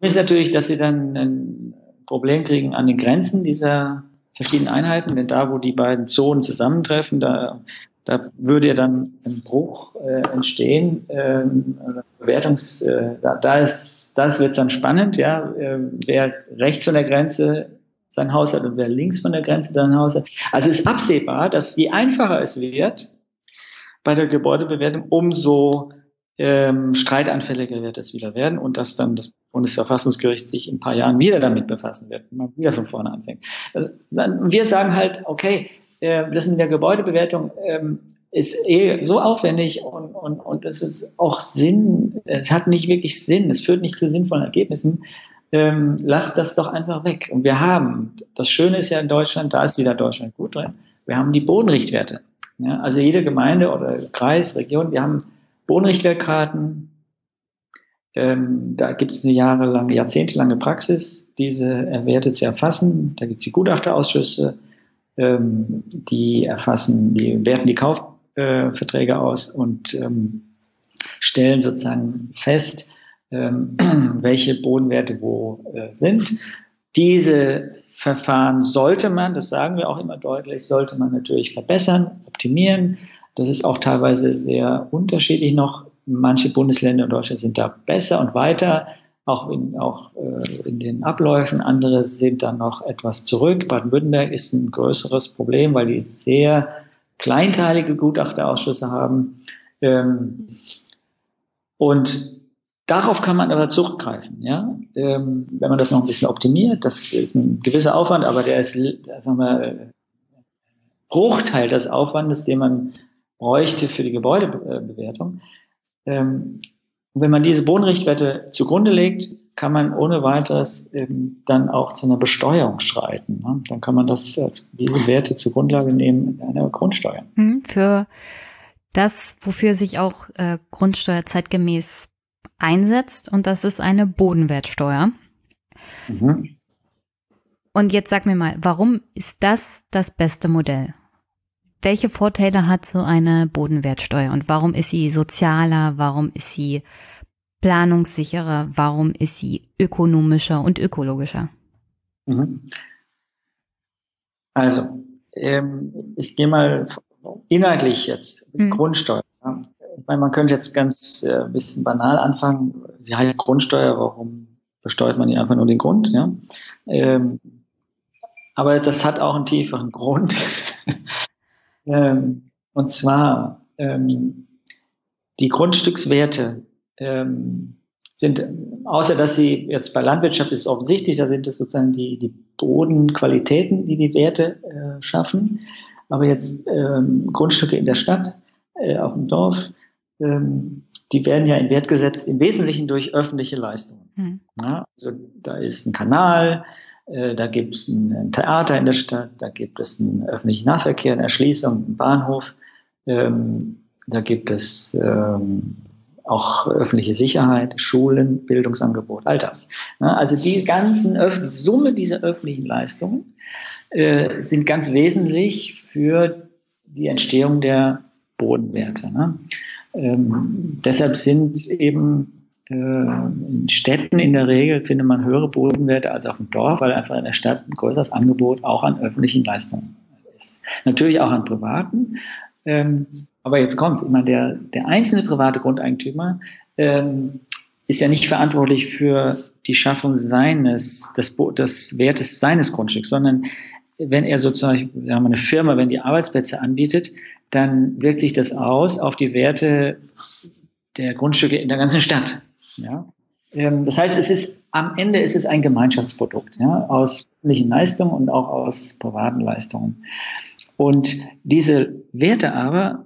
Speaker 2: Das ist natürlich, dass sie dann ein Problem kriegen an den Grenzen dieser verschiedenen Einheiten, denn da, wo die beiden Zonen zusammentreffen, da, da würde ja dann ein Bruch äh, entstehen, ähm, Bewertungs, äh, da, da ist, das wird dann spannend, ja, äh, wer rechts von der Grenze sein Haus hat und wer links von der Grenze sein Haus hat. Also es ist absehbar, dass je einfacher es wird bei der Gebäudebewertung, umso ähm, streitanfälliger wird es wieder werden und dass dann das Bundesverfassungsgericht sich in ein paar Jahren wieder damit befassen wird man wieder von vorne anfängt. Also, dann, wir sagen halt, okay, äh, das in der Gebäudebewertung ähm, ist eh so aufwendig und, und, und es ist auch Sinn, es hat nicht wirklich Sinn, es führt nicht zu sinnvollen Ergebnissen. Ähm, lasst das doch einfach weg. Und wir haben, das Schöne ist ja in Deutschland, da ist wieder Deutschland gut drin, wir haben die Bodenrichtwerte. Ja, also jede Gemeinde oder Kreis, Region, wir haben Bodenrichtwertkarten. Ähm, da gibt es eine jahrelange, jahrzehntelange Praxis, diese Werte zu erfassen. Da gibt es die Gutachterausschüsse, ähm, die erfassen, die werten die Kaufverträge äh, aus und ähm, stellen sozusagen fest, ähm, welche Bodenwerte wo äh, sind. Diese Verfahren sollte man, das sagen wir auch immer deutlich, sollte man natürlich verbessern, optimieren. Das ist auch teilweise sehr unterschiedlich noch. Manche Bundesländer in Deutschland sind da besser und weiter, auch in, auch, äh, in den Abläufen. Andere sind dann noch etwas zurück. Baden-Württemberg ist ein größeres Problem, weil die sehr kleinteilige Gutachterausschüsse haben. Ähm, und darauf kann man aber zurückgreifen. Ja? Ähm, wenn man das noch ein bisschen optimiert, das ist ein gewisser Aufwand, aber der ist, sagen wir, Bruchteil des Aufwandes, den man bräuchte für die Gebäudebewertung. Ähm, wenn man diese Bodenrichtwerte zugrunde legt, kann man ohne weiteres ähm, dann auch zu einer Besteuerung schreiten. Ne? Dann kann man das als diese Werte zur Grundlage nehmen einer Grundsteuer.
Speaker 1: Mhm, für das, wofür sich auch äh, Grundsteuer zeitgemäß einsetzt, und das ist eine Bodenwertsteuer. Mhm. Und jetzt sag mir mal, warum ist das das beste Modell? Welche Vorteile hat so eine Bodenwertsteuer und warum ist sie sozialer? Warum ist sie planungssicherer? Warum ist sie ökonomischer und ökologischer? Mhm.
Speaker 2: Also, ähm, ich gehe mal inhaltlich jetzt mhm. Grundsteuer. Ich meine, man könnte jetzt ganz äh, bisschen banal anfangen. Sie heißt Grundsteuer, warum besteuert man nicht einfach nur den Grund? Ja? Ähm, aber das hat auch einen tieferen Grund. Ähm, und zwar ähm, die Grundstückswerte ähm, sind, außer dass sie jetzt bei Landwirtschaft ist offensichtlich, da sind es sozusagen die, die Bodenqualitäten, die die Werte äh, schaffen. Aber jetzt ähm, Grundstücke in der Stadt, äh, auf dem Dorf, ähm, die werden ja in Wert gesetzt im Wesentlichen durch öffentliche Leistungen. Mhm. Ja, also da ist ein Kanal, äh, da gibt es ein Theater in der Stadt, da gibt es einen öffentlichen Nahverkehr, eine Erschließung, einen Bahnhof, ähm, da gibt es ähm, auch öffentliche Sicherheit, Schulen, Bildungsangebot, all das. Ja, also die ganzen die Summe dieser öffentlichen Leistungen äh, sind ganz wesentlich für die Entstehung der Bodenwerte. Ne? Ähm, deshalb sind eben äh, in Städten in der Regel findet man höhere Bodenwerte als auf dem Dorf, weil einfach in der Stadt ein größeres Angebot auch an öffentlichen Leistungen ist. Natürlich auch an privaten. Ähm, aber jetzt kommt's. Ich meine, der, der einzelne private Grundeigentümer ähm, ist ja nicht verantwortlich für die Schaffung seines, des, des Wertes seines Grundstücks, sondern wenn er sozusagen, wir haben eine Firma, wenn die Arbeitsplätze anbietet, dann wirkt sich das aus auf die Werte der Grundstücke in der ganzen Stadt. Ja? Ähm, das heißt, es ist am Ende ist es ein Gemeinschaftsprodukt ja, aus öffentlichen Leistungen und auch aus privaten Leistungen. Und diese Werte aber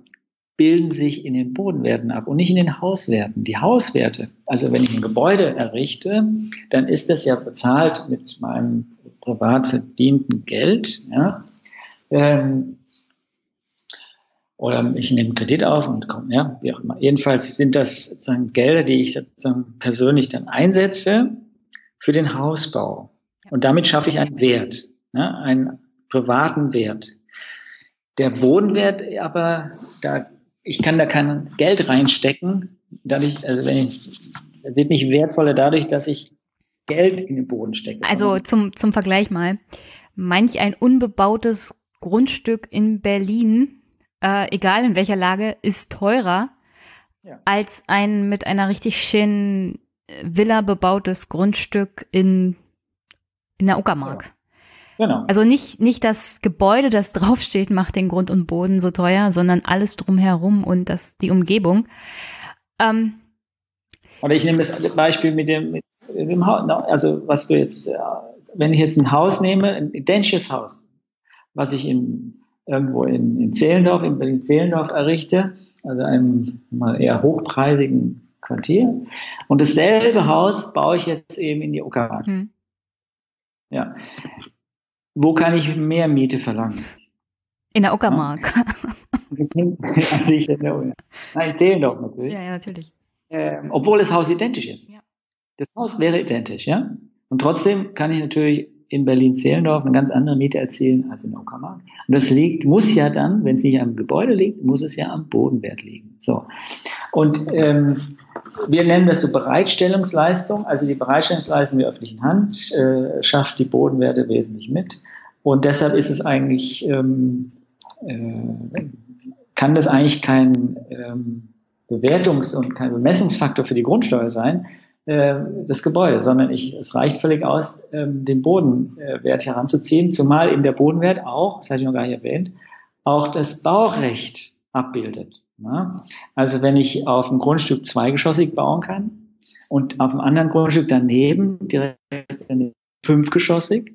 Speaker 2: bilden sich in den Bodenwerten ab und nicht in den Hauswerten. Die Hauswerte, also wenn ich ein Gebäude errichte, dann ist das ja bezahlt mit meinem privat verdienten Geld. Ja? Ähm, oder ich nehme Kredit auf und komme, ja, wie auch immer. Jedenfalls sind das sozusagen Gelder, die ich sozusagen persönlich dann einsetze für den Hausbau. Und damit schaffe ich einen Wert, ja, einen privaten Wert. Der Bodenwert aber, da, ich kann da kein Geld reinstecken, dadurch, also wenn ich, er wird nicht wertvoller dadurch, dass ich Geld in den Boden stecke.
Speaker 1: Also zum, zum Vergleich mal, manch ein unbebautes Grundstück in Berlin äh, egal in welcher Lage, ist teurer ja. als ein mit einer richtig schönen Villa bebautes Grundstück in, in der Uckermark. Ja. Genau. Also nicht, nicht das Gebäude, das draufsteht, macht den Grund und Boden so teuer, sondern alles drumherum und das, die Umgebung. Ähm,
Speaker 2: Oder ich nehme das Beispiel mit dem, mit dem Haus, also was du jetzt, wenn ich jetzt ein Haus nehme, ein identisches Haus, was ich in irgendwo in, in Zehlendorf, in Berlin-Zehlendorf errichte, also einem mal eher hochpreisigen Quartier. Und dasselbe Haus baue ich jetzt eben in die Uckermark. Mhm. Ja. Wo kann ich mehr Miete verlangen?
Speaker 1: In der Uckermark.
Speaker 2: Ja. Nein, Zehlendorf natürlich.
Speaker 1: Ja, ja, natürlich.
Speaker 2: Ähm, obwohl das Haus identisch ist. Ja. Das Haus wäre identisch, ja. Und trotzdem kann ich natürlich in Berlin-Zehlendorf eine ganz andere Miete erzielen als in Uckermark. Und das liegt, muss ja dann, wenn es nicht am Gebäude liegt, muss es ja am Bodenwert liegen. So. Und ähm, wir nennen das so Bereitstellungsleistung. Also die Bereitstellungsleistung der öffentlichen Hand äh, schafft die Bodenwerte wesentlich mit. Und deshalb ist es eigentlich, ähm, äh, kann das eigentlich kein ähm, Bewertungs- und kein Bemessungsfaktor für die Grundsteuer sein, äh, das Gebäude, sondern ich, es reicht völlig aus, ähm, den Bodenwert heranzuziehen, zumal eben der Bodenwert auch, das hatte ich noch gar nicht erwähnt, auch das Baurecht abbildet. Also wenn ich auf einem Grundstück zweigeschossig bauen kann und auf einem anderen Grundstück daneben direkt fünfgeschossig,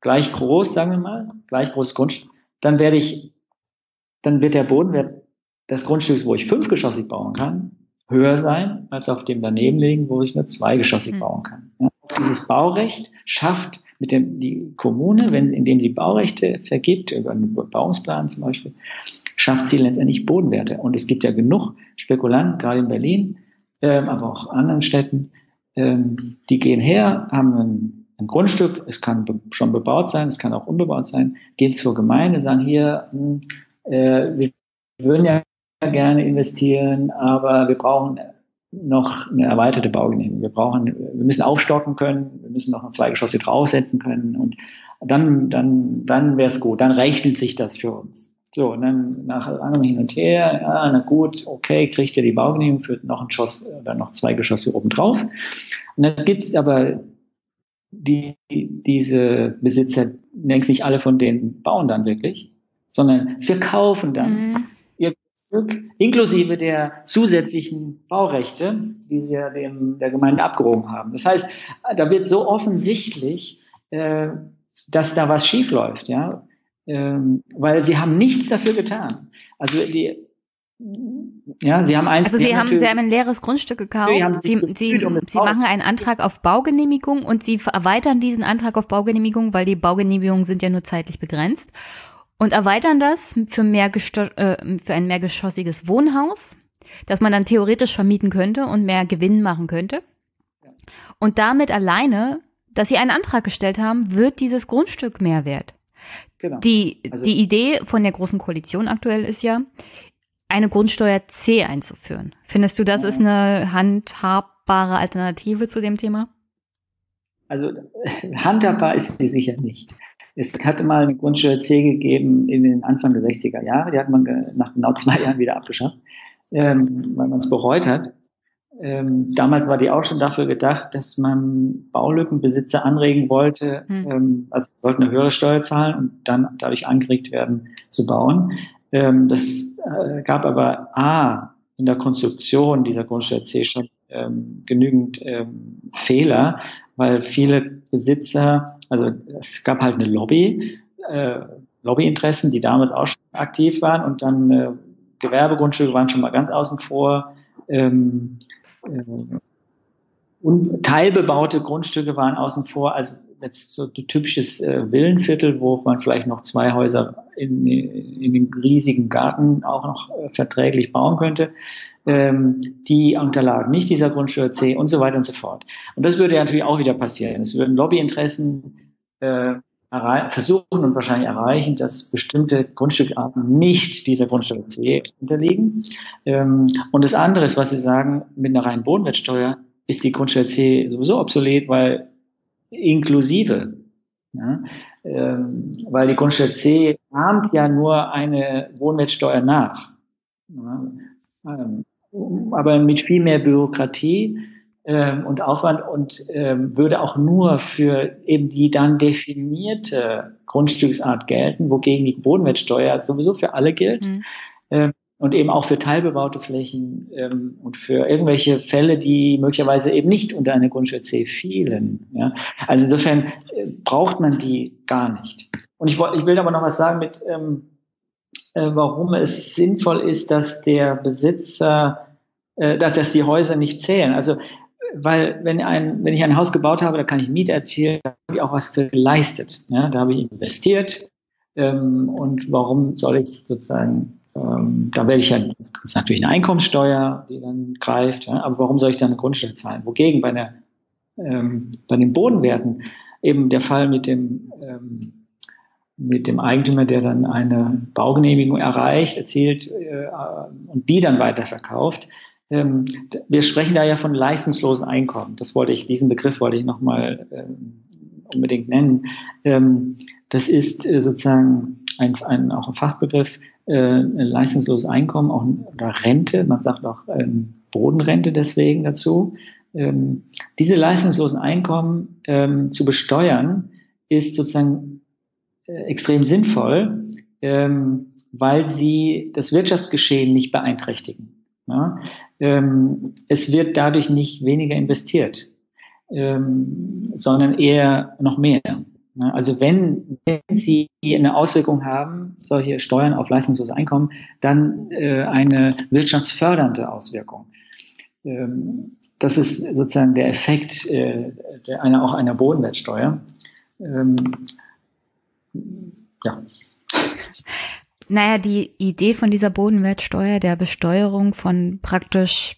Speaker 2: gleich groß, sagen wir mal, gleich großes Grundstück, dann werde ich, dann wird der Bodenwert des Grundstücks, wo ich fünfgeschossig bauen kann, höher sein als auf dem daneben liegen, wo ich nur zweigeschossig mhm. bauen kann. Ja, dieses Baurecht schafft mit dem die Kommune, wenn indem sie Baurechte vergibt über einen Bebauungsplan zum Beispiel, schafft sie letztendlich Bodenwerte. Und es gibt ja genug Spekulanten, gerade in Berlin, ähm, aber auch anderen Städten, ähm, die gehen her, haben ein, ein Grundstück, es kann be schon bebaut sein, es kann auch unbebaut sein, gehen zur Gemeinde, sagen hier, hm, äh, wir würden ja gerne investieren, aber wir brauchen noch eine erweiterte Baugenehmigung. Wir brauchen, wir müssen aufstocken können, wir müssen noch ein Zweigeschoss hier draufsetzen können und dann, dann, dann wäre es gut, dann rechnet sich das für uns. So, und dann nach langem Hin und Her, ja, na gut, okay, kriegt ihr die Baugenehmigung für noch ein Schoss oder noch zwei Geschosse oben drauf. Und dann gibt's aber die, diese Besitzer, längst nicht alle von denen bauen dann wirklich, sondern verkaufen dann mhm. Stück, inklusive der zusätzlichen Baurechte, die sie ja dem, der Gemeinde abgehoben haben. Das heißt, da wird so offensichtlich, äh, dass da was schiefläuft, ja, ähm, weil sie haben nichts dafür getan. Also die, ja, sie haben eins.
Speaker 1: Also sie haben, sie haben ein leeres Grundstück gekauft. Sie, sie, sie, sie machen einen Antrag auf Baugenehmigung und sie erweitern diesen Antrag auf Baugenehmigung, weil die Baugenehmigungen sind ja nur zeitlich begrenzt und erweitern das für, mehr äh, für ein mehrgeschossiges Wohnhaus, das man dann theoretisch vermieten könnte und mehr Gewinn machen könnte. Und damit alleine, dass sie einen Antrag gestellt haben, wird dieses Grundstück mehr wert. Genau. Die, also, die Idee von der Großen Koalition aktuell ist ja, eine Grundsteuer C einzuführen. Findest du, das ist eine handhab handhabbare Alternative zu dem Thema?
Speaker 2: Also handhabbar ist sie sicher nicht. Es hatte mal eine Grundschule C gegeben in den Anfang der 60er Jahre. Die hat man nach genau zwei Jahren wieder abgeschafft, ähm, weil man es bereut hat. Ähm, damals war die auch schon dafür gedacht, dass man Baulückenbesitzer anregen wollte, hm. ähm, also sollten eine höhere Steuer zahlen und dann dadurch angeregt werden zu bauen. Ähm, das äh, gab aber A in der Konstruktion dieser Grundstelle C schon ähm, genügend ähm, Fehler, weil viele Besitzer, also es gab halt eine Lobby, äh, Lobbyinteressen, die damals auch schon aktiv waren und dann äh, Gewerbegrundstücke waren schon mal ganz außen vor. Ähm, äh, und teilbebaute Grundstücke waren außen vor, also jetzt so ein typisches äh, Villenviertel, wo man vielleicht noch zwei Häuser in, in dem riesigen Garten auch noch äh, verträglich bauen könnte. Ähm, die unterlagen nicht dieser Grundsteuer C und so weiter und so fort. Und das würde ja natürlich auch wieder passieren. Es würden Lobbyinteressen äh, versuchen und wahrscheinlich erreichen, dass bestimmte Grundstückarten nicht dieser Grundsteuer C unterliegen. Ähm, und das andere ist, was Sie sagen, mit einer reinen Bodenwertsteuer ist die Grundsteuer C sowieso obsolet, weil inklusive, ja, ähm, weil die Grundsteuer C ahmt ja nur eine Wohnwertsteuer nach. Ähm, aber mit viel mehr Bürokratie ähm, und Aufwand und ähm, würde auch nur für eben die dann definierte Grundstücksart gelten, wogegen die Bodenwertsteuer sowieso für alle gilt. Mhm. Ähm, und eben auch für teilbebaute Flächen ähm, und für irgendwelche Fälle, die möglicherweise eben nicht unter eine Grundsteuer C fielen. Ja? Also insofern äh, braucht man die gar nicht. Und ich, ich will aber noch was sagen mit, ähm, äh, warum es sinnvoll ist, dass der Besitzer, äh, dass, dass die Häuser nicht zählen. Also weil wenn ein, wenn ich ein Haus gebaut habe, da kann ich Miete erzielen, da habe ich auch was geleistet. Ja? Da habe ich investiert. Ähm, und warum soll ich sozusagen ähm, da werde ich ja, ist natürlich eine Einkommenssteuer, die dann greift, ja, aber warum soll ich da eine Grundsteuer zahlen? Wogegen bei, der, ähm, bei den Bodenwerten eben der Fall mit dem, ähm, mit dem Eigentümer, der dann eine Baugenehmigung erreicht, erzielt äh, und die dann weiterverkauft. Ähm, wir sprechen da ja von leistungslosen Einkommen. Das wollte ich, diesen Begriff wollte ich nochmal ähm, unbedingt nennen. Ähm, das ist äh, sozusagen ein, ein, auch ein Fachbegriff, äh, leistungsloses Einkommen auch, oder Rente, man sagt auch ähm, Bodenrente deswegen dazu. Ähm, diese leistungslosen Einkommen ähm, zu besteuern, ist sozusagen äh, extrem sinnvoll, ähm, weil sie das Wirtschaftsgeschehen nicht beeinträchtigen. Ja? Ähm, es wird dadurch nicht weniger investiert, ähm, sondern eher noch mehr. Ne? Also wenn, wenn Sie eine Auswirkung haben, solche Steuern auf leistungslose Einkommen, dann äh, eine wirtschaftsfördernde Auswirkung. Ähm, das ist sozusagen der Effekt äh, der, einer, auch einer Bodenwertsteuer. Ähm,
Speaker 1: ja. Naja, die Idee von dieser Bodenwertsteuer, der Besteuerung von praktisch,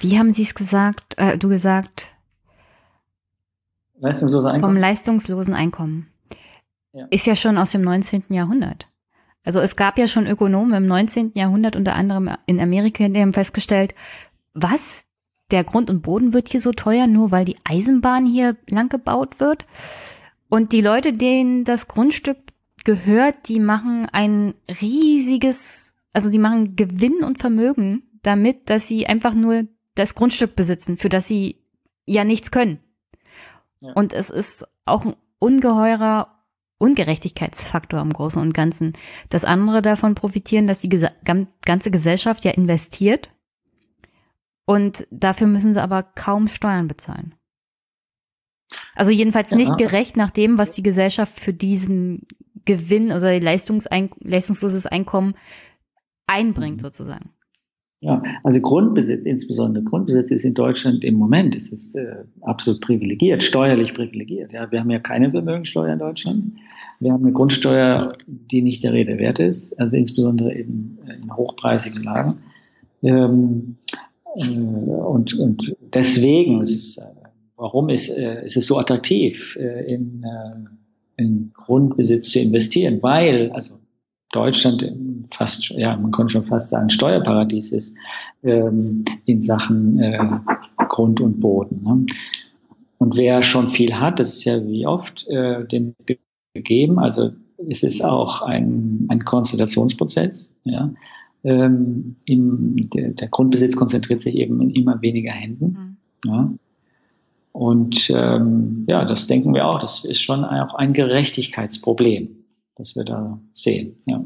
Speaker 1: wie haben Sie es gesagt, äh, du gesagt,
Speaker 2: Leistungslose Einkommen?
Speaker 1: Vom leistungslosen Einkommen. Ja. Ist ja schon aus dem 19. Jahrhundert. Also es gab ja schon Ökonomen im 19. Jahrhundert, unter anderem in Amerika, die haben festgestellt, was? Der Grund und Boden wird hier so teuer, nur weil die Eisenbahn hier lang gebaut wird. Und die Leute, denen das Grundstück gehört, die machen ein riesiges, also die machen Gewinn und Vermögen damit, dass sie einfach nur das Grundstück besitzen, für das sie ja nichts können. Und es ist auch ein ungeheurer Ungerechtigkeitsfaktor im Großen und Ganzen. Dass andere davon profitieren, dass die ganze Gesellschaft ja investiert und dafür müssen sie aber kaum Steuern bezahlen. Also jedenfalls nicht gerecht nach dem, was die Gesellschaft für diesen Gewinn oder Leistungsein leistungsloses Einkommen einbringt, mhm. sozusagen.
Speaker 2: Ja, also Grundbesitz, insbesondere Grundbesitz ist in Deutschland im Moment, ist es äh, absolut privilegiert, steuerlich privilegiert. Ja, wir haben ja keine Vermögensteuer in Deutschland. Wir haben eine Grundsteuer, die nicht der Rede wert ist, also insbesondere eben in hochpreisigen Lagen. Ähm, äh, und, und deswegen ist äh, warum ist, äh, ist es so attraktiv, äh, in, äh, in Grundbesitz zu investieren? Weil, also Deutschland fast, ja, man konnte schon fast sagen, Steuerparadies ist ähm, in Sachen äh, Grund und Boden. Ne? Und wer schon viel hat, das ist ja wie oft äh, dem gegeben. Also es ist auch ein, ein Konzentrationsprozess. Ja? Ähm, im, der, der Grundbesitz konzentriert sich eben in immer weniger Händen. Mhm. Ja? Und ähm, ja, das denken wir auch. Das ist schon auch ein Gerechtigkeitsproblem, das wir da sehen. Ja.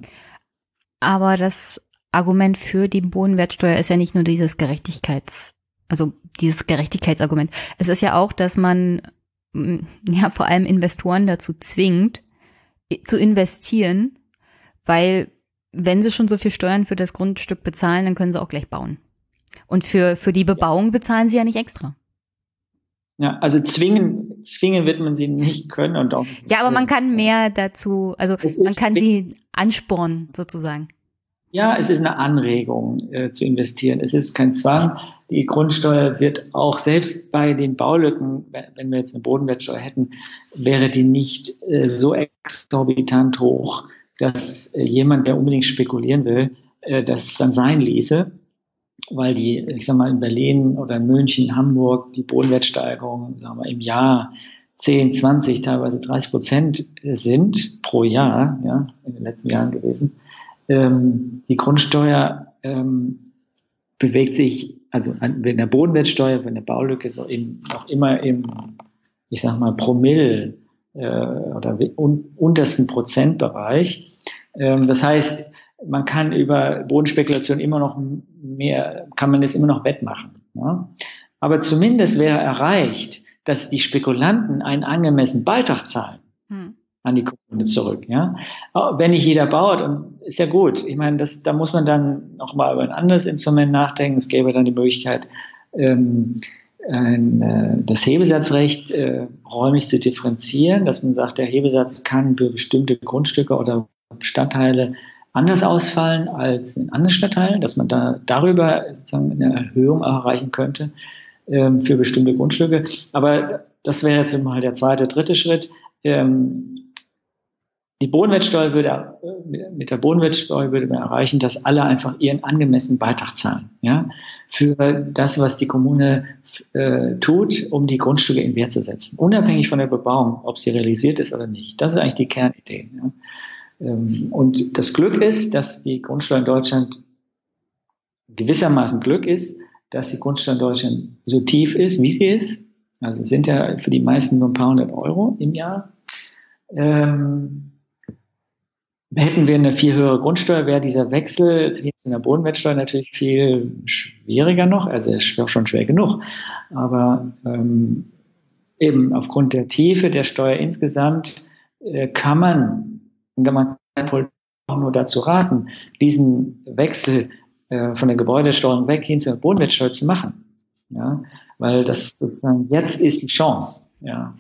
Speaker 1: Aber das Argument für die Bodenwertsteuer ist ja nicht nur dieses Gerechtigkeits, also dieses Gerechtigkeitsargument. Es ist ja auch, dass man mm, ja vor allem Investoren dazu zwingt, zu investieren, weil wenn sie schon so viel Steuern für das Grundstück bezahlen, dann können sie auch gleich bauen. Und für, für die Bebauung bezahlen sie ja nicht extra.
Speaker 2: Ja, also zwingen, zwingen wird man sie nicht können und auch.
Speaker 1: Ja, aber man kann mehr dazu, also man kann sie anspornen, sozusagen.
Speaker 2: Ja, es ist eine Anregung äh, zu investieren. Es ist kein Zwang. Die Grundsteuer wird auch selbst bei den Baulücken, wenn wir jetzt eine Bodenwertsteuer hätten, wäre die nicht äh, so exorbitant hoch, dass äh, jemand, der unbedingt spekulieren will, äh, das dann sein ließe weil die, ich sag mal, in Berlin oder in München, Hamburg, die Bodenwertsteigerung, sagen wir, im Jahr 10, 20, teilweise 30 Prozent sind pro Jahr, ja, in den letzten Jahren gewesen. Ähm, die Grundsteuer ähm, bewegt sich, also wenn der Bodenwertsteuer, wenn der Baulücke so in, noch immer im, ich sag mal, Promille äh, oder un, untersten Prozentbereich. Ähm, das heißt, man kann über Bodenspekulation immer noch mehr, kann man es immer noch wettmachen. Ja? Aber zumindest wäre erreicht, dass die Spekulanten einen angemessenen Beitrag zahlen hm. an die Kommune zurück. Ja? Wenn nicht jeder baut, und ist ja gut. Ich meine, das, da muss man dann nochmal über ein anderes Instrument nachdenken. Es gäbe dann die Möglichkeit, ähm, ein, äh, das Hebesatzrecht äh, räumlich zu differenzieren, dass man sagt, der Hebesatz kann für bestimmte Grundstücke oder Stadtteile anders ausfallen als in anderen Stadtteilen, dass man da darüber sozusagen eine Erhöhung erreichen könnte ähm, für bestimmte Grundstücke. Aber das wäre jetzt mal der zweite, dritte Schritt. Ähm, die Bodenwertsteuer würde, äh, mit der Bodenwertsteuer würde man erreichen, dass alle einfach ihren angemessenen Beitrag zahlen, ja, für das, was die Kommune äh, tut, um die Grundstücke in Wert zu setzen, unabhängig von der Bebauung, ob sie realisiert ist oder nicht. Das ist eigentlich die Kernidee. Ja. Ähm, und das Glück ist, dass die Grundsteuer in Deutschland gewissermaßen Glück ist, dass die Grundsteuer in Deutschland so tief ist, wie sie ist. Also es sind ja für die meisten nur ein paar hundert Euro im Jahr. Ähm, hätten wir eine viel höhere Grundsteuer, wäre dieser Wechsel zu einer Bodenwertsteuer natürlich viel schwieriger noch. Also es ist schon schwer genug. Aber ähm, eben aufgrund der Tiefe der Steuer insgesamt äh, kann man und man kann auch nur dazu raten, diesen Wechsel äh, von der Gebäudesteuerung weg hin zur Bodenwertsteuer zu machen. Ja, weil das sozusagen jetzt ist die Chance. Ja.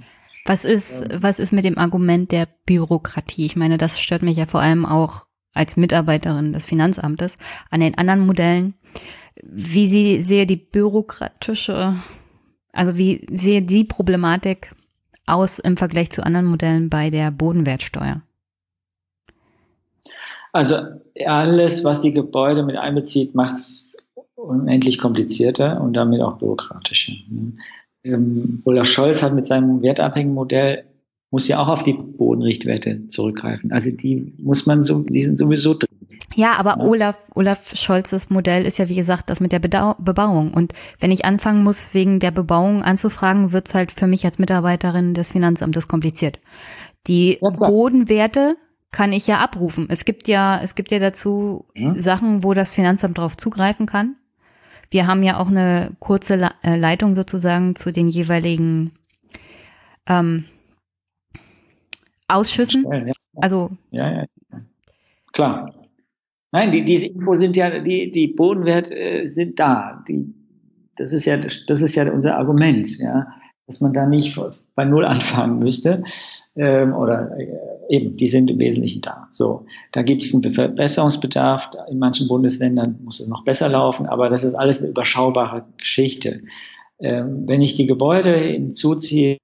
Speaker 1: Was ist, ähm. was ist mit dem Argument der Bürokratie? Ich meine, das stört mich ja vor allem auch als Mitarbeiterin des Finanzamtes an den anderen Modellen. Wie sie sehe die bürokratische, also wie sehe die Problematik aus im Vergleich zu anderen Modellen bei der Bodenwertsteuer?
Speaker 2: Also alles, was die Gebäude mit einbezieht, macht es unendlich komplizierter und damit auch bürokratischer. Ähm, Olaf Scholz hat mit seinem wertabhängigen Modell muss ja auch auf die Bodenrichtwerte zurückgreifen. Also die muss man so, die sind sowieso drin.
Speaker 1: Ja, aber ja. Olaf, Olaf Scholzes Modell ist ja wie gesagt das mit der Bedau Bebauung. Und wenn ich anfangen muss, wegen der Bebauung anzufragen, wird's halt für mich als Mitarbeiterin des Finanzamtes kompliziert. Die ja, Bodenwerte kann ich ja abrufen. Es gibt ja, es gibt ja dazu mhm. Sachen, wo das Finanzamt darauf zugreifen kann. Wir haben ja auch eine kurze Le äh, Leitung sozusagen zu den jeweiligen ähm, Ausschüssen. Ja. Also
Speaker 2: ja, ja, ja, klar. Nein, die, diese Info sind ja, die, die Bodenwerte äh, sind da. Die, das ist ja, das ist ja unser Argument, ja, dass man da nicht bei Null anfangen müsste ähm, oder äh, eben, die sind im Wesentlichen da. So, da gibt es einen Verbesserungsbedarf. In manchen Bundesländern muss es noch besser laufen, aber das ist alles eine überschaubare Geschichte. Ähm, wenn ich die Gebäude hinzuziehe,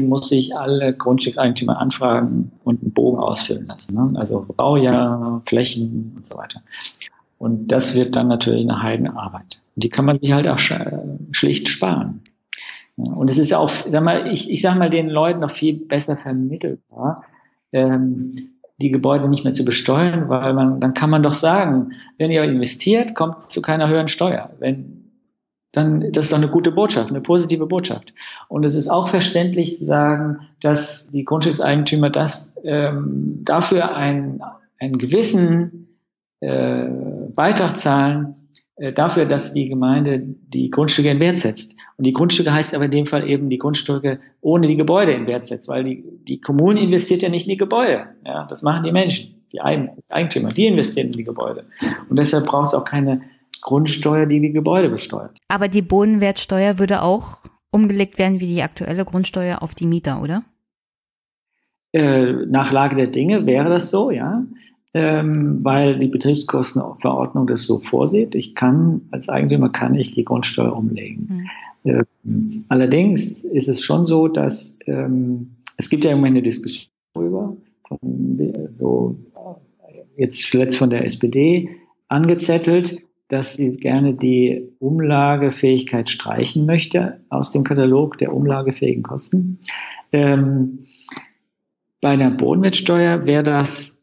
Speaker 2: muss ich alle Grundstückseigentümer anfragen und einen Bogen ausfüllen lassen. Ne? Also Baujahr, Flächen und so weiter. Und das wird dann natürlich eine Heidenarbeit. Und die kann man sich halt auch schlicht sparen. Und es ist auch, sag mal, ich, ich sag mal den Leuten noch viel besser vermittelbar, ähm, die Gebäude nicht mehr zu besteuern, weil man, dann kann man doch sagen, wenn ihr investiert, kommt zu keiner höheren Steuer. Wenn, dann, das ist doch eine gute Botschaft, eine positive Botschaft. Und es ist auch verständlich zu sagen, dass die Grundstückseigentümer das, ähm, dafür einen, einen gewissen äh, Beitrag zahlen, dafür, dass die Gemeinde die Grundstücke in Wert setzt. Und die Grundstücke heißt aber in dem Fall eben die Grundstücke ohne die Gebäude in Wert setzt, weil die, die Kommune investiert ja nicht in die Gebäude. Ja, das machen die Menschen, die Eigentümer, die investieren in die Gebäude. Und deshalb braucht es auch keine Grundsteuer, die die Gebäude besteuert.
Speaker 1: Aber die Bodenwertsteuer würde auch umgelegt werden wie die aktuelle Grundsteuer auf die Mieter, oder?
Speaker 2: Äh, nach Lage der Dinge wäre das so, ja ähm, weil die Betriebskostenverordnung das so vorsieht. Ich kann, als Eigentümer kann ich die Grundsteuer umlegen. Mhm. Ähm, allerdings ist es schon so, dass ähm, es gibt ja immer eine Diskussion darüber, von, so jetzt zuletzt von der SPD angezettelt, dass sie gerne die Umlagefähigkeit streichen möchte aus dem Katalog der umlagefähigen Kosten. Ähm, bei einer Bodenwertsteuer wäre das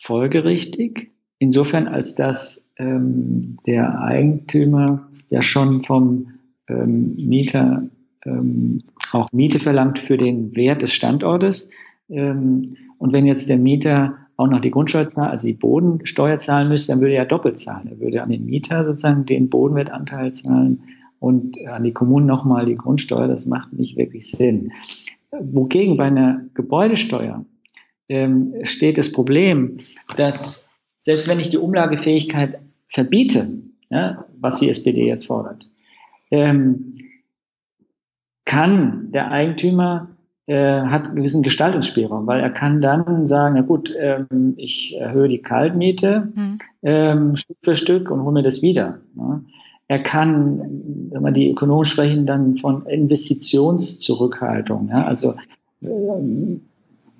Speaker 2: folgerichtig, insofern als dass ähm, der Eigentümer ja schon vom ähm, Mieter ähm, auch Miete verlangt für den Wert des Standortes. Ähm, und wenn jetzt der Mieter auch noch die Grundsteuer zahlt, also die Bodensteuer zahlen müsste, dann würde er doppelt zahlen. Er würde an den Mieter sozusagen den Bodenwertanteil zahlen und an die Kommunen nochmal die Grundsteuer. Das macht nicht wirklich Sinn. Wogegen bei einer Gebäudesteuer ähm, steht das Problem, dass selbst wenn ich die Umlagefähigkeit verbiete, ja, was die SPD jetzt fordert, ähm, kann der Eigentümer äh, hat einen gewissen Gestaltungsspielraum, weil er kann dann sagen, na gut, ähm, ich erhöhe die Kaltmiete mhm. ähm, Stück für Stück und hole mir das wieder. Ne? Er kann, wenn man die Ökonomen sprechen, dann von Investitionszurückhaltung. Ja? Also ähm,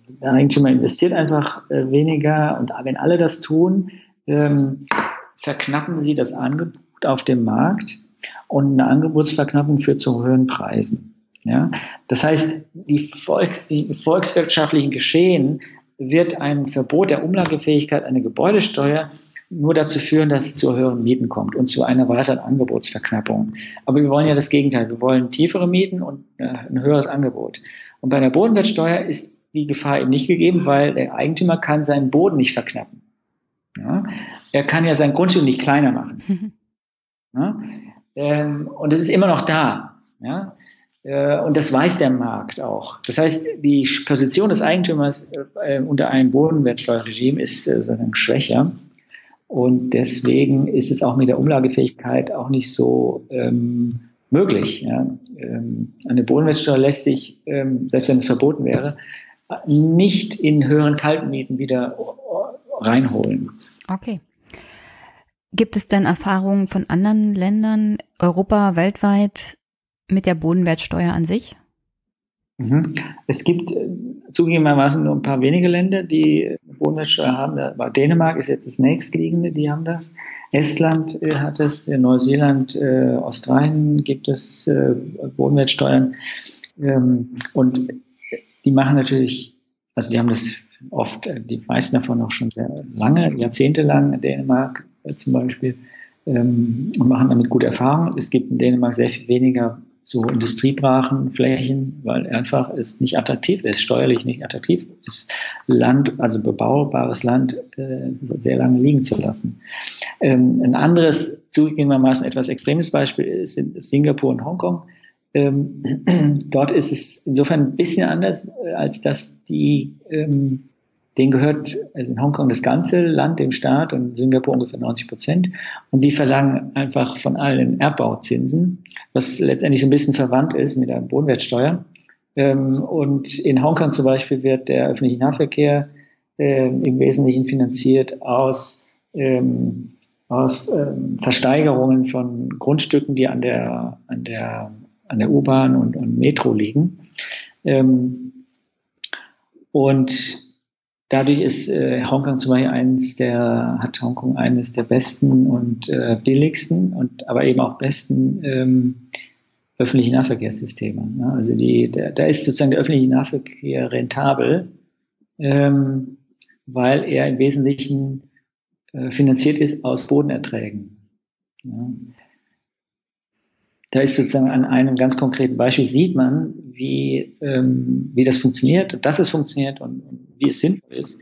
Speaker 2: der Eigentümer investiert einfach äh, weniger und wenn alle das tun, ähm, verknappen sie das Angebot auf dem Markt und eine Angebotsverknappung führt zu höheren Preisen. Ja? Das heißt, die, Volks-, die volkswirtschaftlichen Geschehen wird ein Verbot der Umlagefähigkeit, eine Gebäudesteuer nur dazu führen, dass es zu höheren Mieten kommt und zu einer weiteren Angebotsverknappung. Aber wir wollen ja das Gegenteil. Wir wollen tiefere Mieten und äh, ein höheres Angebot. Und bei einer Bodenwertsteuer ist die Gefahr eben nicht gegeben, weil der Eigentümer kann seinen Boden nicht verknappen. Ja? Er kann ja sein Grundstück nicht kleiner machen. Ja? Ähm, und es ist immer noch da. Ja? Äh, und das weiß der Markt auch. Das heißt, die Position des Eigentümers äh, unter einem Bodenwertsteuerregime ist äh, sozusagen schwächer. Und deswegen ist es auch mit der Umlagefähigkeit auch nicht so ähm, möglich. Ja. Ähm, eine Bodenwertsteuer lässt sich, ähm, selbst wenn es verboten wäre, nicht in höheren Kaltmieten wieder reinholen.
Speaker 1: Okay. Gibt es denn Erfahrungen von anderen Ländern, Europa, weltweit, mit der Bodenwertsteuer an sich?
Speaker 2: Mhm. Es gibt äh, zugegebenermaßen nur ein paar wenige Länder, die Bodenwertsteuer haben. Aber Dänemark ist jetzt das nächstliegende, die haben das. Estland äh, hat es, Neuseeland, äh, Australien gibt es Bodenwertsteuern. Ähm, und die machen natürlich, also die haben das oft, äh, die meisten davon auch schon sehr lange, jahrzehntelang in Dänemark äh, zum Beispiel, ähm, und machen damit gute Erfahrungen. Es gibt in Dänemark sehr viel weniger so industriebrachen Flächen, weil einfach es nicht attraktiv ist, steuerlich nicht attraktiv ist, Land, also bebaubares Land, äh, sehr lange liegen zu lassen. Ähm, ein anderes, zugegebenermaßen etwas extremes Beispiel ist, Singapur und Hongkong. Ähm, dort ist es insofern ein bisschen anders, äh, als dass die, ähm, denen gehört, also in Hongkong das ganze Land dem Staat und in Singapur ungefähr 90 Prozent. Und die verlangen einfach von allen Erbbauzinsen, was letztendlich so ein bisschen verwandt ist mit der Bodenwertsteuer. Ähm, und in Hongkong zum Beispiel wird der öffentliche Nahverkehr äh, im Wesentlichen finanziert aus, ähm, aus ähm, Versteigerungen von Grundstücken, die an der, an der an der U-Bahn und, und Metro liegen. Ähm, und dadurch ist äh, Hongkong zum Beispiel eines der, hat Hongkong eines der besten und äh, billigsten und aber eben auch besten ähm, öffentlichen Nahverkehrssysteme. Ne? Also die, da ist sozusagen der öffentliche Nahverkehr rentabel, ähm, weil er im Wesentlichen äh, finanziert ist aus Bodenerträgen. Ja. Da ist sozusagen an einem ganz konkreten Beispiel sieht man, wie, ähm, wie das funktioniert, dass es funktioniert und, wie es sinnvoll ist,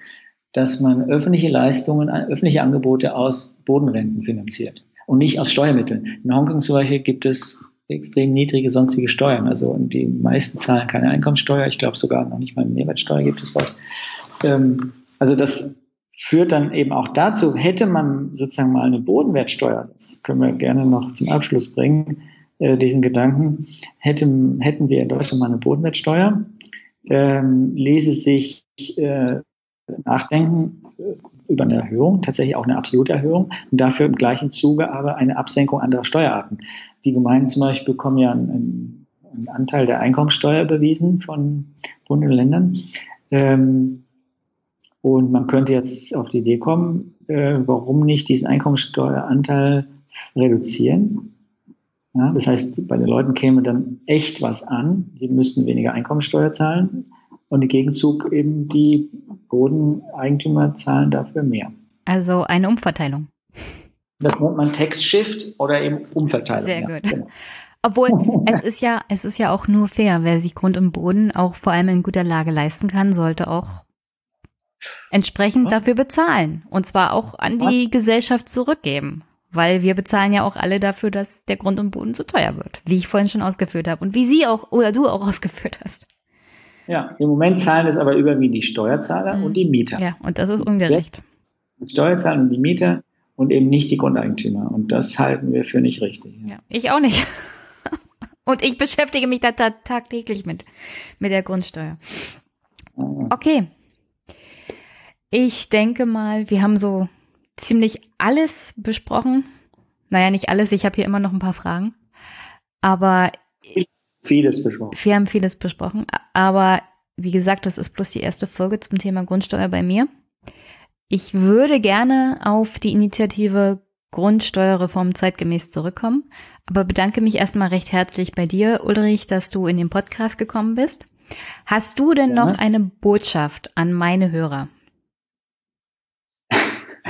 Speaker 2: dass man öffentliche Leistungen, öffentliche Angebote aus Bodenrenten finanziert und nicht aus Steuermitteln. In Hongkong zum Beispiel gibt es extrem niedrige sonstige Steuern. Also die meisten zahlen keine Einkommensteuer. Ich glaube sogar noch nicht mal eine Mehrwertsteuer gibt es dort. Ähm, also das führt dann eben auch dazu, hätte man sozusagen mal eine Bodenwertsteuer, das können wir gerne noch zum Abschluss bringen, äh, diesen Gedanken, hätten, hätten wir in Deutschland mal eine Bodenwertsteuer, ähm, ließe sich äh, nachdenken äh, über eine Erhöhung, tatsächlich auch eine absolute Erhöhung und dafür im gleichen Zuge aber eine Absenkung anderer Steuerarten. Die Gemeinden zum Beispiel bekommen ja einen, einen Anteil der Einkommenssteuer überwiesen von Bund und Ländern. Ähm, und man könnte jetzt auf die Idee kommen, äh, warum nicht diesen Einkommenssteueranteil reduzieren. Ja, das heißt, bei den Leuten käme dann echt was an. Die müssten weniger Einkommenssteuer zahlen und im Gegenzug eben die Bodeneigentümer zahlen dafür mehr.
Speaker 1: Also eine Umverteilung.
Speaker 2: Das nennt man Text-Shift oder eben Umverteilung.
Speaker 1: Sehr ja, gut. Genau. Obwohl, es ist ja, es ist ja auch nur fair. Wer sich Grund und Boden auch vor allem in guter Lage leisten kann, sollte auch entsprechend ja. dafür bezahlen. Und zwar auch an die. Gesellschaft zurückgeben. Weil wir bezahlen ja auch alle dafür, dass der Grund und Boden zu teuer wird. Wie ich vorhin schon ausgeführt habe. Und wie Sie auch, oder du auch ausgeführt hast.
Speaker 2: Ja, im Moment zahlen es aber überwiegend die Steuerzahler mhm. und die Mieter.
Speaker 1: Ja, und das ist ungerecht.
Speaker 2: Die Steuerzahler und die Mieter und eben nicht die Grundeigentümer. Und das halten wir für nicht richtig.
Speaker 1: Ja, ich auch nicht. Und ich beschäftige mich da tagtäglich mit, mit der Grundsteuer. Okay. Ich denke mal, wir haben so ziemlich alles besprochen. Naja, nicht alles. Ich habe hier immer noch ein paar Fragen. Aber
Speaker 2: vieles besprochen.
Speaker 1: Wir haben vieles besprochen. Aber wie gesagt, das ist bloß die erste Folge zum Thema Grundsteuer bei mir. Ich würde gerne auf die Initiative Grundsteuerreform zeitgemäß zurückkommen, aber bedanke mich erstmal recht herzlich bei dir, Ulrich, dass du in den Podcast gekommen bist. Hast du denn ja. noch eine Botschaft an meine Hörer?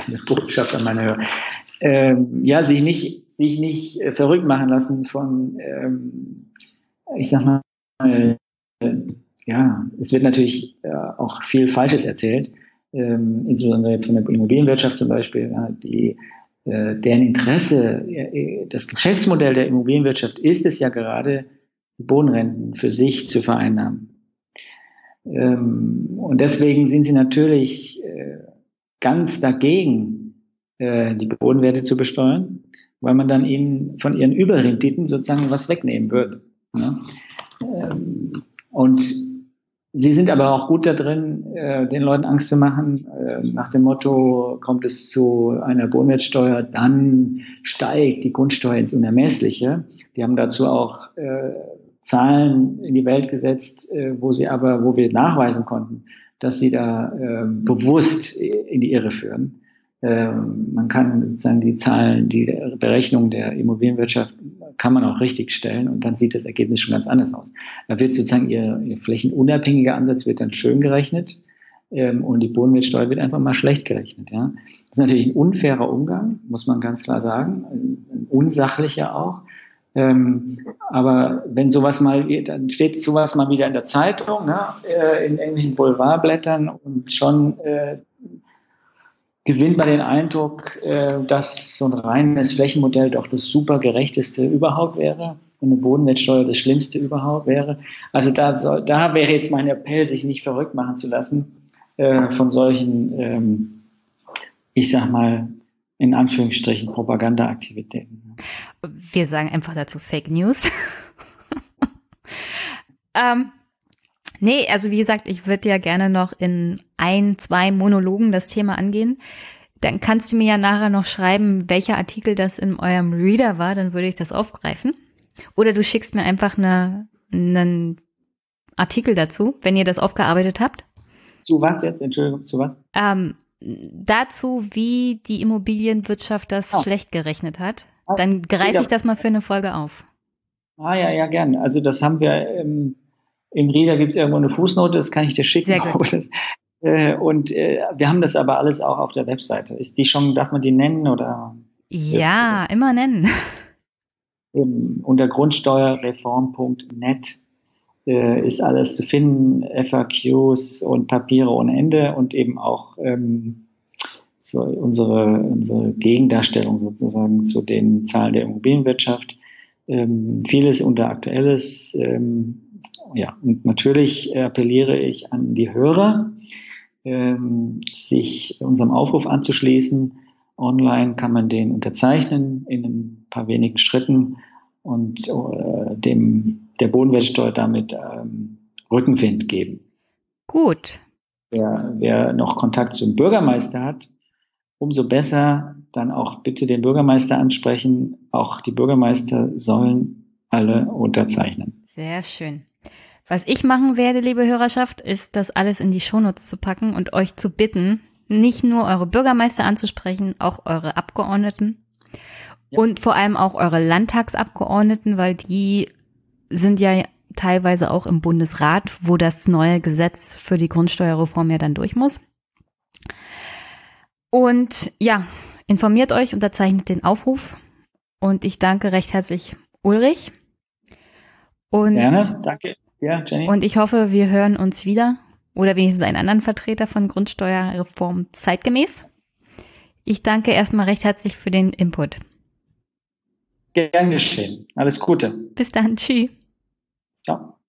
Speaker 2: Eine Botschaft an meine Hörer. Ähm, ja, sich nicht, sich nicht äh, verrückt machen lassen von, ähm, ich sag mal, äh, ja, es wird natürlich äh, auch viel Falsches erzählt ähm, insbesondere jetzt von der Immobilienwirtschaft zum Beispiel, die, äh, deren Interesse, äh, das Geschäftsmodell der Immobilienwirtschaft ist es ja gerade, Bodenrenten für sich zu vereinnahmen. Ähm, und deswegen sind sie natürlich ganz dagegen, äh, die Bodenwerte zu besteuern, weil man dann ihnen von ihren Überrenditen sozusagen was wegnehmen würde. Ja? Ähm, und Sie sind aber auch gut da drin, äh, den Leuten Angst zu machen, äh, nach dem Motto, kommt es zu einer Bodenwertsteuer, dann steigt die Grundsteuer ins Unermessliche. Die haben dazu auch äh, Zahlen in die Welt gesetzt, äh, wo sie aber, wo wir nachweisen konnten, dass sie da äh, bewusst in die Irre führen. Ähm, man kann sozusagen die Zahlen, die Berechnung der Immobilienwirtschaft kann man auch richtig stellen und dann sieht das Ergebnis schon ganz anders aus. Da wird sozusagen ihr, ihr flächenunabhängiger Ansatz wird dann schön gerechnet ähm, und die Bodenwertsteuer wird einfach mal schlecht gerechnet. Ja. Das ist natürlich ein unfairer Umgang, muss man ganz klar sagen, ein unsachlicher auch. Ähm, aber wenn sowas mal, dann steht sowas mal wieder in der Zeitung, ne, äh, in irgendwelchen Boulevardblättern und schon äh, gewinnt man den Eindruck, äh, dass so ein reines Flächenmodell doch das super gerechteste überhaupt wäre und eine Bodenwertsteuer das Schlimmste überhaupt wäre. Also da, soll, da wäre jetzt mein Appell, sich nicht verrückt machen zu lassen äh, von solchen, ähm, ich sag mal, in Anführungsstrichen Propagandaaktivitäten.
Speaker 1: Wir sagen einfach dazu Fake News. ähm, Nee, also wie gesagt, ich würde ja gerne noch in ein, zwei Monologen das Thema angehen. Dann kannst du mir ja nachher noch schreiben, welcher Artikel das in eurem Reader war, dann würde ich das aufgreifen. Oder du schickst mir einfach eine, einen Artikel dazu, wenn ihr das aufgearbeitet habt.
Speaker 2: Zu was jetzt? Entschuldigung, zu was?
Speaker 1: Ähm, dazu, wie die Immobilienwirtschaft das oh. schlecht gerechnet hat. Dann greife ich das mal für eine Folge auf.
Speaker 2: Ah ja, ja, gern. Also das haben wir im, im Reader gibt es irgendwo eine Fußnote, das kann ich dir schicken.
Speaker 1: Sehr gut.
Speaker 2: Das, äh, und äh, wir haben das aber alles auch auf der Webseite. Ist die schon, darf man die nennen oder?
Speaker 1: Ja, immer nennen.
Speaker 2: Eben, unter grundsteuerreform.net äh, ist alles zu finden, FAQs und Papiere ohne Ende und eben auch ähm, so unsere, unsere Gegendarstellung sozusagen zu den Zahlen der Immobilienwirtschaft. Ähm, vieles unter Aktuelles. Ähm, ja, und natürlich appelliere ich an die Hörer, ähm, sich unserem Aufruf anzuschließen. Online kann man den unterzeichnen in ein paar wenigen Schritten und äh, dem der Bodenwertsteuer damit ähm, Rückenwind geben.
Speaker 1: Gut.
Speaker 2: Wer, wer noch Kontakt zum Bürgermeister hat, umso besser dann auch bitte den Bürgermeister ansprechen. Auch die Bürgermeister sollen alle unterzeichnen.
Speaker 1: Sehr schön. Was ich machen werde, liebe Hörerschaft, ist, das alles in die Shownotes zu packen und euch zu bitten, nicht nur eure Bürgermeister anzusprechen, auch eure Abgeordneten ja. und vor allem auch eure Landtagsabgeordneten, weil die sind ja teilweise auch im Bundesrat, wo das neue Gesetz für die Grundsteuerreform ja dann durch muss. Und ja, informiert euch, unterzeichnet den Aufruf. Und ich danke recht herzlich Ulrich. Und,
Speaker 2: Gerne, danke. Ja, Jenny.
Speaker 1: Und ich hoffe, wir hören uns wieder oder wenigstens einen anderen Vertreter von Grundsteuerreform zeitgemäß. Ich danke erstmal recht herzlich für den Input.
Speaker 2: Gern geschehen. Alles Gute.
Speaker 1: Bis dann. Tschüss.
Speaker 2: Ciao.